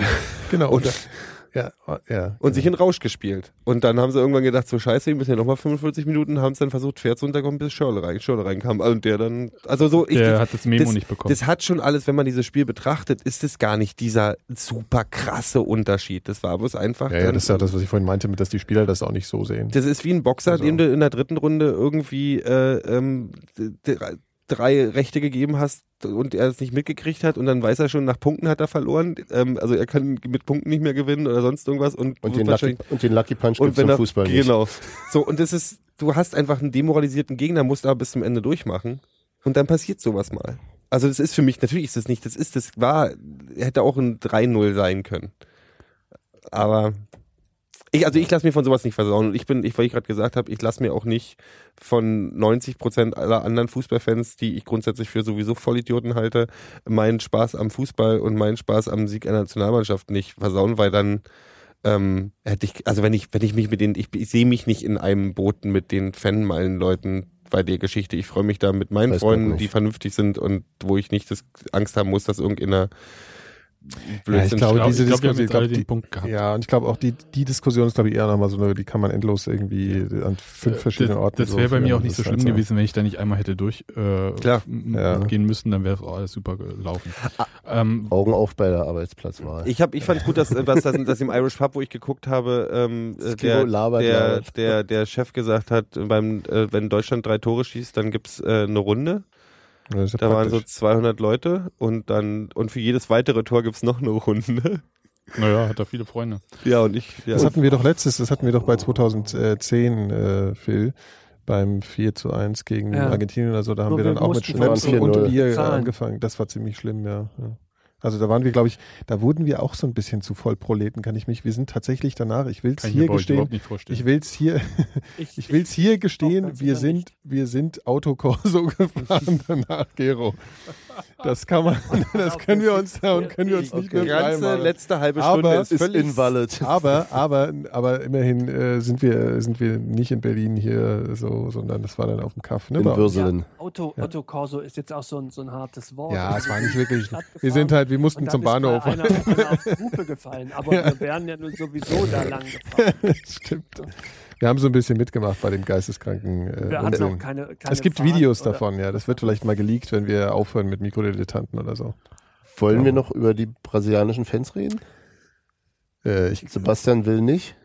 genau, Und- und, ja, ja. Und sich in Rausch gespielt. Und dann haben sie irgendwann gedacht, so scheiße, wir müssen ja nochmal 45 Minuten, haben es dann versucht, fair zu unterkommen, bis Schörle rein, reinkam. Und der dann, also so, ich, Der hat das Memo das, nicht bekommen. Das hat schon alles, wenn man dieses Spiel betrachtet, ist es gar nicht dieser super krasse Unterschied. Das war bloß einfach. Ja, ja, das ist ja das, was ich vorhin meinte, mit, dass die Spieler das auch nicht so sehen. das ist wie ein Boxer, Also- dem du in der dritten Runde irgendwie äh, ähm, drei Rechte gegeben hast und er es nicht mitgekriegt hat und dann weiß er schon, nach Punkten hat er verloren. Ähm, also er kann mit Punkten nicht mehr gewinnen oder sonst irgendwas. Und, Und den, Lucky, und den Lucky Punch gibt es im Fußball nicht. Genau. So, und das ist, du hast einfach einen demoralisierten Gegner, musst aber bis zum Ende durchmachen. Und dann passiert sowas mal. Also das ist für mich, natürlich ist das nicht, das ist, das war, hätte auch ein 3-0 sein können. Aber ich, also ich lasse mir von sowas nicht versauen. Und ich bin, ich, weil ich gerade gesagt habe, ich lasse mir auch nicht von 90 Prozent aller anderen Fußballfans, die ich grundsätzlich für sowieso Vollidioten halte, meinen Spaß am Fußball und meinen Spaß am Sieg einer Nationalmannschaft nicht versauen, weil dann ähm, hätte ich, also wenn ich, wenn ich mich mit den, ich, ich sehe mich nicht in einem Boot mit den Fanmeilen-Leuten bei der Geschichte. Ich freue mich da mit meinen Freunden, die vernünftig sind und wo ich nicht das Angst haben muss, dass irgendeiner Ja, ich Blödsinn glaube, glaub- diese ich glaub, Diskussion, ich glaub, den Punkt gehabt. ja, und ich glaube auch die, die Diskussion ist, glaube ich, eher nochmal so eine, die kann man endlos irgendwie an fünf verschiedenen das, Orten Das wäre so bei mir auch nicht so schlimm halt gewesen, wenn ich da nicht einmal hätte durch äh, Ja. gehen müssen, dann wäre es auch alles super gelaufen. Ähm, Augen auf bei der Arbeitsplatzwahl. Ich habe, ich fand gut, dass, äh, was das, das im Irish Pub, wo ich geguckt habe, ähm, äh, der, labert, der, labert. der, der Chef gesagt hat, beim, äh, wenn Deutschland drei Tore schießt, dann gibt's äh, eine Runde. Da waren so praktisch. 200 Leute und dann und für jedes weitere Tor gibt's noch eine Runde. naja, hat da viele Freunde. Ja und ich. Ja. Das hatten wir doch letztes, das hatten wir doch bei 2010, äh, Phil, beim 4 zu 1 gegen Ja. Argentinien oder so, da haben Nur wir dann wir auch mit von und 4-0 Bier zahlen. angefangen. Das war ziemlich schlimm, ja. ja. Also da waren wir, glaube ich, da wurden wir auch so ein bisschen zu Vollproleten, kann ich mich. Wir sind tatsächlich danach, ich will es hier gestehen, ich will es hier, Ich, ich will es hier gestehen, wir sind, nicht. wir sind Autokorso gefahren danach, Gero. Das kann man, das können wir uns da und können wir uns nicht die mehr frei ganze machen. letzte halbe Aber Stunde ist ist völlig invalid. Aber, aber, aber immerhin äh, sind wir sind wir nicht in Berlin hier so, sondern das war dann auf dem Kaff. Ne, In. Würselen. Ja, Auto, Ja. Auto Corso ist jetzt auch so ein, so ein hartes Wort. Ja, es Also war wir nicht wirklich. Wir sind halt, wir mussten zum Bahnhof. Einer, einer auf die Hupe gefallen, aber Ja. wir wären ja nun sowieso da lang gefahren. Stimmt. Wir haben so ein bisschen mitgemacht bei dem geisteskranken äh, Wir hatten auch keine, keine Es gibt Fahrt Videos oder- davon, ja. Das wird vielleicht mal geleakt, wenn wir aufhören mit Mikrodilettanten oder so. Wollen wir noch über die brasilianischen Fans reden? Äh, ich, Sebastian will nicht.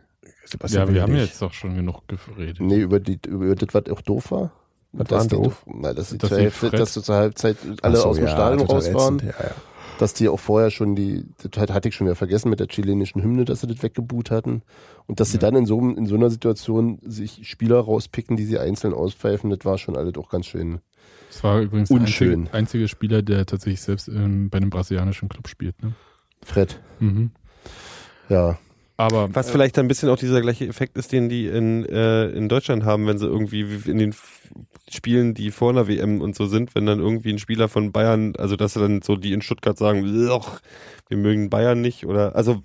Sebastian ja, wir haben will ja nicht. jetzt doch schon genug geredet. Nee, über, die, über das, was auch doof war. Was dass war die, doof? Na, dass, die Dass zur die dass zur Halbzeit alle so, aus dem ja, Stadion raus waren. Ja, ja. Dass die auch vorher schon die, das hatte ich schon wieder vergessen mit der chilenischen Hymne, dass sie das weggebuht hatten. Und dass sie dann in so, in so einer Situation sich Spieler rauspicken, die sie einzeln auspfeifen, das war schon alles auch ganz schön. Das war übrigens der Unschön. einzige, einzige Spieler, der tatsächlich selbst ähm, bei einem brasilianischen Club spielt. Ne? Fred, Mhm. ja. Aber Was vielleicht ein bisschen auch dieser gleiche Effekt ist, den die in, äh, in Deutschland haben, wenn sie irgendwie in den F- Spielen, die vor einer WM und so sind, wenn dann irgendwie ein Spieler von Bayern, also dass dann so die in Stuttgart sagen, "Ugh, wir mögen Bayern nicht oder also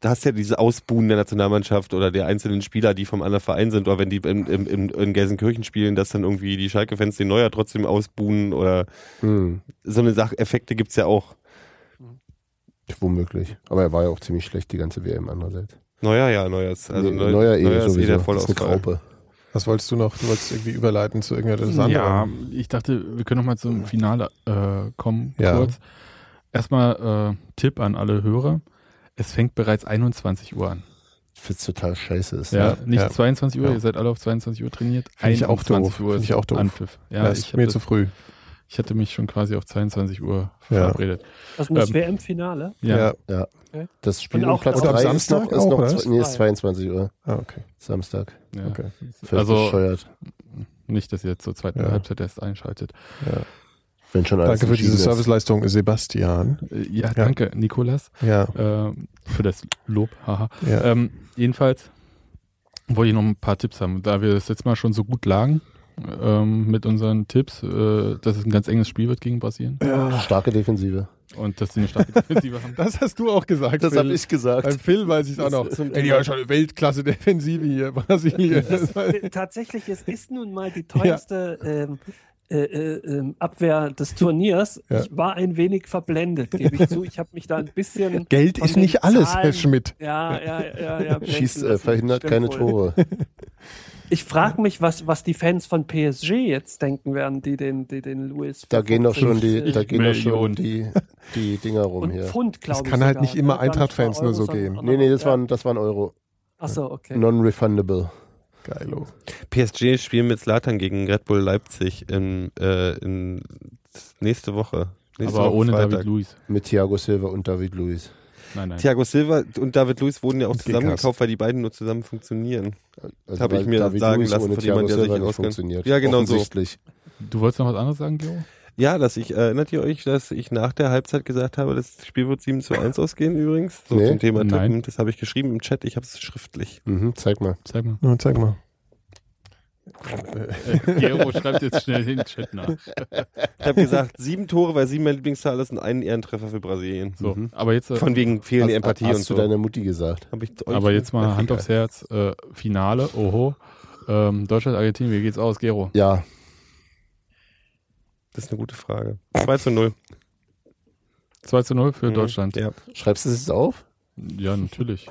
da hast du ja diese Ausbuhen der Nationalmannschaft oder der einzelnen Spieler, die vom anderen Verein sind, oder wenn die in, in, in, in Gelsenkirchen spielen, dass dann irgendwie die Schalke-Fans den Neuer trotzdem ausbuhen oder Hm, so eine Sache, Effekte gibt's ja auch. Womöglich. Aber er war ja auch ziemlich schlecht die ganze WM andererseits. Neuer, ja, Neuer ist, also Nee, Neuer, Neuer eh Neuer ist eh der Das ist eine Vollausfall. Graupe. Was wolltest du noch? Du wolltest irgendwie überleiten zu irgendetwas anderem. Ja, ich dachte, wir können noch mal zum Finale äh, kommen, Ja. kurz. Erstmal äh, Tipp an alle Hörer. Es fängt bereits 21 Uhr an. Ich find's total scheiße. Ist Ja, nicht ja. 22 Uhr, Ja. ihr seid alle auf 22 Uhr trainiert. Finde ich auch 21 doof. Uhr Finde ist ich auch doof. Anpfiff. Ja, das ich, ist mir zu früh. Ich hatte mich schon quasi auf 22 Uhr Ja. verabredet. Also das Ähm, WM-Finale. Ja. Ja. Okay. Das Spiel um auch- Platz und am 3 ist Samstag noch, ist auch, noch zwei- nee, ist 22 Uhr. Ah, okay. Samstag. ja. okay. Völlig Also- bescheuert. Nicht, dass ihr jetzt zur zweiten Ja. Halbzeit erst einschaltet. Wenn schon alles Danke für diese ist. Serviceleistung, Sebastian. Äh, Ja, danke, Nikolas, Ja, äh, für das Lob. Haha. ja. Ähm, jedenfalls wollte ich noch ein paar Tipps haben. Da wir das jetzt mal schon so gut lagen ähm, mit unseren Tipps, äh, dass es ein ganz enges Spiel wird gegen Brasilien Starke Defensive. und dass sie eine starke Defensive haben. das hast du auch gesagt. Das habe ich gesagt. Beim Phil weiß ich es auch noch. Ey, die haben schon eine Weltklasse-Defensive hier, Brasilien. Äh, Tatsächlich, es ist nun mal die teuerste ähm, äh, äh, ähm, Abwehr des Turniers. Ja. Ich war ein wenig verblendet, gebe ich zu. Ich habe mich da ein bisschen. Geld ist nicht alles, Zahlen- Herr Schmidt. Ja, ja, ja, ja. Schießt, äh, verhindert keine wohl. Tore. Ich frage mich, was, was die Fans von PSG jetzt denken werden, die den, die den Louis. Da gehen doch schon die, 50 da gehen doch schon die, die Dinger rum und hier. Pfund, glaube Das ich. kann halt sogar, nicht immer ne? Eintracht-Fans nur so gehen. Nee, nee, das ja. waren, das waren Euro. Achso, okay. Non-refundable. Geilo. PSG spielen mit Slatan gegen Red Bull Leipzig in, äh, in nächste Woche. Nächste Aber Woche ohne Freitag. David Luiz. Mit Thiago Silva und David Luiz. Nein, nein. Thiago Silva und David Luiz wurden ja auch zusammengekauft, weil die beiden nur zusammen funktionieren. Also Hab ich mir sagen Luiz lassen von jemandem, der sich auskennt. funktioniert. Ja, genau so. Du wolltest noch was anderes sagen, Gero? Ja, dass ich, erinnert ihr euch, dass ich nach der Halbzeit gesagt habe, das Spiel wird 7 zu 1 ausgehen übrigens? So Nee. zum Thema Nein. Tippen. Das habe ich geschrieben im Chat, ich habe es schriftlich. Mhm, zeig mal. Zeig mal. Ja, zeig mal. Äh, Gero schreibt jetzt schnell den Chat nach. Ich habe gesagt, sieben Tore, weil sieben meine Lieblingszahl ist und einen Ehrentreffer für Brasilien. So, Mhm. aber jetzt, äh, Von wegen fehlende Hast, Empathie hast und du so. deiner Mutti gesagt? Aber jetzt mal Hand aufs Herz. Äh, Finale, oho. Ähm, Deutschland, Argentinien, wie geht's aus, Gero? Ja, Das ist eine gute Frage. 2 zu 0. 2 zu 0 für Mhm. Deutschland. Ja. schreibst du es jetzt auf? Ja, natürlich.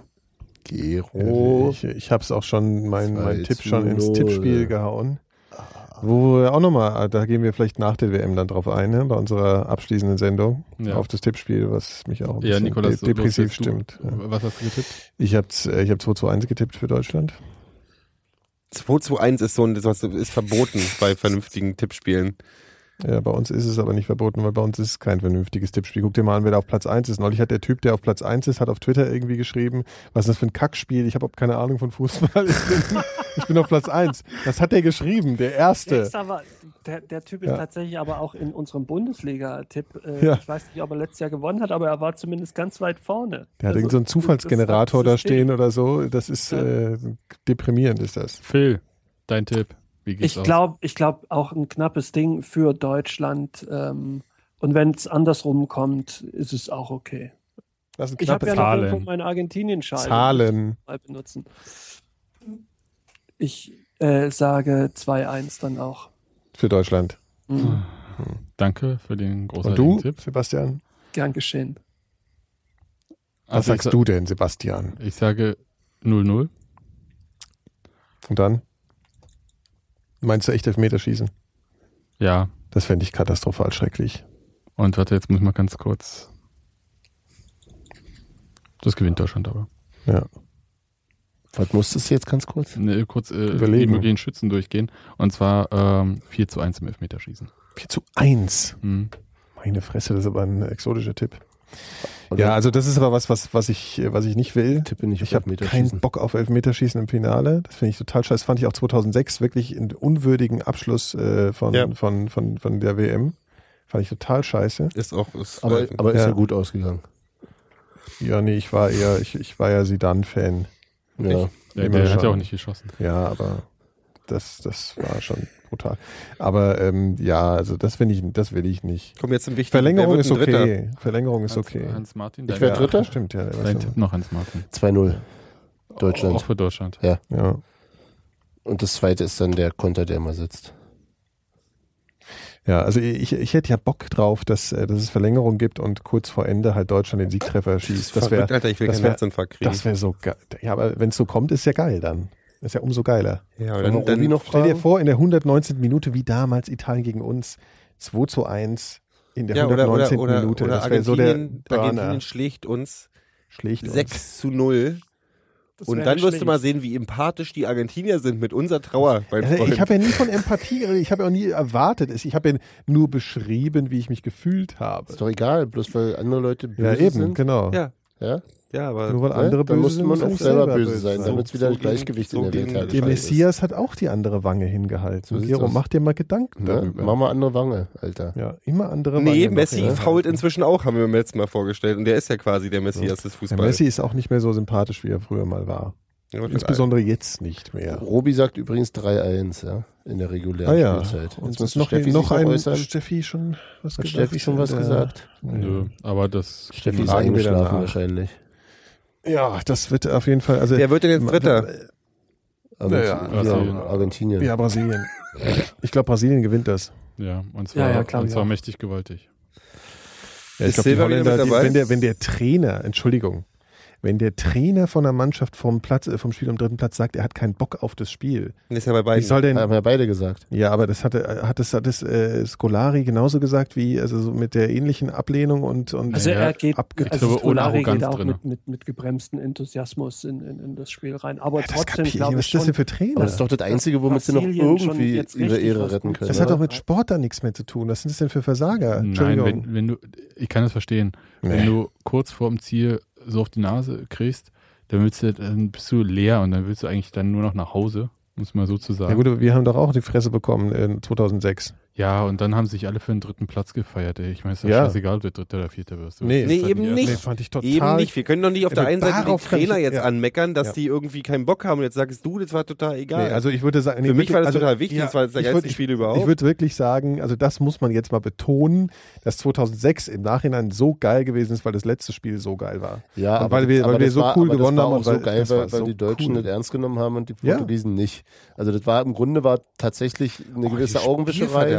Gero. Ich, ich habe es auch schon, mein, mein Tipp schon ins. Tippspiel gehauen. Wo wir auch nochmal, da gehen wir vielleicht nach der WM dann drauf ein, ne, bei unserer abschließenden Sendung, Ja. auf das Tippspiel, was mich auch ein Ja, Nikolas, de depressiv stimmt. Du. Was hast du getippt? Ich habe ich hab 2 zu 1 getippt für Deutschland. 2 zu 1 ist so ein, das ist verboten bei vernünftigen Tippspielen. Ja, bei uns ist es aber nicht verboten, weil bei uns ist es kein vernünftiges Tippspiel. Guck dir mal an, wer da auf Platz 1 ist. Neulich hat der Typ, der auf Platz 1 ist, hat auf Twitter irgendwie geschrieben, was ist das für ein Kackspiel? Ich habe auch keine Ahnung von Fußball. Ich bin, ich bin auf Platz 1. Das hat der geschrieben, der Der, Erste. ist aber, der, der Typ ist Ja. tatsächlich aber auch in unserem Bundesliga-Tipp. Äh, Ja. Ich weiß nicht, ob er letztes Jahr gewonnen hat, aber er war zumindest ganz weit vorne. Der hat Also, irgend so einen Zufallsgenerator da stehen oder so. Das ist äh, deprimierend, ist das. Phil, dein Tipp. Wie geht's Ich glaube ich glaub auch ein knappes Ding für Deutschland. Ähm, und wenn es andersrum kommt, ist es auch okay. Das sind Ich habe knappe ja noch Zahlen. irgendwo meinen Argentinien-Schal Zahlen. mal benutzen. Ich äh, sage 2-1 dann auch. für Deutschland. Mhm. Danke für den Und du, Tipp. Sebastian? Gern geschehen. Was Also sagst du denn, Sebastian? Ich sage 0-0. Und dann? Meinst du echt Elfmeterschießen? Ja. Das fände ich katastrophal schrecklich. Und warte, jetzt muss ich mal ganz kurz. Das gewinnt Deutschland aber. Ja. Was musstest du jetzt ganz kurz? Ne, kurz äh, die Überlegen. möglichen Schützen durchgehen. Und zwar ähm, 4 zu 1 im Elfmeterschießen. 4 zu 1. Mhm. Meine Fresse, das ist aber ein exotischer Tipp. Oder Ja, also das ist aber was, was, was ich, was ich nicht will. tippe nicht Ich habe keinen. Bock auf Elfmeterschießen im Finale. Das finde ich total scheiße. Das fand ich auch 2006 wirklich einen unwürdigen Abschluss äh, von, Ja. von, von, von der WM. Fand ich total scheiße. Ist auch, ist Aber, aber ist ja. Ja. gut ausgegangen. Ja, nee, ich war eher, ich, ich war ja Sidan-Fan. Ja. Ja, der hat ja schon. auch nicht geschossen. Ja, aber das, das war schon brutal. Aber ähm, ja, also das will ich, das will ich nicht. Komm jetzt zum wichtigen. Verlängerung ist ein Dritter? okay. Verlängerung ist Hans, okay. Hans Martin, Ich dein, wär ja, Dritter? Stimmt, ja. dein Tipp noch, Hans Martin. 2-0 Deutschland. Auch für Deutschland. Ja. Und das zweite ist dann der Konter, der immer sitzt. Ja, also ich, ich hätte ja Bock drauf, dass, äh, dass es Verlängerung gibt und kurz vor Ende halt Deutschland den Siegtreffer schießt. Das wäre Verrückt, Alter, ich will das keinen wär- Herzinfarkt kriegen. das wär so geil. Ja, aber wenn es so kommt, ist ja geil dann. Ist ja umso geiler. ja, dann, dann noch Stell dir vor, in der 119. Minute, wie damals Italien gegen uns, 2 zu 1 in der ja, oder, 119. oder, oder, Minute. oder das wäre so der Argentinien, schlägt uns Schlägt uns. 6 zu 0. Das Und dann wirst du mal sehen, wie empathisch die Argentinier sind mit unserer Trauer. Also ich habe ja nie von Empathie geredet, ich habe ja auch nie erwartet. Ich habe ja nur beschrieben, wie ich mich gefühlt habe. Ist doch egal, bloß weil andere Leute böse Ja, eben, sind. genau. ja, Ja? ja, aber Nur weil andere ne? Dann böse muss sind, man auch selber böse sein, damit es wieder So ein Gleichgewicht gegen- in der so Welt herrscht. Der. Messias hat auch die andere Wange hingehalten. So So Gero, mach dir mal Gedanken Ne? darüber. Mach mal andere Wange, Alter. Ja, immer andere Wange. Nee, noch Messi hinhalten. fault inzwischen auch, haben wir beim letzten Mal vorgestellt. Und der ist ja quasi der Messias des Der Fußballs. Messi ist auch nicht mehr so sympathisch, wie er früher mal war. Ja, Insbesondere jetzt nicht mehr. Robi sagt übrigens 3-1, ja, in der regulären Ah ja, Spielzeit. Jetzt muss noch, Steffi noch ein äußern. Steffi schon was Hat gesagt? Steffi schon was Ja. gesagt? Nö, aber das Steffi ist eingeschlafen wahrscheinlich. Ja, das wird auf jeden Fall. Also, Wer wird denn jetzt Dritter? Aber Ja, ja, ja, Brasilien. Argentinien. Ja, Brasilien. Ich glaube, Brasilien gewinnt das. Ja, und zwar, Ja, ja, klar, und zwar ja. mächtig gewaltig. Ja, ich glaube, wenn, der, wenn der Trainer, Entschuldigung, wenn der Trainer von der Mannschaft vom Platz, äh, vom Spiel am dritten Platz sagt, er hat keinen Bock auf das Spiel. Das ist ja bei beiden. soll denn, Haben ja beide gesagt. ja, aber das hatte, hat das, hat das äh, Scolari genauso gesagt wie, also so mit der ähnlichen Ablehnung und, und Also er geht, also Scolari geht auch mit, mit, mit gebremstem Enthusiasmus in, in, in das Spiel rein. Aber Ja, das trotzdem ich glaube. Was ich ist das denn für Trainer? Aber das ist doch das Einzige, womit sie noch irgendwie jetzt ihre Ehre retten können. das hat doch mit Sport da nichts mehr zu tun. Was sind das denn für Versager? Nein, Entschuldigung. wenn, wenn du, ich kann das verstehen. Nee. Wenn du kurz vor dem Ziel so auf die Nase kriegst, dann willst du, dann bist du leer und dann willst du eigentlich dann nur noch nach Hause, es mal so zu sagen. ja gut, aber wir haben doch auch die Fresse bekommen in 2006. Ja, und dann haben sich alle für den dritten Platz gefeiert. Ey. Ich meine, es ist ja Ja. scheißegal, ob du dritter oder vierter wirst. Nee. Nee, eben nicht. Nee, fand ich total. Eben nicht. Wir können doch nicht auf der einen Seite die kann ich- Trainer jetzt ja. anmeckern, dass Ja. die irgendwie keinen Bock haben. Und jetzt sagst du, das war total egal. Nee, also ich würde sagen, nee, Für mich wirklich, war das also, total wichtig. ja, das war das ich geilste Spiel überhaupt. Ich würde wirklich sagen, also das muss man jetzt mal betonen, dass 2006 im Nachhinein so geil gewesen ist, weil das letzte Spiel so geil war. Ja, Und aber weil wir- aber weil wir so war, cool aber gewonnen haben und so weil- geil, weil, die Deutschen das ernst genommen haben und die. Portugiesen nicht. Also das war im Grunde war tatsächlich eine gewisse Oh,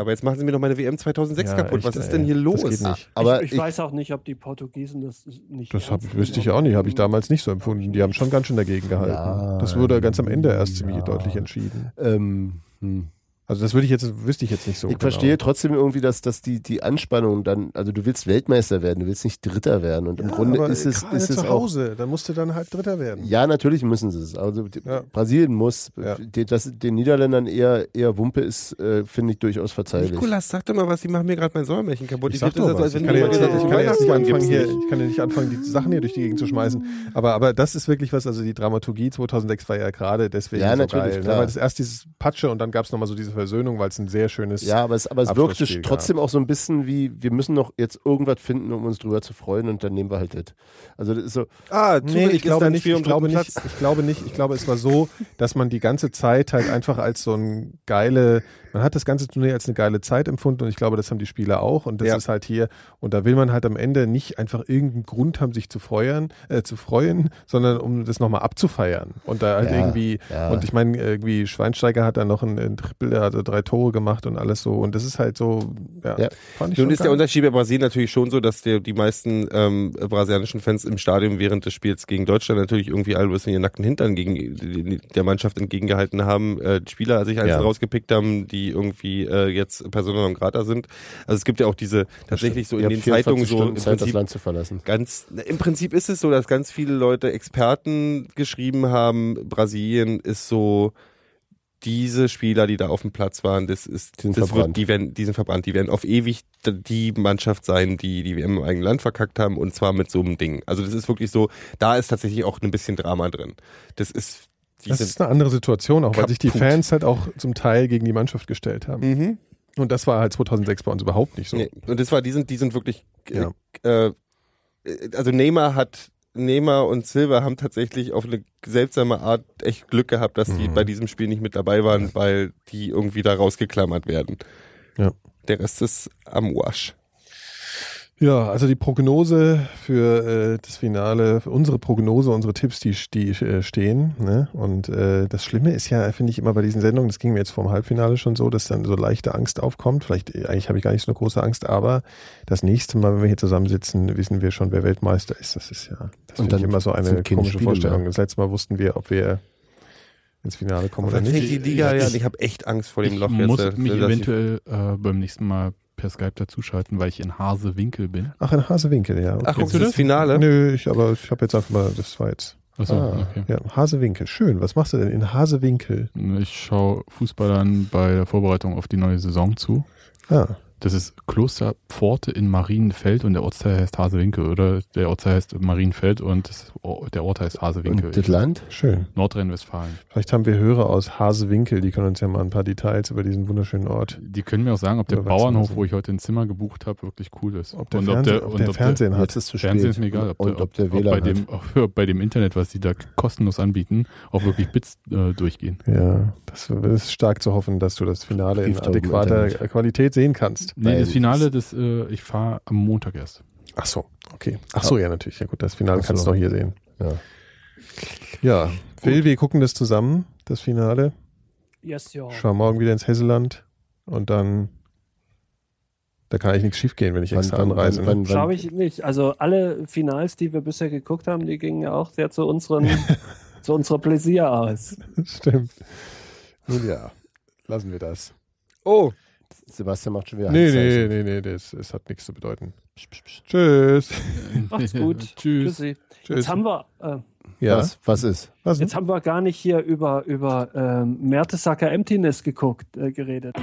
Aber jetzt machen sie mir doch meine WM 2006 Ja, kaputt. echt, Was ist ey. denn hier los? Das geht nicht. Aber ich, ich, weiß auch nicht, ob die Portugiesen das nicht. Das hab, wüsste ich auch nicht, habe ich damals nicht so empfunden. Die haben schon ganz schön dagegen gehalten. Ja, das wurde ganz am Ende erst ziemlich ja. deutlich entschieden. ähm, hm. Also das würde ich jetzt, wüsste ich jetzt nicht so. Ich genau. verstehe trotzdem irgendwie, dass, dass die, die Anspannung dann, also du willst Weltmeister werden, du willst nicht Dritter werden. Und im Ja, Grunde aber ist es, ist es zu auch. Hause, dann musst du dann halt Dritter werden. Ja, natürlich müssen sie es. Also die- Ja. Brasilien muss. Ja. Die, dass den Niederländern eher, eher Wumpe ist, äh, finde ich durchaus verzeihlich. Nikolas, sag doch mal was, die machen mir gerade mein Säuermärchen kaputt. Ich sag das doch so, was. als wenn Ich kann, ja jetzt, ich nicht anfangen, hier, ich kann ja nicht anfangen, die Sachen hier durch die Gegend zu schmeißen. Aber, aber das ist wirklich was, also die Dramaturgie 2006 war ja gerade deswegen Ja, so natürlich, geil. Ne? klar. Weil das erst dieses Patsche und dann gab es nochmal so diese Versöhnung, weil es ein sehr schönes Ja, aber es, aber es wirkte trotzdem auch so ein bisschen wie, wir müssen noch jetzt irgendwas finden, um uns drüber zu freuen und dann nehmen wir halt das. Also das ist so, Ah, Nee, ich glaube nicht. Ich glaube nicht. Ich glaube nicht. Ich glaube, es war so, dass man die ganze Zeit halt einfach als so ein geile, man hat das ganze Turnier als eine geile Zeit empfunden und ich glaube, das haben die Spieler auch und das Ja. ist halt hier und da will man halt am Ende nicht einfach irgendeinen Grund haben, sich zu freuen, äh, zu freuen, sondern um das nochmal abzufeiern und da halt Ja, irgendwie ja. und ich meine irgendwie Schweinsteiger hat dann noch ein, ein Triple, der hatte drei Tore gemacht und alles so und das ist halt so, ja, Ja. fand ich Nun ist der. Unterschied bei Brasilien natürlich schon so, dass der, die meisten ähm, brasilianischen Fans im Stadion während des Spiels gegen Deutschland natürlich irgendwie alle bis in ihren nackten Hintern gegen die- der Mannschaft entgegengehalten haben. Äh, die Spieler sich einzeln Ja. rausgepickt haben, die irgendwie äh, jetzt Persona non grata sind. Also es gibt ja auch diese tatsächlich so in den habt 24 Zeitungen so im Zeit, das Prinzip Land zu verlassen. ganz, im Prinzip ist es so, dass ganz viele Leute Experten geschrieben haben, Brasilien ist so, diese Spieler, die da auf dem Platz waren, das ist, Die sind das verbrannt. wird, die werden, die sind verbrannt, die werden auf ewig die Mannschaft sein, die die WM im eigenen Land verkackt haben und zwar mit so einem Ding. Also das ist wirklich so, da ist tatsächlich auch ein bisschen Drama drin. Das ist, die Das ist eine andere Situation, auch weil sich die kaputt. Fans halt auch zum Teil gegen die Mannschaft gestellt haben. mhm. Und das war halt 2006 bei uns überhaupt nicht so. nee. und das war, die sind, die sind wirklich, Ja. äh, äh, also Neymar hat Neymar und Silva haben tatsächlich auf eine seltsame Art echt Glück gehabt, dass die Mhm. bei diesem Spiel nicht mit dabei waren, weil die irgendwie da rausgeklammert werden. Ja. Der Rest ist am Wasch. Ja, also die Prognose für äh, das Finale, für unsere Prognose, unsere Tipps, die, die äh, stehen. Ne? Und äh, das Schlimme ist ja, finde ich immer bei diesen Sendungen, das ging mir jetzt vom Halbfinale schon so, dass dann so leichte Angst aufkommt. Vielleicht, äh, eigentlich habe ich gar nicht so eine große Angst, aber das nächste Mal, wenn wir hier zusammensitzen, wissen wir schon, wer Weltmeister ist. Das ist ja, das Und finde ich dann immer so eine komische Spiele Vorstellung. Das letzte Mal wussten wir, ob wir ins Finale kommen oder nicht. die Liga ja, ich habe echt Angst vor dem Ich Loch muss jetzt. äh, mich ich- eventuell äh, beim nächsten Mal per Skype dazuschalten, weil ich in Hasewinkel bin. Ach, in Hasewinkel, ja. Ach, guckst du du das das? Finale? Nö, ich, aber ich habe jetzt einfach mal, das war jetzt. Achso, Ah. okay. Ja, Hasewinkel, schön. Was machst du denn in Hasewinkel? Ich schaue Fußballern bei der Vorbereitung auf die neue Saison zu. Ah, Das ist Klosterpforte in Marienfeld und der Ortsteil heißt Hasewinkel oder der Ortsteil heißt Marienfeld und das, der Ort heißt Hasewinkel. Und das Land? schön. Nordrhein-Westfalen. Vielleicht haben wir Hörer aus Hasewinkel, die können uns ja mal ein paar Details über diesen wunderschönen Ort. Die können mir auch sagen, ob der Bauernhof, wo ich heute ein Zimmer gebucht habe, wirklich cool ist. Ob der, und Fernseh, ob der, ob und der ob Fernsehen hat. Ist zu spät. Fernsehen ist mir egal. Ob, und der, ob der ob, WLAN bei dem, hat. ob bei dem Internet, was die da kostenlos anbieten, auch wirklich Bits äh, durchgehen. Ja, das ist stark zu hoffen, dass du das Finale in adäquater. Qualität sehen kannst. Nee, das Finale, das, äh, ich fahre am Montag erst. Ach so, okay. Ach so, ja, natürlich. Ja gut, das Finale Ach so. kannst du auch hier sehen. Ja. Ja, Phil, wir gucken das zusammen, das Finale. Yes, ja. Schauen morgen wieder ins Hesseland und dann, da kann eigentlich nichts schief gehen, wenn ich extra anreise. ne? wann, wann, Schau ich nicht. Also alle Finals, die wir bisher geguckt haben, die gingen ja auch sehr zu unseren, zu unserer Pläsier aus. Stimmt. Nun ja, lassen wir das. Oh, Sebastian macht schon wieder Nee, nee, nee, nee, das, das hat nichts zu bedeuten. Tschüss. Macht's gut. Tschüss. Tschüssi. Tschüss. Jetzt haben wir, äh, Ja, Was, was ist? was denn? jetzt haben wir gar nicht hier über, über ähm, Mertesacker Emptiness geguckt, äh, geredet.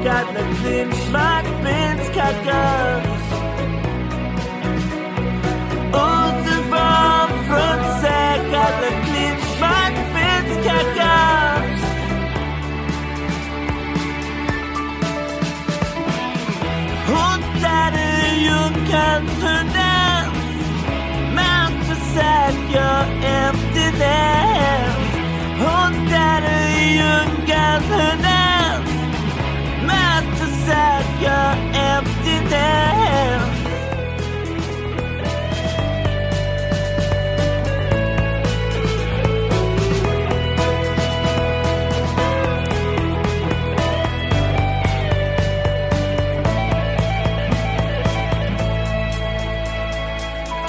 Dikkatlerim Magnets kacker Olduvall from Dikkatlerim Magnets kacker Hundrede junkan tunnel Mount beside your emptiness Hundrede junkan tunnel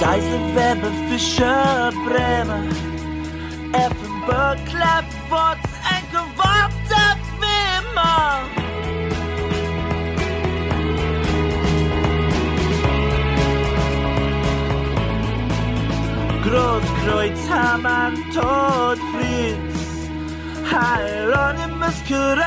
Geiselwerbe, Fischer, Bremer, Effenberg, Klappwort, ein geworfter Wimmer. Großkreuz, Hamann, Tod, Fritz, Hieronymus, Podolski,